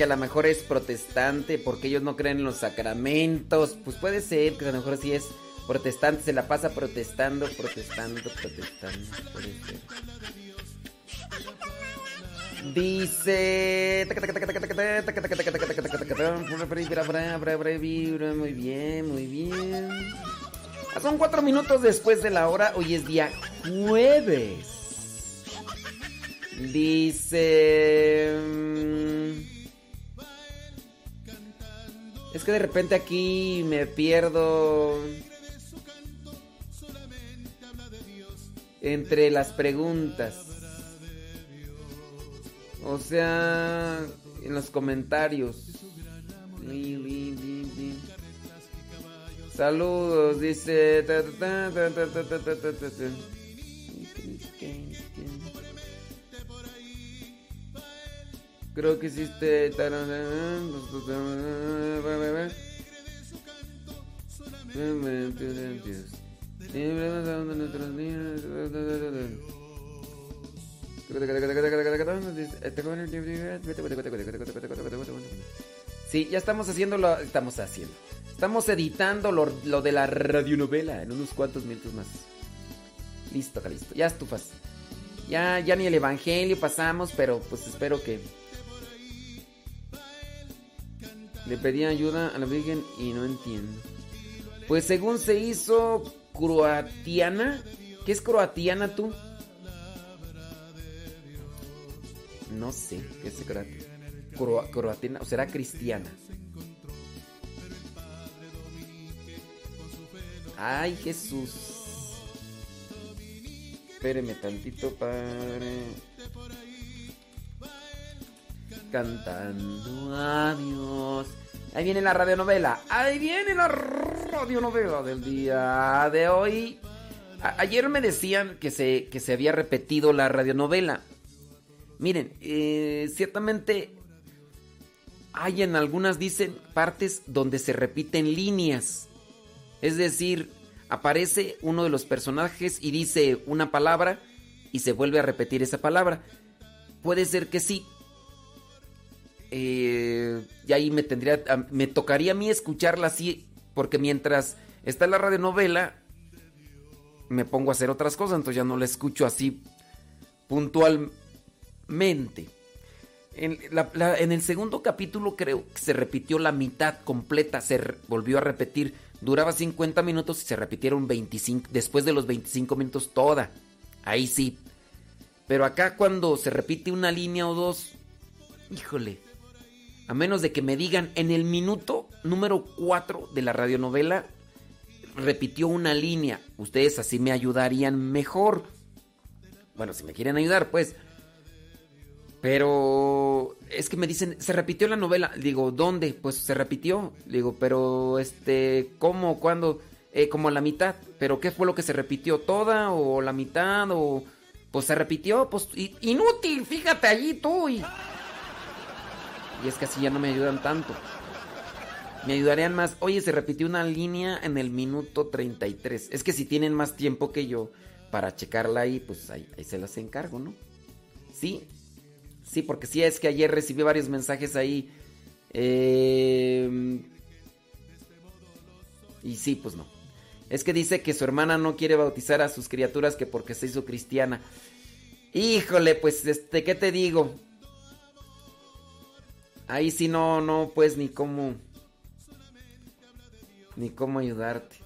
Que a lo mejor es protestante porque ellos no creen en los sacramentos. Pues puede ser que a lo mejor sí es protestante, se la pasa protestando, protestando, protestando. Puede. Dice. Muy bien, muy bien. Ah, Son cuatro minutos después de la hora. Hoy es día jueves. Dice. Es que de repente aquí me pierdo. Entre las preguntas. O sea, en los comentarios. Saludos, dice. Creo que hiciste. Sí, ya estamos haciendo estamos haciendo. Estamos editando lo, lo de la radionovela en unos cuantos minutos más. Listo, listo. Ya estufas. Ya, ya ni el evangelio pasamos, pero pues espero que. Le pedí ayuda a la Virgen y no entiendo. Pues según se hizo croatiana. ¿Qué es croatiana tú? No sé, ¿qué es croatiana? Cro- croatiana o será cristiana. Ay, Jesús. Espéreme tantito, padre. Cantando adiós. Ahí viene la radionovela. Ahí viene la radionovela del día de hoy. Ayer me decían que se, que se había repetido la radionovela. Miren, eh, ciertamente hay en algunas, dicen, partes donde se repiten líneas. Es decir, aparece uno de los personajes y dice una palabra y se vuelve a repetir esa palabra. Puede ser que sí. Eh, y ahí me tendría, me tocaría a mí escucharla así, porque mientras está la radionovela, me pongo a hacer otras cosas, entonces ya no la escucho así puntualmente. En, el segundo capítulo creo que se repitió la mitad completa, se volvió a repetir. Duraba 50 minutos y se repitieron 25, después de los 25 minutos toda. Ahí sí. Pero acá cuando se repite una línea o dos, híjole, a menos de que me digan en el minuto número 4 de la radionovela, repitió una línea. Ustedes así me ayudarían mejor. Bueno, si me quieren ayudar, pues. Pero es que me dicen, se repitió la novela. Digo, ¿dónde? Pues se repitió. Digo, pero este, ¿cómo? ¿Cuándo? Eh, como a la mitad. ¿Pero qué fue lo que se repitió? ¿Toda o la mitad? O pues se repitió, pues inútil, fíjate allí tú. Y, y es que así ya no me ayudan tanto. Me ayudarían más. Oye, se repitió una línea en el minuto 33. Es que si tienen más tiempo que yo para checarla ahí, pues ahí, ahí se las encargo, ¿no? Sí, sí, porque sí es que ayer recibí varios mensajes ahí. eh, y sí, pues no. Es que dice que su hermana no quiere bautizar a sus criaturas que porque se hizo cristiana. Híjole, pues este, ¿qué te digo? Ahí sí no, no, pues ni cómo. Ni cómo ayudarte.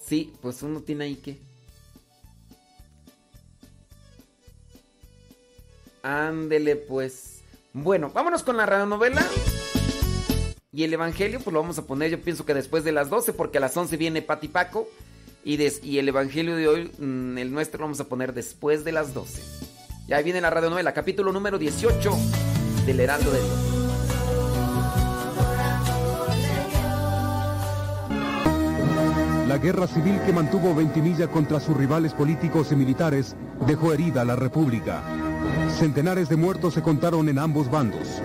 Sí, pues uno tiene ahí que. Ándele, pues. Bueno, vámonos con la radionovela. Y el evangelio, pues lo vamos a poner, yo pienso que después de las 12, porque a las 11 viene Pati Paco. Y, des- y el evangelio de hoy, mm, el nuestro, lo vamos a poner después de las 12. Ya viene la radionovela, capítulo número 18 del Heraldo de Dios. la guerra civil que mantuvo Ventimilla contra sus rivales políticos y militares dejó herida a la República. Centenares de muertos se contaron en ambos bandos.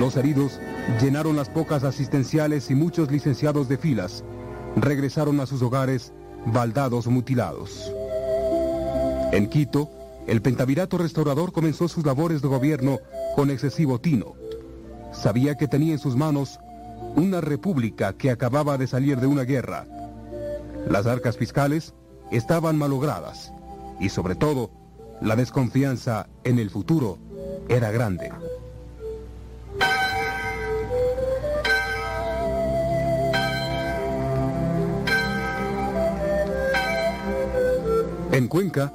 Los heridos llenaron las pocas asistenciales y muchos licenciados de filas regresaron a sus hogares baldados o mutilados. En Quito, el pentavirato restaurador comenzó sus labores de gobierno con excesivo tino. Sabía que tenía en sus manos una república que acababa de salir de una guerra. Las arcas fiscales estaban malogradas y sobre todo la desconfianza en el futuro era grande. En Cuenca,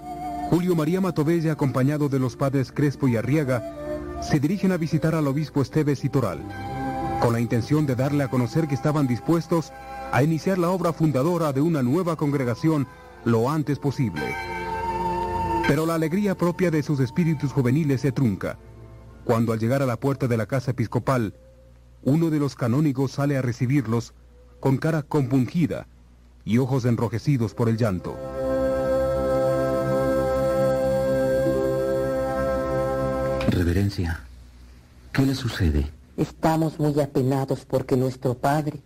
Julio María Matovella, acompañado de los padres Crespo y Arriaga, se dirigen a visitar al obispo Esteves y Toral, con la intención de darle a conocer que estaban dispuestos a iniciar la obra fundadora de una nueva congregación lo antes posible. Pero la alegría propia de sus espíritus juveniles se trunca, cuando al llegar a la puerta de la casa episcopal, uno de los canónigos sale a recibirlos con cara compungida y ojos enrojecidos por el llanto. Reverencia, ¿qué le sucede? Estamos muy apenados porque nuestro padre,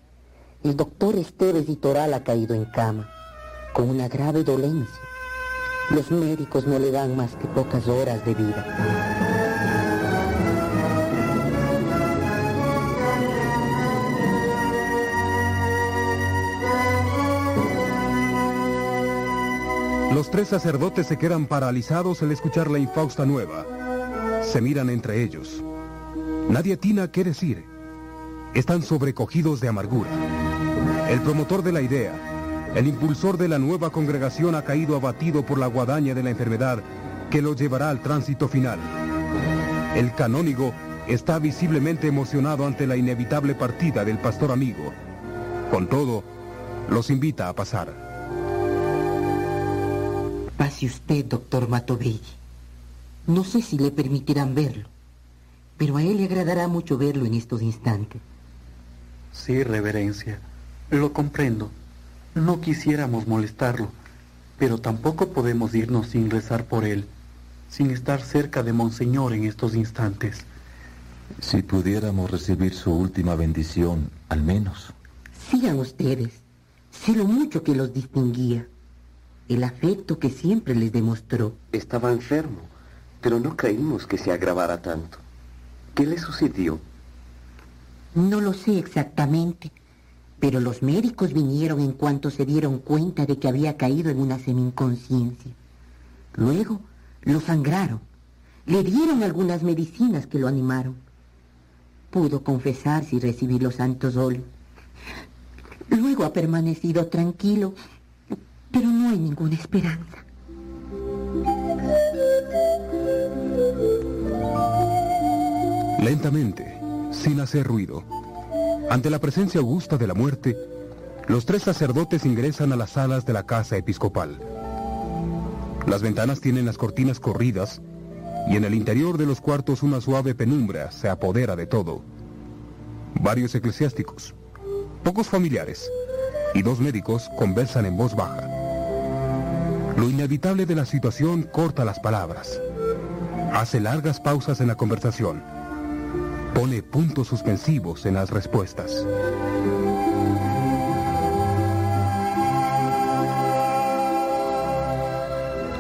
el doctor Esteves Toral, ha caído en cama, con una grave dolencia. Los médicos no le dan más que pocas horas de vida. Los tres sacerdotes se quedan paralizados al escuchar la infausta nueva. Se miran entre ellos. Nadie atina qué decir. Están sobrecogidos de amargura. El promotor de la idea, el impulsor de la nueva congregación ha caído abatido por la guadaña de la enfermedad que lo llevará al tránsito final. El canónigo está visiblemente emocionado ante la inevitable partida del pastor amigo. Con todo, los invita a pasar. Pase usted, doctor Matovelli. No sé si le permitirán verlo, pero a él le agradará mucho verlo en estos instantes. Sí, reverencia, lo comprendo. No quisiéramos molestarlo, pero tampoco podemos irnos sin rezar por él, sin estar cerca de Monseñor en estos instantes. Si pudiéramos recibir su última bendición, al menos. Sigan ustedes. Sé lo mucho que los distinguía, el afecto que siempre les demostró. Estaba enfermo, pero no creímos que se agravara tanto. ¿Qué le sucedió? No lo sé exactamente, pero los médicos vinieron en cuanto se dieron cuenta de que había caído en una semi-inconsciencia. Luego lo sangraron, le dieron algunas medicinas que lo animaron. Pudo confesarse y recibir los santos óleos. Luego ha permanecido tranquilo, pero no hay ninguna esperanza. Lentamente, sin hacer ruido, ante la presencia augusta de la muerte, los tres sacerdotes ingresan a las salas de la casa episcopal. Las ventanas tienen las cortinas corridas y en el interior de los cuartos una suave penumbra se apodera de todo. Varios eclesiásticos, pocos familiares y dos médicos conversan en voz baja. Lo inevitable de la situación corta las palabras. Hace largas pausas en la conversación. Pone puntos suspensivos en las respuestas.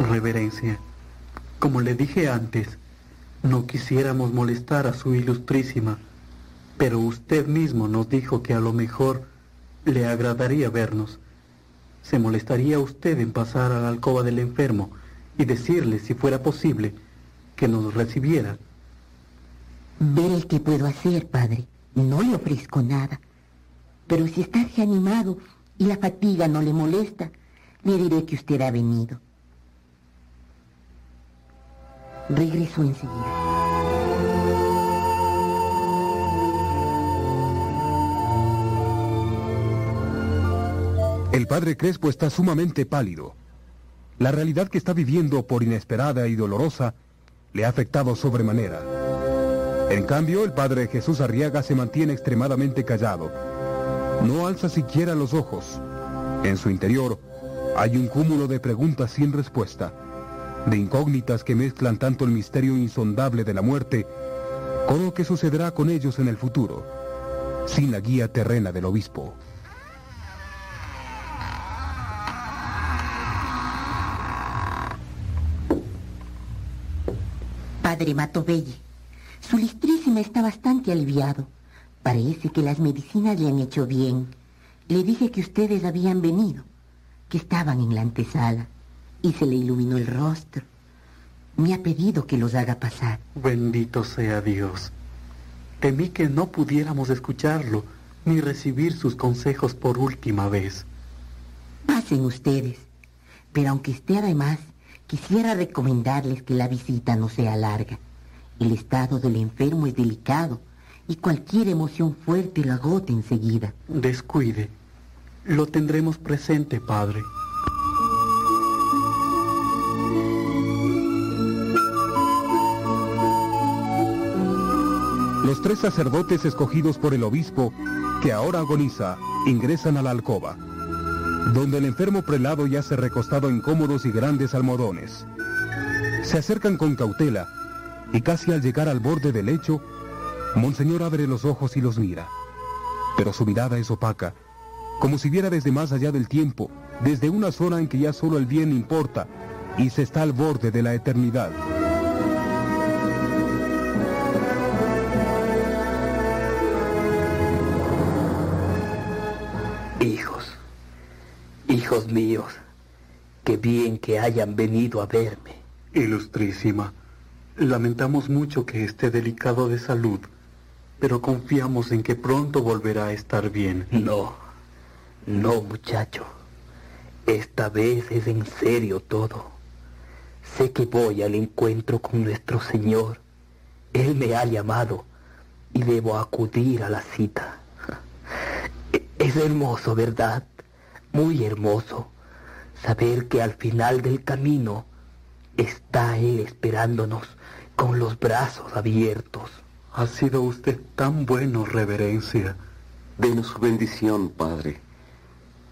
Reverencia, como le dije antes, no quisiéramos molestar a su ilustrísima, pero usted mismo nos dijo que a lo mejor le agradaría vernos. ¿Se molestaría usted en pasar a la alcoba del enfermo y decirle, si fuera posible, que nos recibiera? Ver qué puedo hacer, padre. No le ofrezco nada. Pero si está reanimado y la fatiga no le molesta, le diré que usted ha venido. Regreso enseguida. El padre Crespo está sumamente pálido. La realidad que está viviendo por inesperada y dolorosa le ha afectado sobremanera. En cambio, el padre Jesús Arriaga se mantiene extremadamente callado. No alza siquiera los ojos. En su interior hay un cúmulo de preguntas sin respuesta, de incógnitas que mezclan tanto el misterio insondable de la muerte con lo que sucederá con ellos en el futuro, sin la guía terrena del obispo. Padre Matobelli, su listrísima está bastante aliviado. Parece que las medicinas le han hecho bien. Le dije que ustedes habían venido, que estaban en la antesala, y se le iluminó el rostro. Me ha pedido que los haga pasar. Bendito sea Dios. Temí que no pudiéramos escucharlo ni recibir sus consejos por última vez. Pasen ustedes. Pero aunque esté además, quisiera recomendarles que la visita no sea larga. El estado del enfermo es delicado y cualquier emoción fuerte lo agota enseguida. Descuide. Lo tendremos presente, Padre. Los tres sacerdotes escogidos por el obispo, que ahora agoniza, ingresan a la alcoba, donde el enfermo prelado yace recostado en cómodos y grandes almodones. Se acercan con cautela y casi al llegar al borde del lecho, Monseñor abre los ojos y los mira. Pero su mirada es opaca, como si viera desde más allá del tiempo, desde una zona en que ya solo el bien importa y se está al borde de la eternidad. Hijos, hijos míos, qué bien que hayan venido a verme. Ilustrísima, lamentamos mucho que esté delicado de salud, pero confiamos en que pronto volverá a estar bien. No, no muchacho, esta vez es en serio todo. Sé que voy al encuentro con nuestro Señor. Él me ha llamado y debo acudir a la cita. Es hermoso, ¿verdad? Muy hermoso saber que al final del camino está Él esperándonos con los brazos abiertos. Ha sido usted tan bueno, reverencia. Denos su bendición, Padre.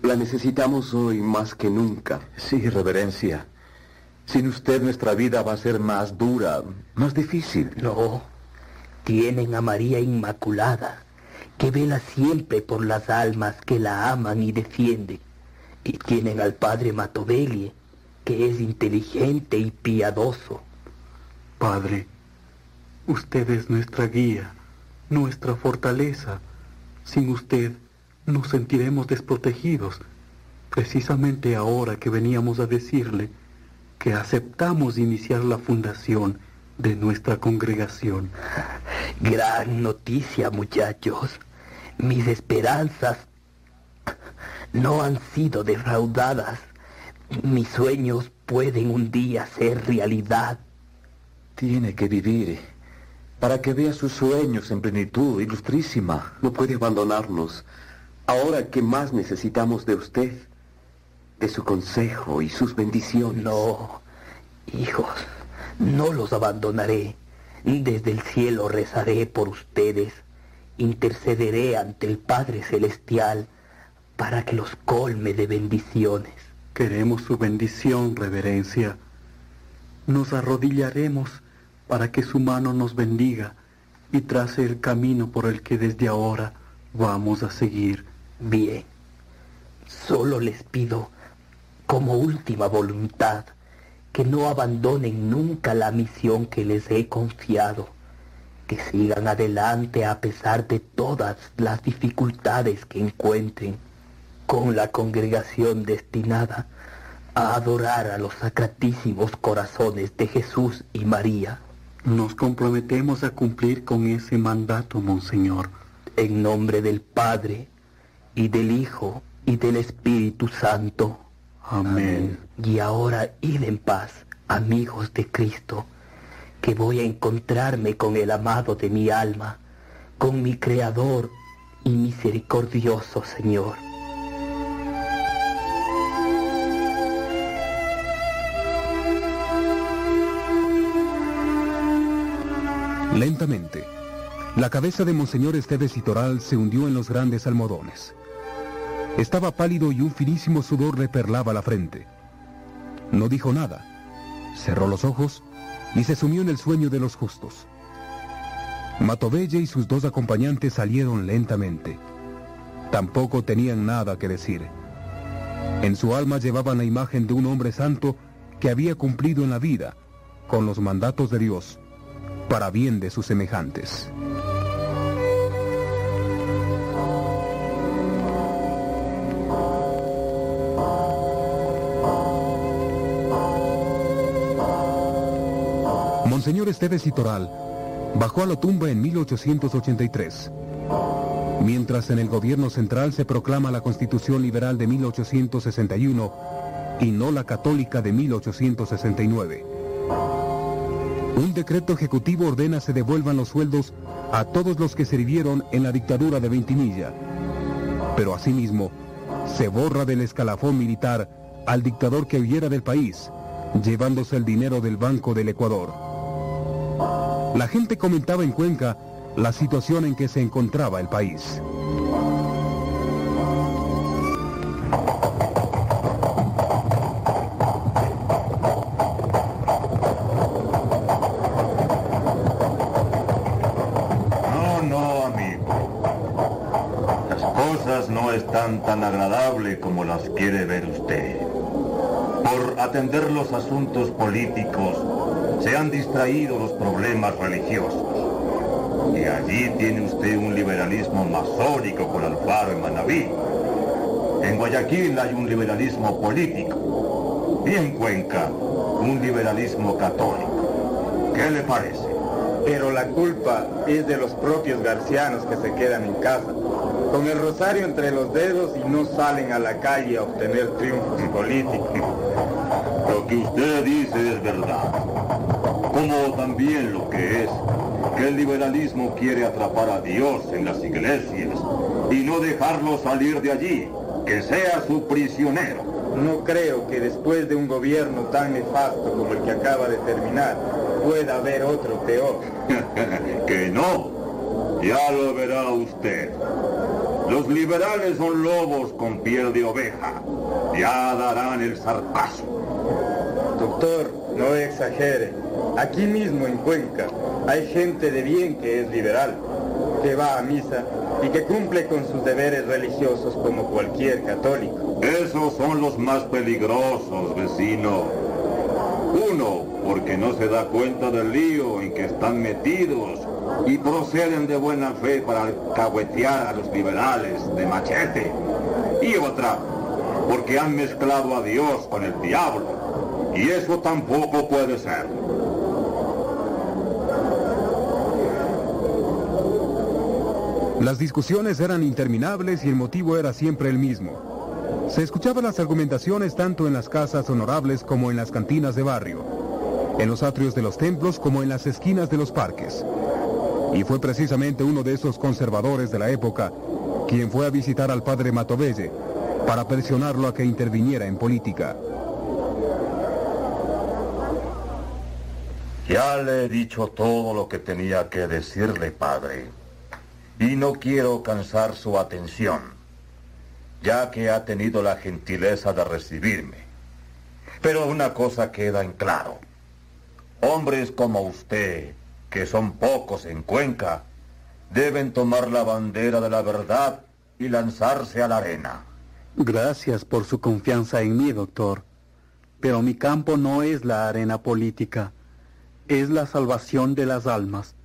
La necesitamos hoy más que nunca. Sí, reverencia. Sin usted nuestra vida va a ser más dura, más difícil. No, tienen a María Inmaculada, que vela siempre por las almas que la aman y defienden. Y tienen al Padre Matovelli, que es inteligente y piadoso. Padre, usted es nuestra guía, nuestra fortaleza. Sin usted nos sentiremos desprotegidos, precisamente ahora que veníamos a decirle que aceptamos iniciar la fundación de nuestra congregación. Gran noticia, muchachos. Mis esperanzas no han sido defraudadas. Mis sueños pueden un día ser realidad. Tiene que vivir para que vea sus sueños en plenitud, ilustrísima. No puede abandonarnos ahora que más necesitamos de usted, de su consejo y sus bendiciones. No, hijos, no los abandonaré. Desde el cielo rezaré por ustedes. Intercederé ante el Padre Celestial para que los colme de bendiciones. Queremos su bendición, reverencia. Nos arrodillaremos para que su mano nos bendiga y trace el camino por el que desde ahora vamos a seguir. Bien, solo les pido, como última voluntad, que no abandonen nunca la misión que les he confiado, que sigan adelante a pesar de todas las dificultades que encuentren, con la congregación destinada a adorar a los sacratísimos corazones de Jesús y María. Nos comprometemos a cumplir con ese mandato, Monseñor. En nombre del Padre, y del Hijo, y del Espíritu Santo. Amén. Y ahora id en paz, amigos de Cristo, que voy a encontrarme con el amado de mi alma, con mi Creador y misericordioso Señor. Lentamente, la cabeza de Monseñor Esteves Itoral se hundió en los grandes almodones. Estaba pálido y un finísimo sudor le perlaba la frente. No dijo nada. Cerró los ojos y se sumió en el sueño de los justos. Matovelle y sus dos acompañantes salieron lentamente. Tampoco tenían nada que decir. En su alma llevaban la imagen de un hombre santo que había cumplido en la vida con los mandatos de Dios para bien de sus semejantes. Monseñor Esteves y bajó a la tumba en 1883, mientras en el gobierno central se proclama la Constitución Liberal de 1861 y no la católica de 1869. Un decreto ejecutivo ordena se devuelvan los sueldos a todos los que sirvieron en la dictadura de Ventimilla, pero asimismo se borra del escalafón militar al dictador que huyera del país, llevándose el dinero del Banco del Ecuador. La gente comentaba en Cuenca la situación en que se encontraba el país. Tan agradables como las quiere ver usted. Por atender los asuntos políticos, se han distraído los problemas religiosos. Y allí tiene usted un liberalismo masónico con Alfaro y Manabí. En Guayaquil hay un liberalismo político. Y en Cuenca, un liberalismo católico. ¿Qué le parece? Pero la culpa es de los propios garcianos que se quedan en casa, con el rosario entre los dedos y no salen a la calle a obtener triunfos políticos. Lo que usted dice es verdad. Como también lo que es que el liberalismo quiere atrapar a Dios en las iglesias y no dejarlo salir de allí, que sea su prisionero. No creo que después de un gobierno tan nefasto como el que acaba de terminar, pueda haber otro peor. que no. Ya lo verá usted. Los liberales son lobos con piel de oveja. Ya darán el zarpazo. Doctor, no exagere. Aquí mismo en Cuenca hay gente de bien que es liberal, que va a misa y que cumple con sus deberes religiosos como cualquier católico. Esos son los más peligrosos, vecino. Uno, porque no se da cuenta del lío en que están metidos y proceden de buena fe para alcahuetear a los liberales de machete. Y otra, porque han mezclado a Dios con el diablo. Y eso tampoco puede ser. Las discusiones eran interminables y el motivo era siempre el mismo. Se escuchaban las argumentaciones tanto en las casas honorables como en las cantinas de barrio, en los atrios de los templos como en las esquinas de los parques. Y fue precisamente uno de esos conservadores de la época quien fue a visitar al padre Matovelle para presionarlo a que interviniera en política. Ya le he dicho todo lo que tenía que decirle, padre. Y no quiero cansar su atención, ya que ha tenido la gentileza de recibirme. Pero una cosa queda en claro. Hombres como usted, que son pocos en Cuenca, deben tomar la bandera de la verdad y lanzarse a la arena. Gracias por su confianza en mí, doctor. Pero mi campo no es la arena política, es la salvación de las almas,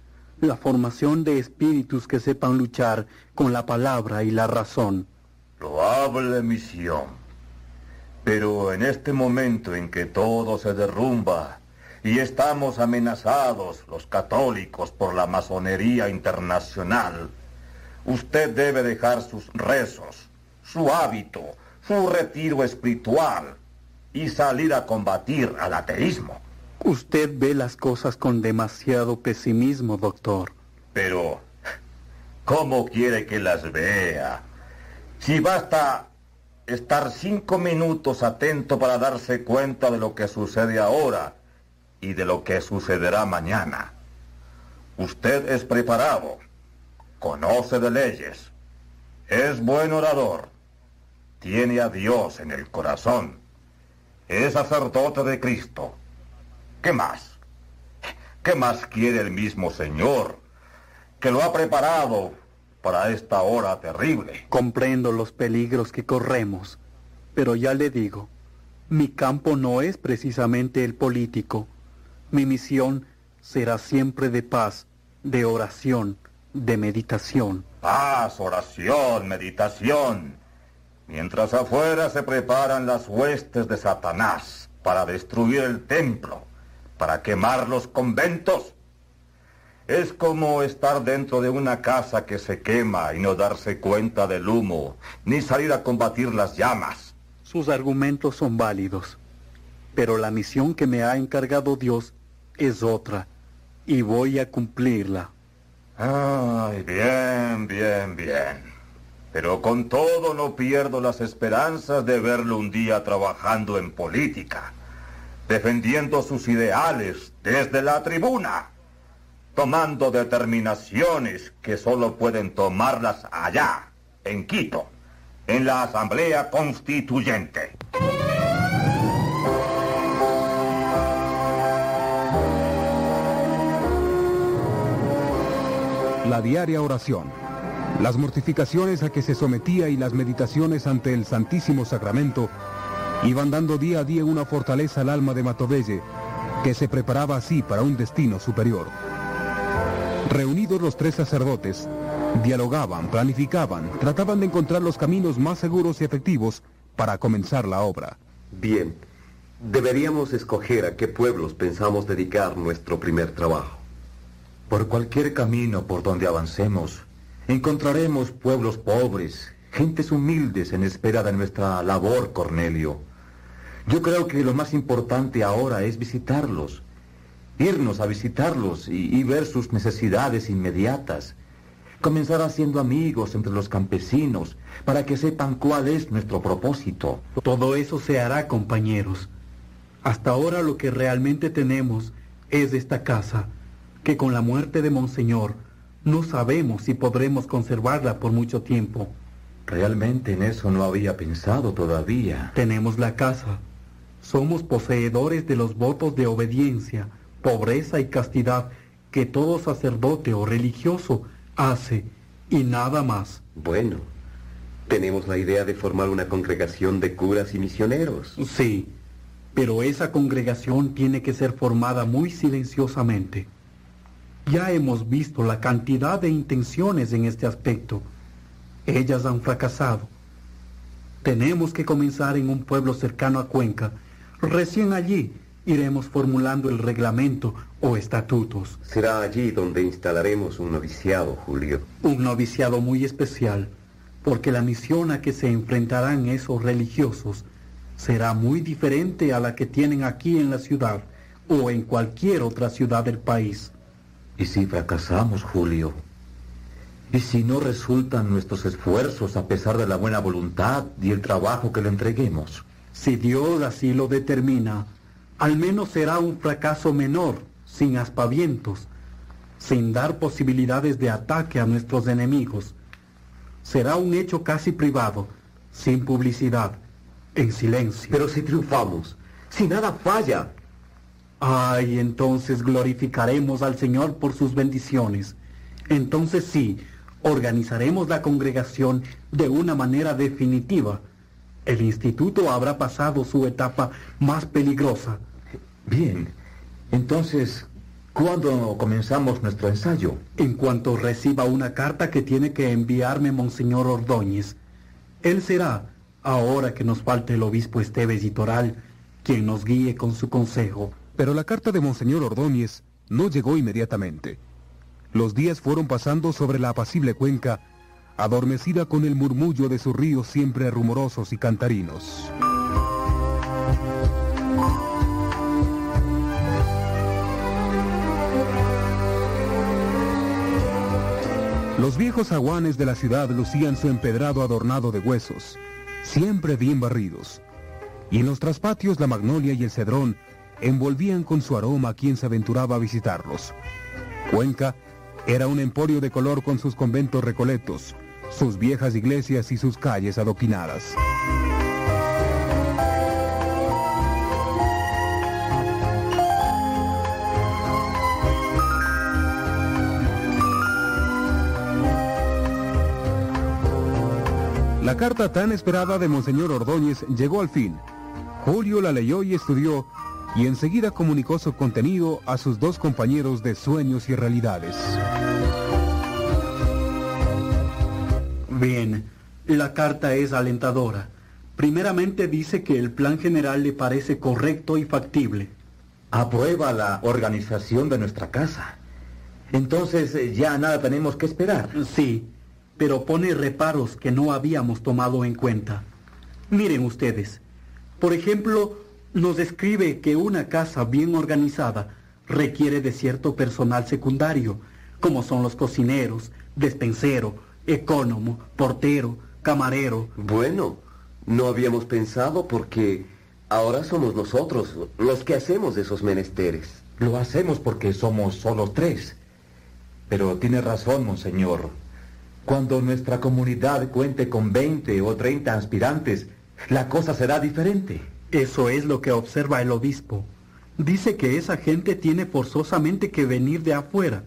la formación de espíritus que sepan luchar con la palabra y la razón. Loable misión. Pero en este momento en que todo se derrumba y estamos amenazados los católicos por la masonería internacional, usted debe dejar sus rezos, su hábito, su retiro espiritual y salir a combatir al ateísmo. Usted ve las cosas con demasiado pesimismo, doctor. Pero, ¿cómo quiere que las vea? Si basta estar cinco minutos atento para darse cuenta de lo que sucede ahora y de lo que sucederá mañana. Usted es preparado, conoce de leyes, es buen orador tiene a Dios en el corazón. Es sacerdote de Cristo. ¿Qué más? ¿Qué más quiere el mismo Señor? Que lo ha preparado para esta hora terrible. Comprendo los peligros que corremos, pero ya le digo, mi campo no es precisamente el político. Mi misión será siempre de paz, de oración, de meditación. Paz, oración, meditación. Mientras afuera se preparan las huestes de Satanás para destruir el templo, para quemar los conventos. Es como estar dentro de una casa que se quema y no darse cuenta del humo, ni salir a combatir las llamas. Sus argumentos son válidos, pero la misión que me ha encargado Dios es otra, y voy a cumplirla. Ay, bien, bien, bien. Pero con todo no pierdo las esperanzas de verlo un día trabajando en política, defendiendo sus ideales desde la tribuna, tomando determinaciones que solo pueden tomarlas allá, en Quito, en la Asamblea Constituyente. La diaria oración, las mortificaciones a que se sometía y las meditaciones ante el Santísimo Sacramento iban dando día a día una fortaleza al alma de Matovelle, que se preparaba así para un destino superior. Reunidos los tres sacerdotes, dialogaban, planificaban, trataban de encontrar los caminos más seguros y efectivos para comenzar la obra. Bien, deberíamos escoger a qué pueblos pensamos dedicar nuestro primer trabajo. Por cualquier camino por donde avancemos, encontraremos pueblos pobres, gentes humildes en espera de nuestra labor, Cornelio. Yo creo que lo más importante ahora es visitarlos, irnos a visitarlos y, y ver sus necesidades inmediatas, comenzar haciendo amigos entre los campesinos para que sepan cuál es nuestro propósito. Todo eso se hará, compañeros. Hasta ahora lo que realmente tenemos es esta casa, que con la muerte de Monseñor no sabemos si podremos conservarla por mucho tiempo. Realmente en eso no había pensado todavía. Tenemos la casa. Somos poseedores de los votos de obediencia, pobreza y castidad que todo sacerdote o religioso hace y nada más. Bueno, tenemos la idea de formar una congregación de curas y misioneros. Sí, pero esa congregación tiene que ser formada muy silenciosamente. Ya hemos visto la cantidad de intenciones en este aspecto. Ellas han fracasado. Tenemos que comenzar en un pueblo cercano a Cuenca. Recién allí iremos formulando el reglamento o estatutos. Será allí donde instalaremos un noviciado, Julio. Un noviciado muy especial, porque la misión a que se enfrentarán esos religiosos será muy diferente a la que tienen aquí en la ciudad o en cualquier otra ciudad del país. ¿Y si fracasamos, Julio? ¿Y si no resultan nuestros esfuerzos a pesar de la buena voluntad y el trabajo que le entreguemos? Si Dios así lo determina, al menos será un fracaso menor, sin aspavientos, sin dar posibilidades de ataque a nuestros enemigos. Será un hecho casi privado, sin publicidad, en silencio. Pero si triunfamos, si nada falla. Ay, entonces glorificaremos al Señor por sus bendiciones. Entonces sí, organizaremos la congregación de una manera definitiva. El instituto habrá pasado su etapa más peligrosa. Bien, entonces, ¿cuándo comenzamos nuestro ensayo? En cuanto reciba una carta que tiene que enviarme Monseñor Ordóñez. Él será, ahora que nos falte el obispo Esteves y Toral, quien nos guíe con su consejo. Pero la carta de Monseñor Ordóñez no llegó inmediatamente. Los días fueron pasando sobre la apacible cuenca, adormecida con el murmullo de sus ríos siempre rumorosos y cantarinos. Los viejos aguanes de la ciudad lucían su empedrado adornado de huesos, siempre bien barridos. Y en los traspatios la magnolia y el cedrón envolvían con su aroma a quien se aventuraba a visitarlos. Cuenca era un emporio de color con sus conventos recoletos, sus viejas iglesias y sus calles adoquinadas. La carta tan esperada de Monseñor Ordóñez llegó al fin. Julio la leyó y estudió y enseguida comunicó su contenido a sus dos compañeros de sueños y realidades. Bien, la carta es alentadora. Primeramente dice que el plan general le parece correcto y factible. Aprueba la organización de nuestra casa. Entonces eh, ya nada tenemos que esperar. Sí, pero pone reparos que no habíamos tomado en cuenta. Miren ustedes, por ejemplo, nos describe que una casa bien organizada requiere de cierto personal secundario, como son los cocineros, despensero, ecónomo, portero, camarero. Bueno, no habíamos pensado porque ahora somos nosotros los que hacemos esos menesteres. Lo hacemos porque somos solo tres. Pero tiene razón, monseñor. Cuando nuestra comunidad cuente con 20 o 30 aspirantes, la cosa será diferente. Eso es lo que observa el obispo. Dice que esa gente tiene forzosamente que venir de afuera,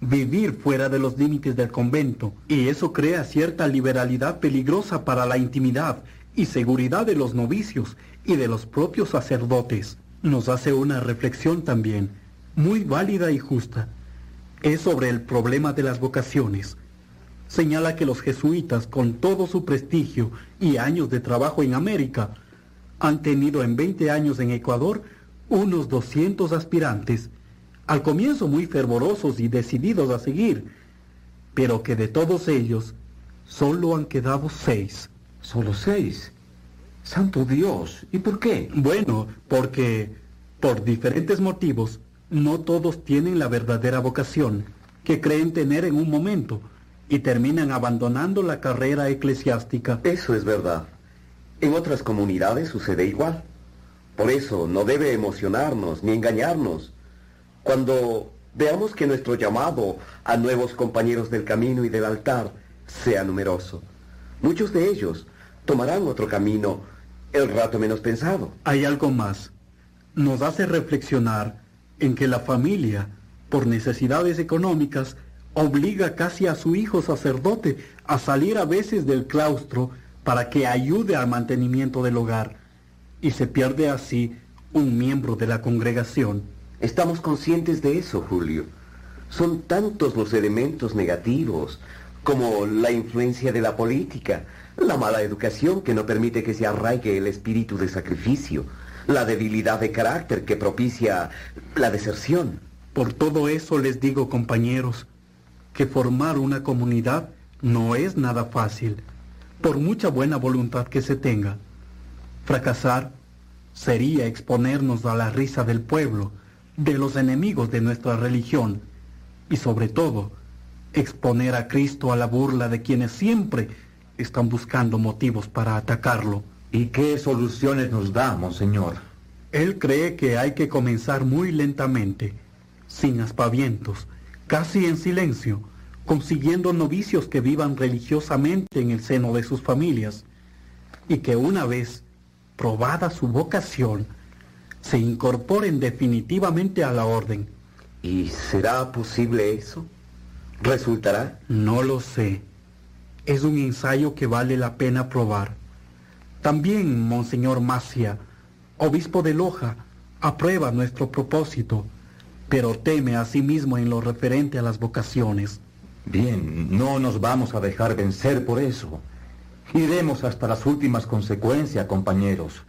vivir fuera de los límites del convento, y eso crea cierta liberalidad peligrosa para la intimidad y seguridad de los novicios y de los propios sacerdotes. Nos hace una reflexión también, muy válida y justa. Es sobre el problema de las vocaciones. Señala que los jesuitas, con todo su prestigio y años de trabajo en América, han tenido en 20 años en Ecuador unos 200 aspirantes, al comienzo muy fervorosos y decididos a seguir, pero que de todos ellos solo han quedado seis. ¿Solo seis? Santo Dios, ¿y por qué? Bueno, porque por diferentes motivos no todos tienen la verdadera vocación que creen tener en un momento y terminan abandonando la carrera eclesiástica. Eso es verdad. En otras comunidades sucede igual. Por eso no debe emocionarnos ni engañarnos cuando veamos que nuestro llamado a nuevos compañeros del camino y del altar sea numeroso. Muchos de ellos tomarán otro camino el rato menos pensado. Hay algo más. Nos hace reflexionar en que la familia, por necesidades económicas, obliga casi a su hijo sacerdote a salir a veces del claustro para que ayude al mantenimiento del hogar y se pierde así un miembro de la congregación. Estamos conscientes de eso, Julio. Son tantos los elementos negativos como la influencia de la política, la mala educación que no permite que se arraigue el espíritu de sacrificio, la debilidad de carácter que propicia la deserción. Por todo eso les digo, compañeros, que formar una comunidad no es nada fácil, por mucha buena voluntad que se tenga. Fracasar sería exponernos a la risa del pueblo, de los enemigos de nuestra religión, y sobre todo, exponer a Cristo a la burla de quienes siempre están buscando motivos para atacarlo. ¿Y qué soluciones nos da, monseñor? Él cree que hay que comenzar muy lentamente, sin aspavientos, casi en silencio, consiguiendo novicios que vivan religiosamente en el seno de sus familias, y que una vez probada su vocación, se incorporen definitivamente a la orden. ¿Y será posible eso? ¿Resultará? No lo sé. Es un ensayo que vale la pena probar. También, Monseñor Macia, obispo de Loja, aprueba nuestro propósito, pero teme a sí mismo en lo referente a las vocaciones. Bien, no nos vamos a dejar vencer por eso. Iremos hasta las últimas consecuencias, compañeros.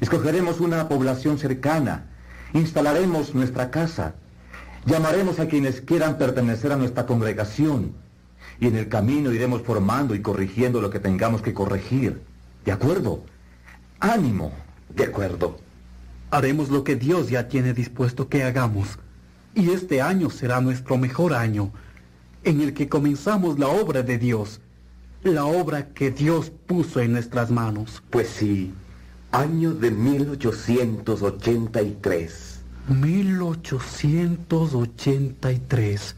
Escogeremos una población cercana, instalaremos nuestra casa, llamaremos a quienes quieran pertenecer a nuestra congregación y en el camino iremos formando y corrigiendo lo que tengamos que corregir. ¿De acuerdo? Ánimo. De acuerdo. Haremos lo que Dios ya tiene dispuesto que hagamos. Y este año será nuestro mejor año, en el que comenzamos la obra de Dios, la obra que Dios puso en nuestras manos. Pues sí, año de 1883. 1883.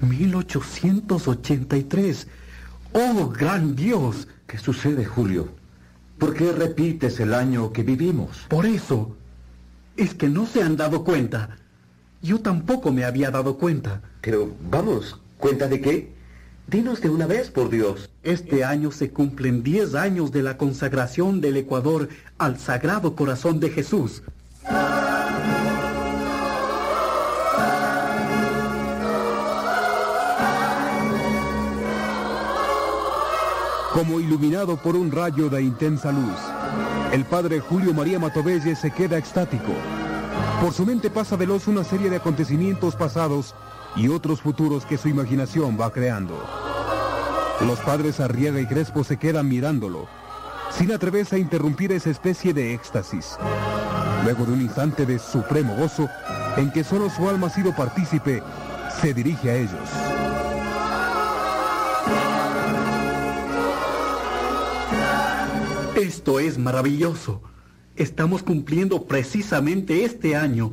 1883. ¡Oh, gran Dios! ¿Qué sucede, Julio? ¿Por qué repites el año que vivimos? Por eso. Es que no se han dado cuenta. Yo tampoco me había dado cuenta. Pero, vamos, ¿cuenta de qué? Dinos de una vez, por Dios. Este año se cumplen 10 años de la consagración del Ecuador al Sagrado Corazón de Jesús. Como iluminado por un rayo de intensa luz, el padre Julio María Matovelle se queda extático. Por su mente pasa veloz una serie de acontecimientos pasados y otros futuros que su imaginación va creando. Los padres Arriaga y Crespo se quedan mirándolo, sin atreverse a interrumpir esa especie de éxtasis. Luego de un instante de supremo gozo, en que solo su alma ha sido partícipe, se dirige a ellos. Esto es maravilloso. Estamos cumpliendo precisamente este año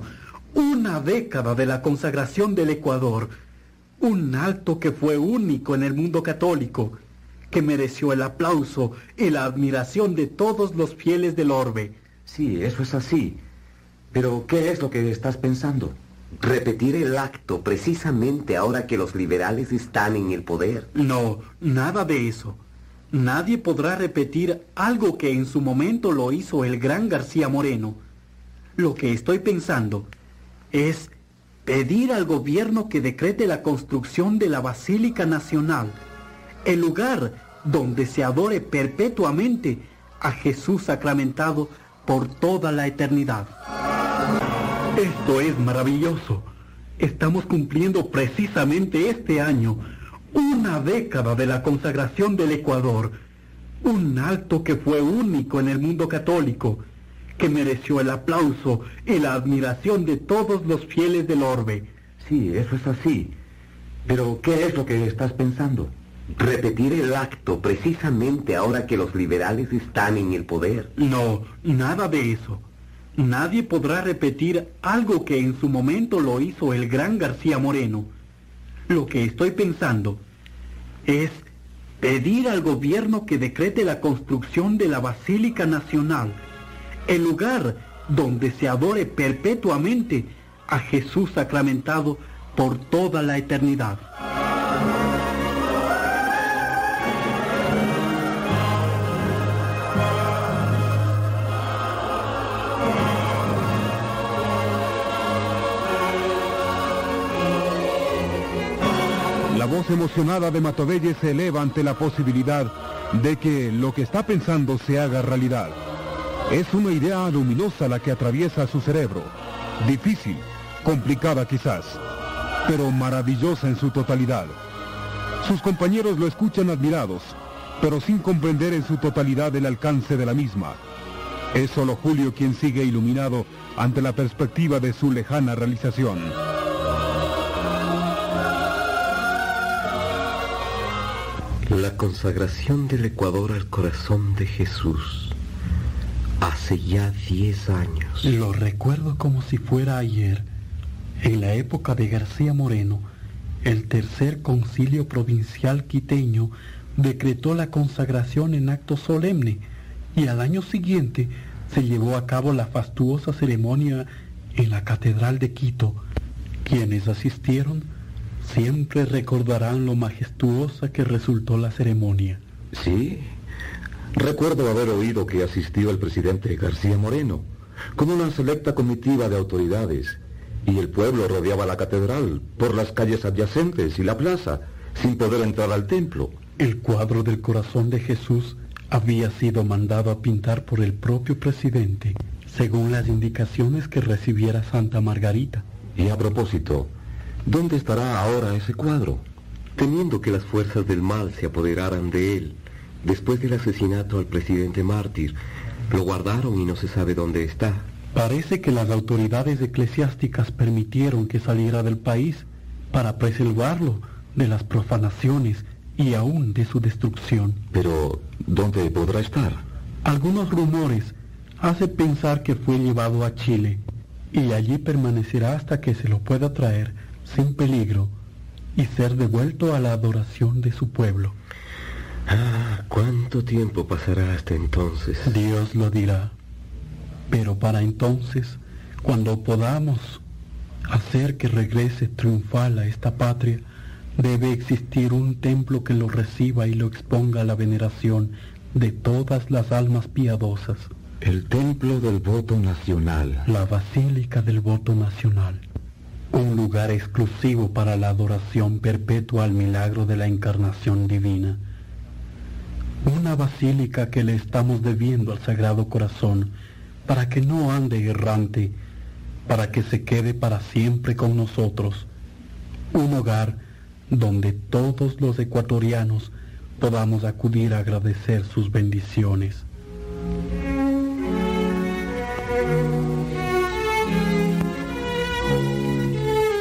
una década de la consagración del Ecuador. Un acto que fue único en el mundo católico, que mereció el aplauso y la admiración de todos los fieles del orbe. Sí, eso es así. Pero, ¿qué es lo que estás pensando? Repetir el acto precisamente ahora que los liberales están en el poder. No, nada de eso. Nadie podrá repetir algo que en su momento lo hizo el gran García Moreno. Lo que estoy pensando es pedir al gobierno que decrete la construcción de la Basílica Nacional, el lugar donde se adore perpetuamente a Jesús sacramentado por toda la eternidad. Esto es maravilloso. Estamos cumpliendo precisamente este año una década de la consagración del Ecuador, un acto que fue único en el mundo católico, que mereció el aplauso y la admiración de todos los fieles del orbe. Sí, eso es así. Pero, ¿qué es lo que estás pensando? Repetir el acto precisamente ahora que los liberales están en el poder. No, nada de eso. Nadie podrá repetir algo que en su momento lo hizo el gran García Moreno. Lo que estoy pensando es pedir al gobierno que decrete la construcción de la Basílica Nacional, el lugar donde se adore perpetuamente a Jesús sacramentado por toda la eternidad. Voz emocionada de Matovelle se eleva ante la posibilidad de que lo que está pensando se haga realidad. Es una idea luminosa la que atraviesa su cerebro. Difícil, complicada quizás, pero maravillosa en su totalidad. Sus compañeros lo escuchan admirados, pero sin comprender en su totalidad el alcance de la misma. Es solo Julio quien sigue iluminado ante la perspectiva de su lejana realización. La consagración del Ecuador al corazón de Jesús. Hace ya 10 años. Lo recuerdo como si fuera ayer. En la época de García Moreno, el tercer concilio provincial quiteño decretó la consagración en acto solemne y al año siguiente se llevó a cabo la fastuosa ceremonia en la Catedral de Quito. Quienes asistieron siempre recordarán lo majestuosa que resultó la ceremonia. Sí, recuerdo haber oído que asistió el presidente García Moreno con una selecta comitiva de autoridades y el pueblo rodeaba la catedral por las calles adyacentes y la plaza sin poder entrar al templo. El cuadro del corazón de Jesús había sido mandado a pintar por el propio presidente, según las indicaciones que recibiera Santa Margarita. Y a propósito, ¿dónde estará ahora ese cuadro? Temiendo que las fuerzas del mal se apoderaran de él, después del asesinato al presidente mártir, lo guardaron y no se sabe dónde está. Parece que las autoridades eclesiásticas permitieron que saliera del país para preservarlo de las profanaciones y aún de su destrucción. Pero, ¿dónde podrá estar? Algunos rumores hacen pensar que fue llevado a Chile y allí permanecerá hasta que se lo pueda traer sin peligro y ser devuelto a la adoración de su pueblo. Ah, ¿cuánto tiempo pasará hasta entonces? Dios lo dirá. Pero para entonces, cuando podamos hacer que regrese triunfal a esta patria, debe existir un templo que lo reciba y lo exponga a la veneración de todas las almas piadosas. El templo del voto nacional. La Basílica del Voto Nacional. Un lugar exclusivo para la adoración perpetua al milagro de la encarnación divina. Una basílica que le estamos debiendo al Sagrado Corazón para que no ande errante, para que se quede para siempre con nosotros. Un hogar donde todos los ecuatorianos podamos acudir a agradecer sus bendiciones.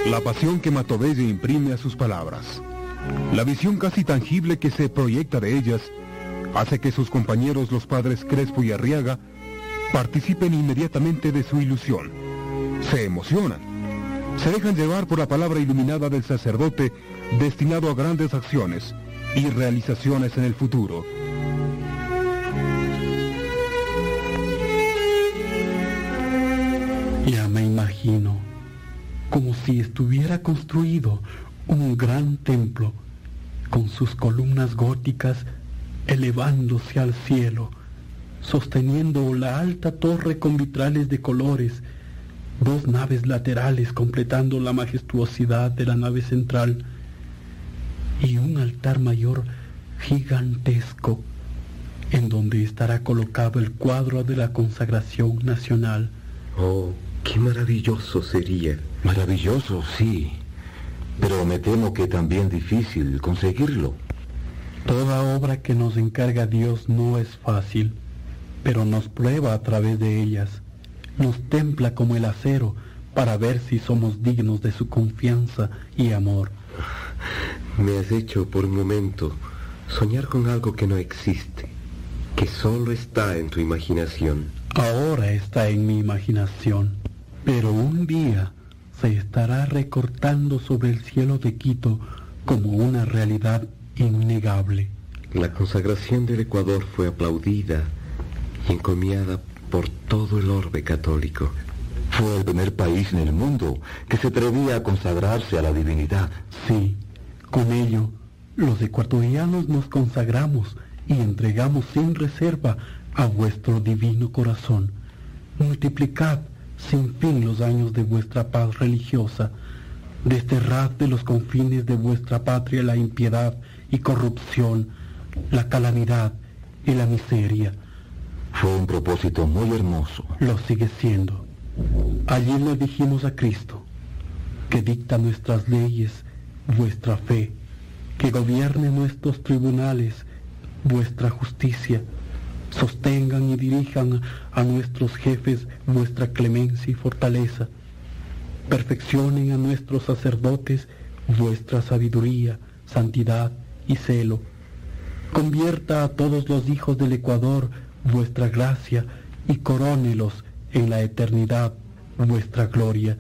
La pasión que Matovelle imprime a sus palabras, la visión casi tangible que se proyecta de ellas, hace que sus compañeros los padres Crespo y Arriaga participen inmediatamente de su ilusión. Se emocionan. Se dejan llevar por la palabra iluminada del sacerdote destinado a grandes acciones y realizaciones en el futuro. Ya me imagino, como si estuviera construido un gran templo con sus columnas góticas elevándose al cielo, sosteniendo la alta torre con vitrales de colores, dos naves laterales completando la majestuosidad de la nave central y un altar mayor gigantesco en donde estará colocado el cuadro de la consagración nacional. Oh, qué maravilloso sería. Maravilloso, sí, pero me temo que también difícil conseguirlo. Toda obra que nos encarga Dios no es fácil, pero nos prueba a través de ellas, nos templa como el acero para ver si somos dignos de su confianza y amor. Me has hecho por un momento soñar con algo que no existe, que solo está en tu imaginación. Ahora está en mi imaginación, pero un día se estará recortando sobre el cielo de Quito como una realidad innegable. La consagración del Ecuador fue aplaudida y encomiada por todo el orbe católico. Fue el primer país en el mundo que se atrevía a consagrarse a la divinidad. Sí, con ello, los ecuatorianos nos consagramos y entregamos sin reserva a vuestro divino corazón. Multiplicad sin fin los años de vuestra paz religiosa. Desterrad de los confines de vuestra patria la impiedad y corrupción, la calamidad y la miseria. Fue un propósito muy hermoso. Lo sigue siendo. Allí le dijimos a Cristo, que dicta nuestras leyes, vuestra fe, que gobierne nuestros tribunales, vuestra justicia, sostengan y dirijan a nuestros jefes vuestra clemencia y fortaleza, perfeccionen a nuestros sacerdotes vuestra sabiduría, santidad y celo, convierta a todos los hijos del Ecuador vuestra gracia y corónelos en la eternidad vuestra gloria,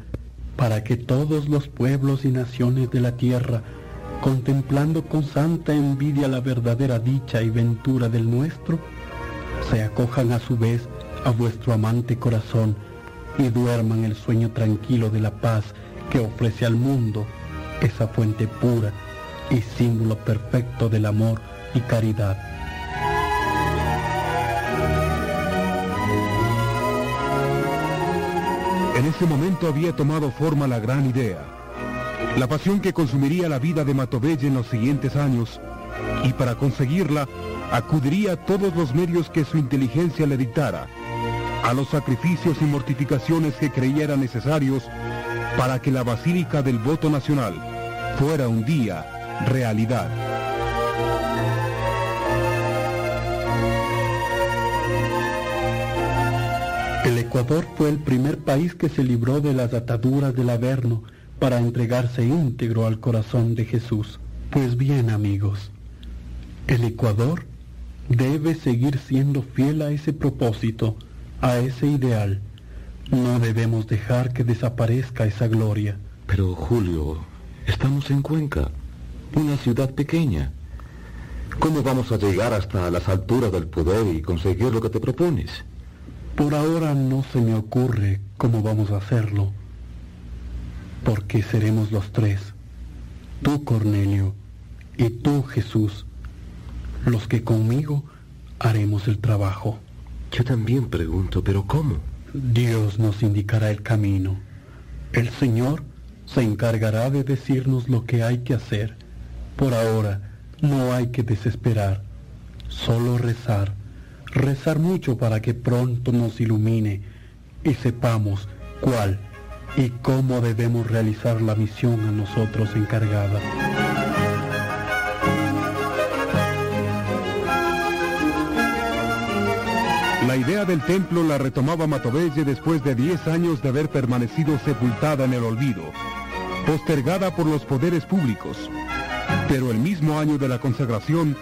para que todos los pueblos y naciones de la tierra, contemplando con santa envidia la verdadera dicha y ventura del nuestro, se acojan a su vez a vuestro amante corazón y duerman el sueño tranquilo de la paz que ofrece al mundo esa fuente pura y símbolo perfecto del amor y caridad. En ese momento había tomado forma la gran idea, la pasión que consumiría la vida de Matovelle en los siguientes años, y para conseguirla acudiría a todos los medios que su inteligencia le dictara, a los sacrificios y mortificaciones que creyera necesarios para que la Basílica del Voto Nacional fuera un día realidad. El Ecuador fue el primer país que se libró de las ataduras del Averno para entregarse íntegro al corazón de Jesús. Pues bien, amigos, el Ecuador debe seguir siendo fiel a ese propósito, a ese ideal. No debemos dejar que desaparezca esa gloria. Pero Julio, estamos en Cuenca. Una ciudad pequeña. ¿Cómo vamos a llegar hasta las alturas del poder y conseguir lo que te propones? Por ahora no se me ocurre cómo vamos a hacerlo, porque seremos los tres, tú Cornelio y tú Jesús, los que conmigo haremos el trabajo. Yo también pregunto, pero ¿cómo? Dios nos indicará el camino. El Señor se encargará de decirnos lo que hay que hacer. Por ahora no hay que desesperar, solo rezar, rezar mucho para que pronto nos ilumine y sepamos cuál y cómo debemos realizar la misión a nosotros encargada. La idea del templo la retomaba Matovelle después de 10 años de haber permanecido sepultada en el olvido, postergada por los poderes públicos. Pero el mismo año de la consagración,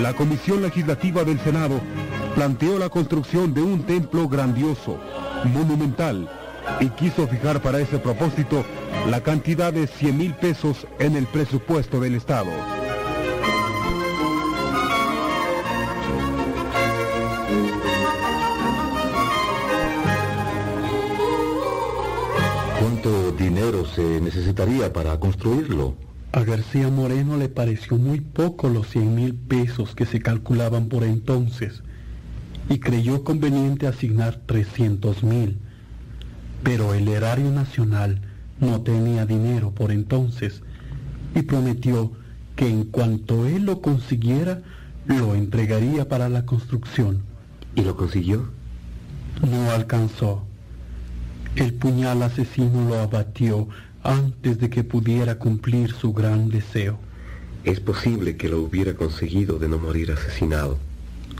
la Comisión Legislativa del Senado planteó la construcción de un templo grandioso, monumental, y quiso fijar para ese propósito la cantidad de 100 mil pesos en el presupuesto del Estado. Dinero se necesitaría para construirlo? A García Moreno le pareció muy poco los 100 mil pesos que se calculaban por entonces y creyó conveniente asignar 300 mil. Pero el erario nacional no tenía dinero por entonces y prometió que en cuanto él lo consiguiera, lo entregaría para la construcción. ¿Y lo consiguió? No alcanzó. El puñal asesino lo abatió antes de que pudiera cumplir su gran deseo. Es posible que lo hubiera conseguido de no morir asesinado.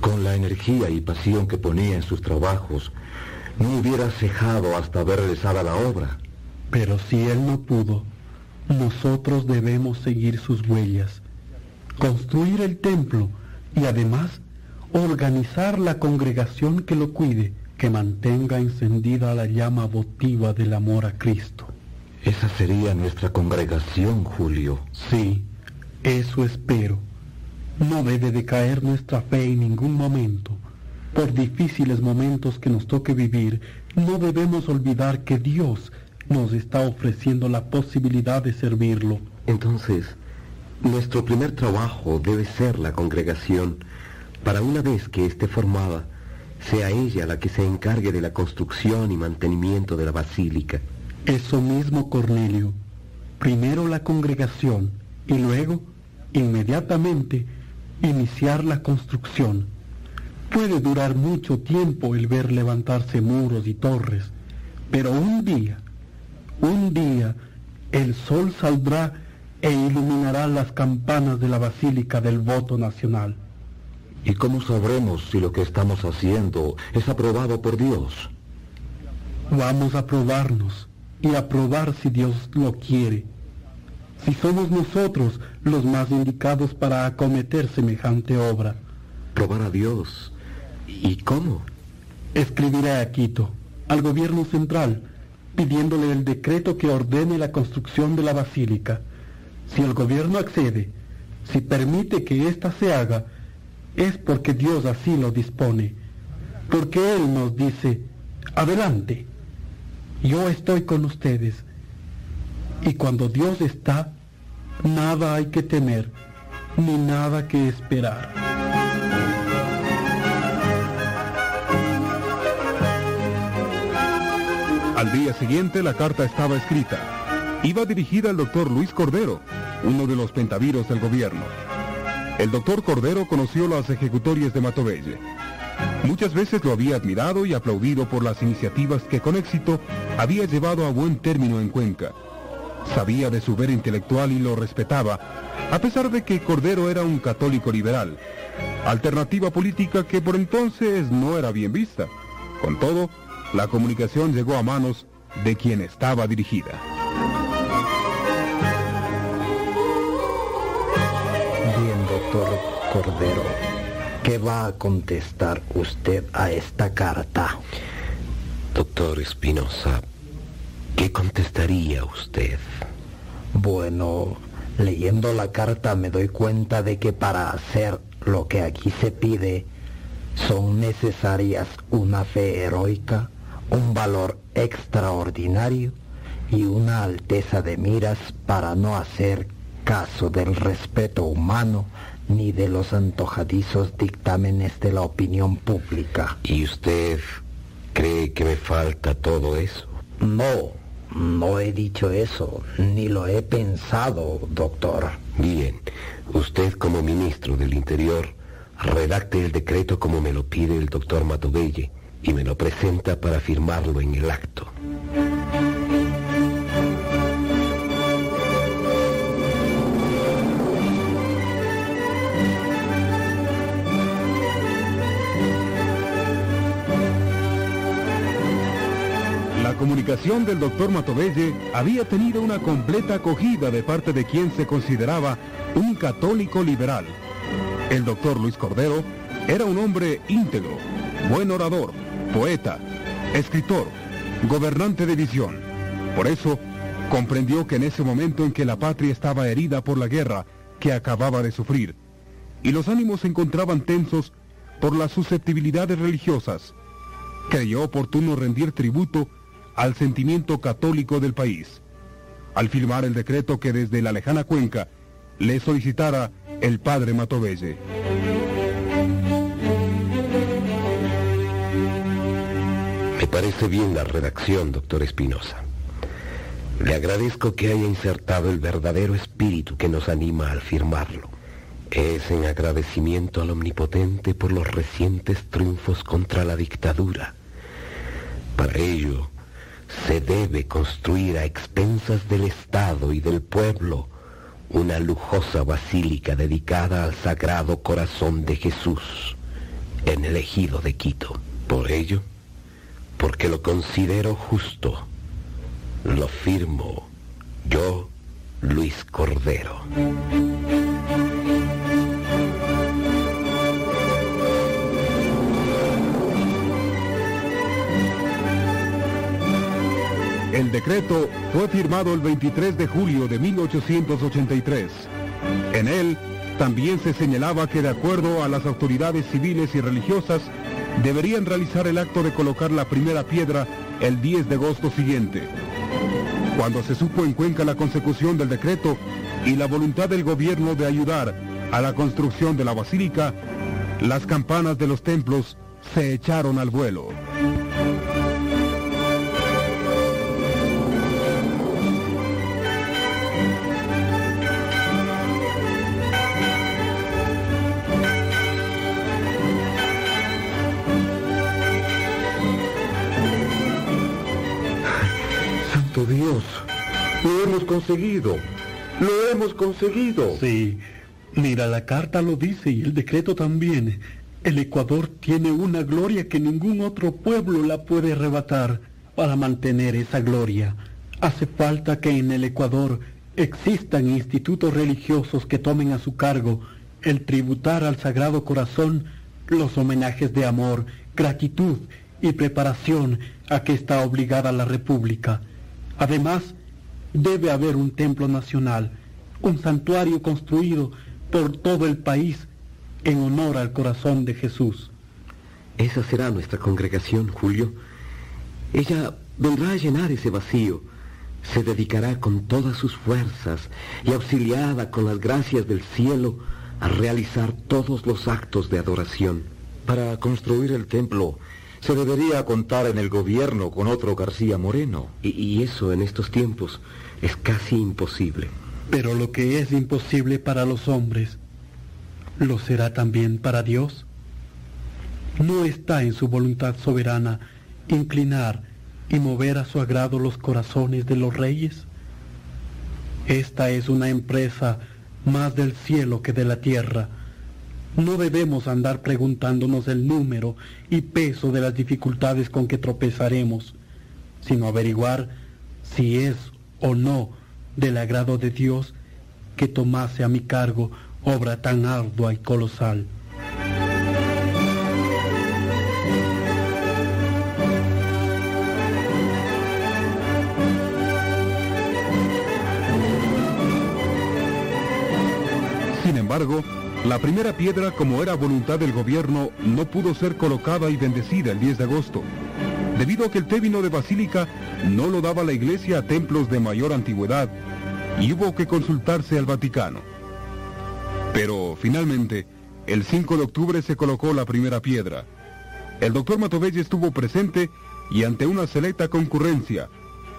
Con la energía y pasión que ponía en sus trabajos, no hubiera cejado hasta ver realizada la obra. Pero si él no pudo, nosotros debemos seguir sus huellas, construir el templo y además organizar la congregación que lo cuide, que mantenga encendida la llama votiva del amor a Cristo. Esa sería nuestra congregación, Julio. Sí, eso espero. No debe decaer nuestra fe en ningún momento. Por difíciles momentos que nos toque vivir, no debemos olvidar que Dios nos está ofreciendo la posibilidad de servirlo. Entonces, nuestro primer trabajo debe ser la congregación, para una vez que esté formada, sea ella la que se encargue de la construcción y mantenimiento de la basílica. Eso mismo, Cornelio. Primero la congregación y luego, inmediatamente, iniciar la construcción. Puede durar mucho tiempo el ver levantarse muros y torres, pero un día, un día, el sol saldrá e iluminará las campanas de la Basílica del Voto Nacional. ¿Y cómo sabremos si lo que estamos haciendo es aprobado por Dios? Vamos a probarnos y a probar si Dios lo quiere. Si somos nosotros los más indicados para acometer semejante obra. Probar a Dios. ¿Y cómo? Escribiré a Quito, al gobierno central, pidiéndole el decreto que ordene la construcción de la basílica. Si el gobierno accede, si permite que ésta se haga, es porque Dios así lo dispone, porque Él nos dice, adelante, yo estoy con ustedes. Y cuando Dios está, nada hay que temer, ni nada que esperar. Al día siguiente la carta estaba escrita. Iba dirigida al doctor Luis Cordero, uno de los pentaviros del gobierno. El doctor Cordero conoció las ejecutorias de Matovelle. Muchas veces lo había admirado y aplaudido por las iniciativas que con éxito había llevado a buen término en Cuenca. Sabía de su ver intelectual y lo respetaba, a pesar de que Cordero era un católico liberal, alternativa política que por entonces no era bien vista. Con todo, la comunicación llegó a manos de quien estaba dirigida. Doctor Cordero. ¿Qué va a contestar usted a esta carta? Doctor Espinosa, ¿qué contestaría usted? Bueno, Leyendo la carta me doy cuenta de que para hacer lo que aquí se pide son necesarias una fe heroica, un valor extraordinario y una alteza de miras para no hacer caso del respeto humano ni de los antojadizos dictámenes de la opinión pública. ¿Y usted cree que me falta todo eso? No, no he dicho eso, ni lo he pensado, doctor. Bien, usted como ministro del Interior, redacte el decreto como me lo pide el doctor Matovelle y me lo presenta para firmarlo en el acto. Comunicación del doctor Matovelle había tenido una completa acogida de parte de quien se consideraba un católico liberal. El doctor Luis Cordero era un hombre íntegro, buen orador, poeta, escritor, gobernante de visión. Por eso, comprendió que en ese momento en que la patria estaba herida por la guerra que acababa de sufrir, y los ánimos se encontraban tensos por las susceptibilidades religiosas, creyó oportuno rendir tributo al sentimiento católico del país, al firmar el decreto que desde la lejana cuenca le solicitara el padre Matovelle. Me parece bien la redacción, doctor Espinosa. Le agradezco que haya insertado el verdadero espíritu que nos anima al firmarlo. Es en agradecimiento al Omnipotente por los recientes triunfos contra la dictadura. Para ello, se debe construir a expensas del Estado y del pueblo una lujosa basílica dedicada al Sagrado Corazón de Jesús en el ejido de Quito. Por ello, porque lo considero justo, lo firmo yo, Luis Cordero. El decreto fue firmado el 23 de julio de 1883. En él también se señalaba que de acuerdo a las autoridades civiles y religiosas, deberían realizar el acto de colocar la primera piedra el 10 de agosto siguiente. Cuando se supo en Cuenca la consecución del decreto y la voluntad del gobierno de ayudar a la construcción de la basílica, las campanas de los templos se echaron al vuelo. Dios, lo hemos conseguido. Lo hemos conseguido. Sí, mira, la carta lo dice y el decreto también. El Ecuador tiene una gloria que ningún otro pueblo la puede arrebatar. Para mantener esa gloria, hace falta que en el Ecuador existan institutos religiosos que tomen a su cargo el tributar al Sagrado Corazón los homenajes de amor, gratitud y preparación a que está obligada la República. Además, debe haber un templo nacional, un santuario construido por todo el país en honor al corazón de Jesús. Esa será nuestra congregación, Julio. Ella vendrá a llenar ese vacío. Se dedicará con todas sus fuerzas y auxiliada con las gracias del cielo a realizar todos los actos de adoración. Para construir el templo se debería contar en el gobierno con otro García Moreno. Y, y eso en estos tiempos es casi imposible. Pero lo que es imposible para los hombres, ¿lo será también para Dios? ¿No está en su voluntad soberana inclinar y mover a su agrado los corazones de los reyes? Esta es una empresa más del cielo que de la tierra. No debemos andar preguntándonos el número y peso de las dificultades con que tropezaremos, sino averiguar si es o no del agrado de Dios que tomase a mi cargo obra tan ardua y colosal. embargo, la primera piedra, como era voluntad del gobierno, no pudo ser colocada y bendecida el 10 de agosto, debido a que el tébino de Basílica no lo daba la iglesia a templos de mayor antigüedad, y hubo que consultarse al Vaticano. Pero, finalmente, el 5 de octubre se colocó la primera piedra. El doctor Matovelle estuvo presente y ante una selecta concurrencia,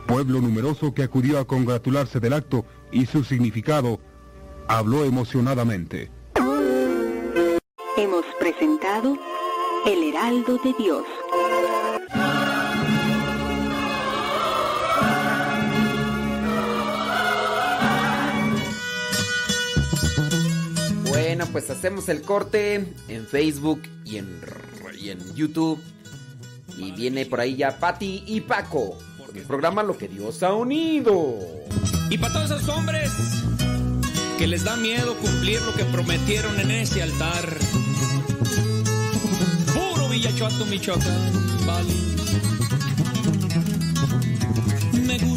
pueblo numeroso que acudió a congratularse del acto y su significado, habló emocionadamente. Hemos presentado El Heraldo de Dios. Bueno, pues hacemos el corte en Facebook y en, y en YouTube. Y viene por ahí ya Patti y Paco. Con el programa Lo que Dios ha unido. Y para todos esos hombres que les da miedo cumplir lo que prometieron en ese altar. Puro Villachuato, Michoacán, vale.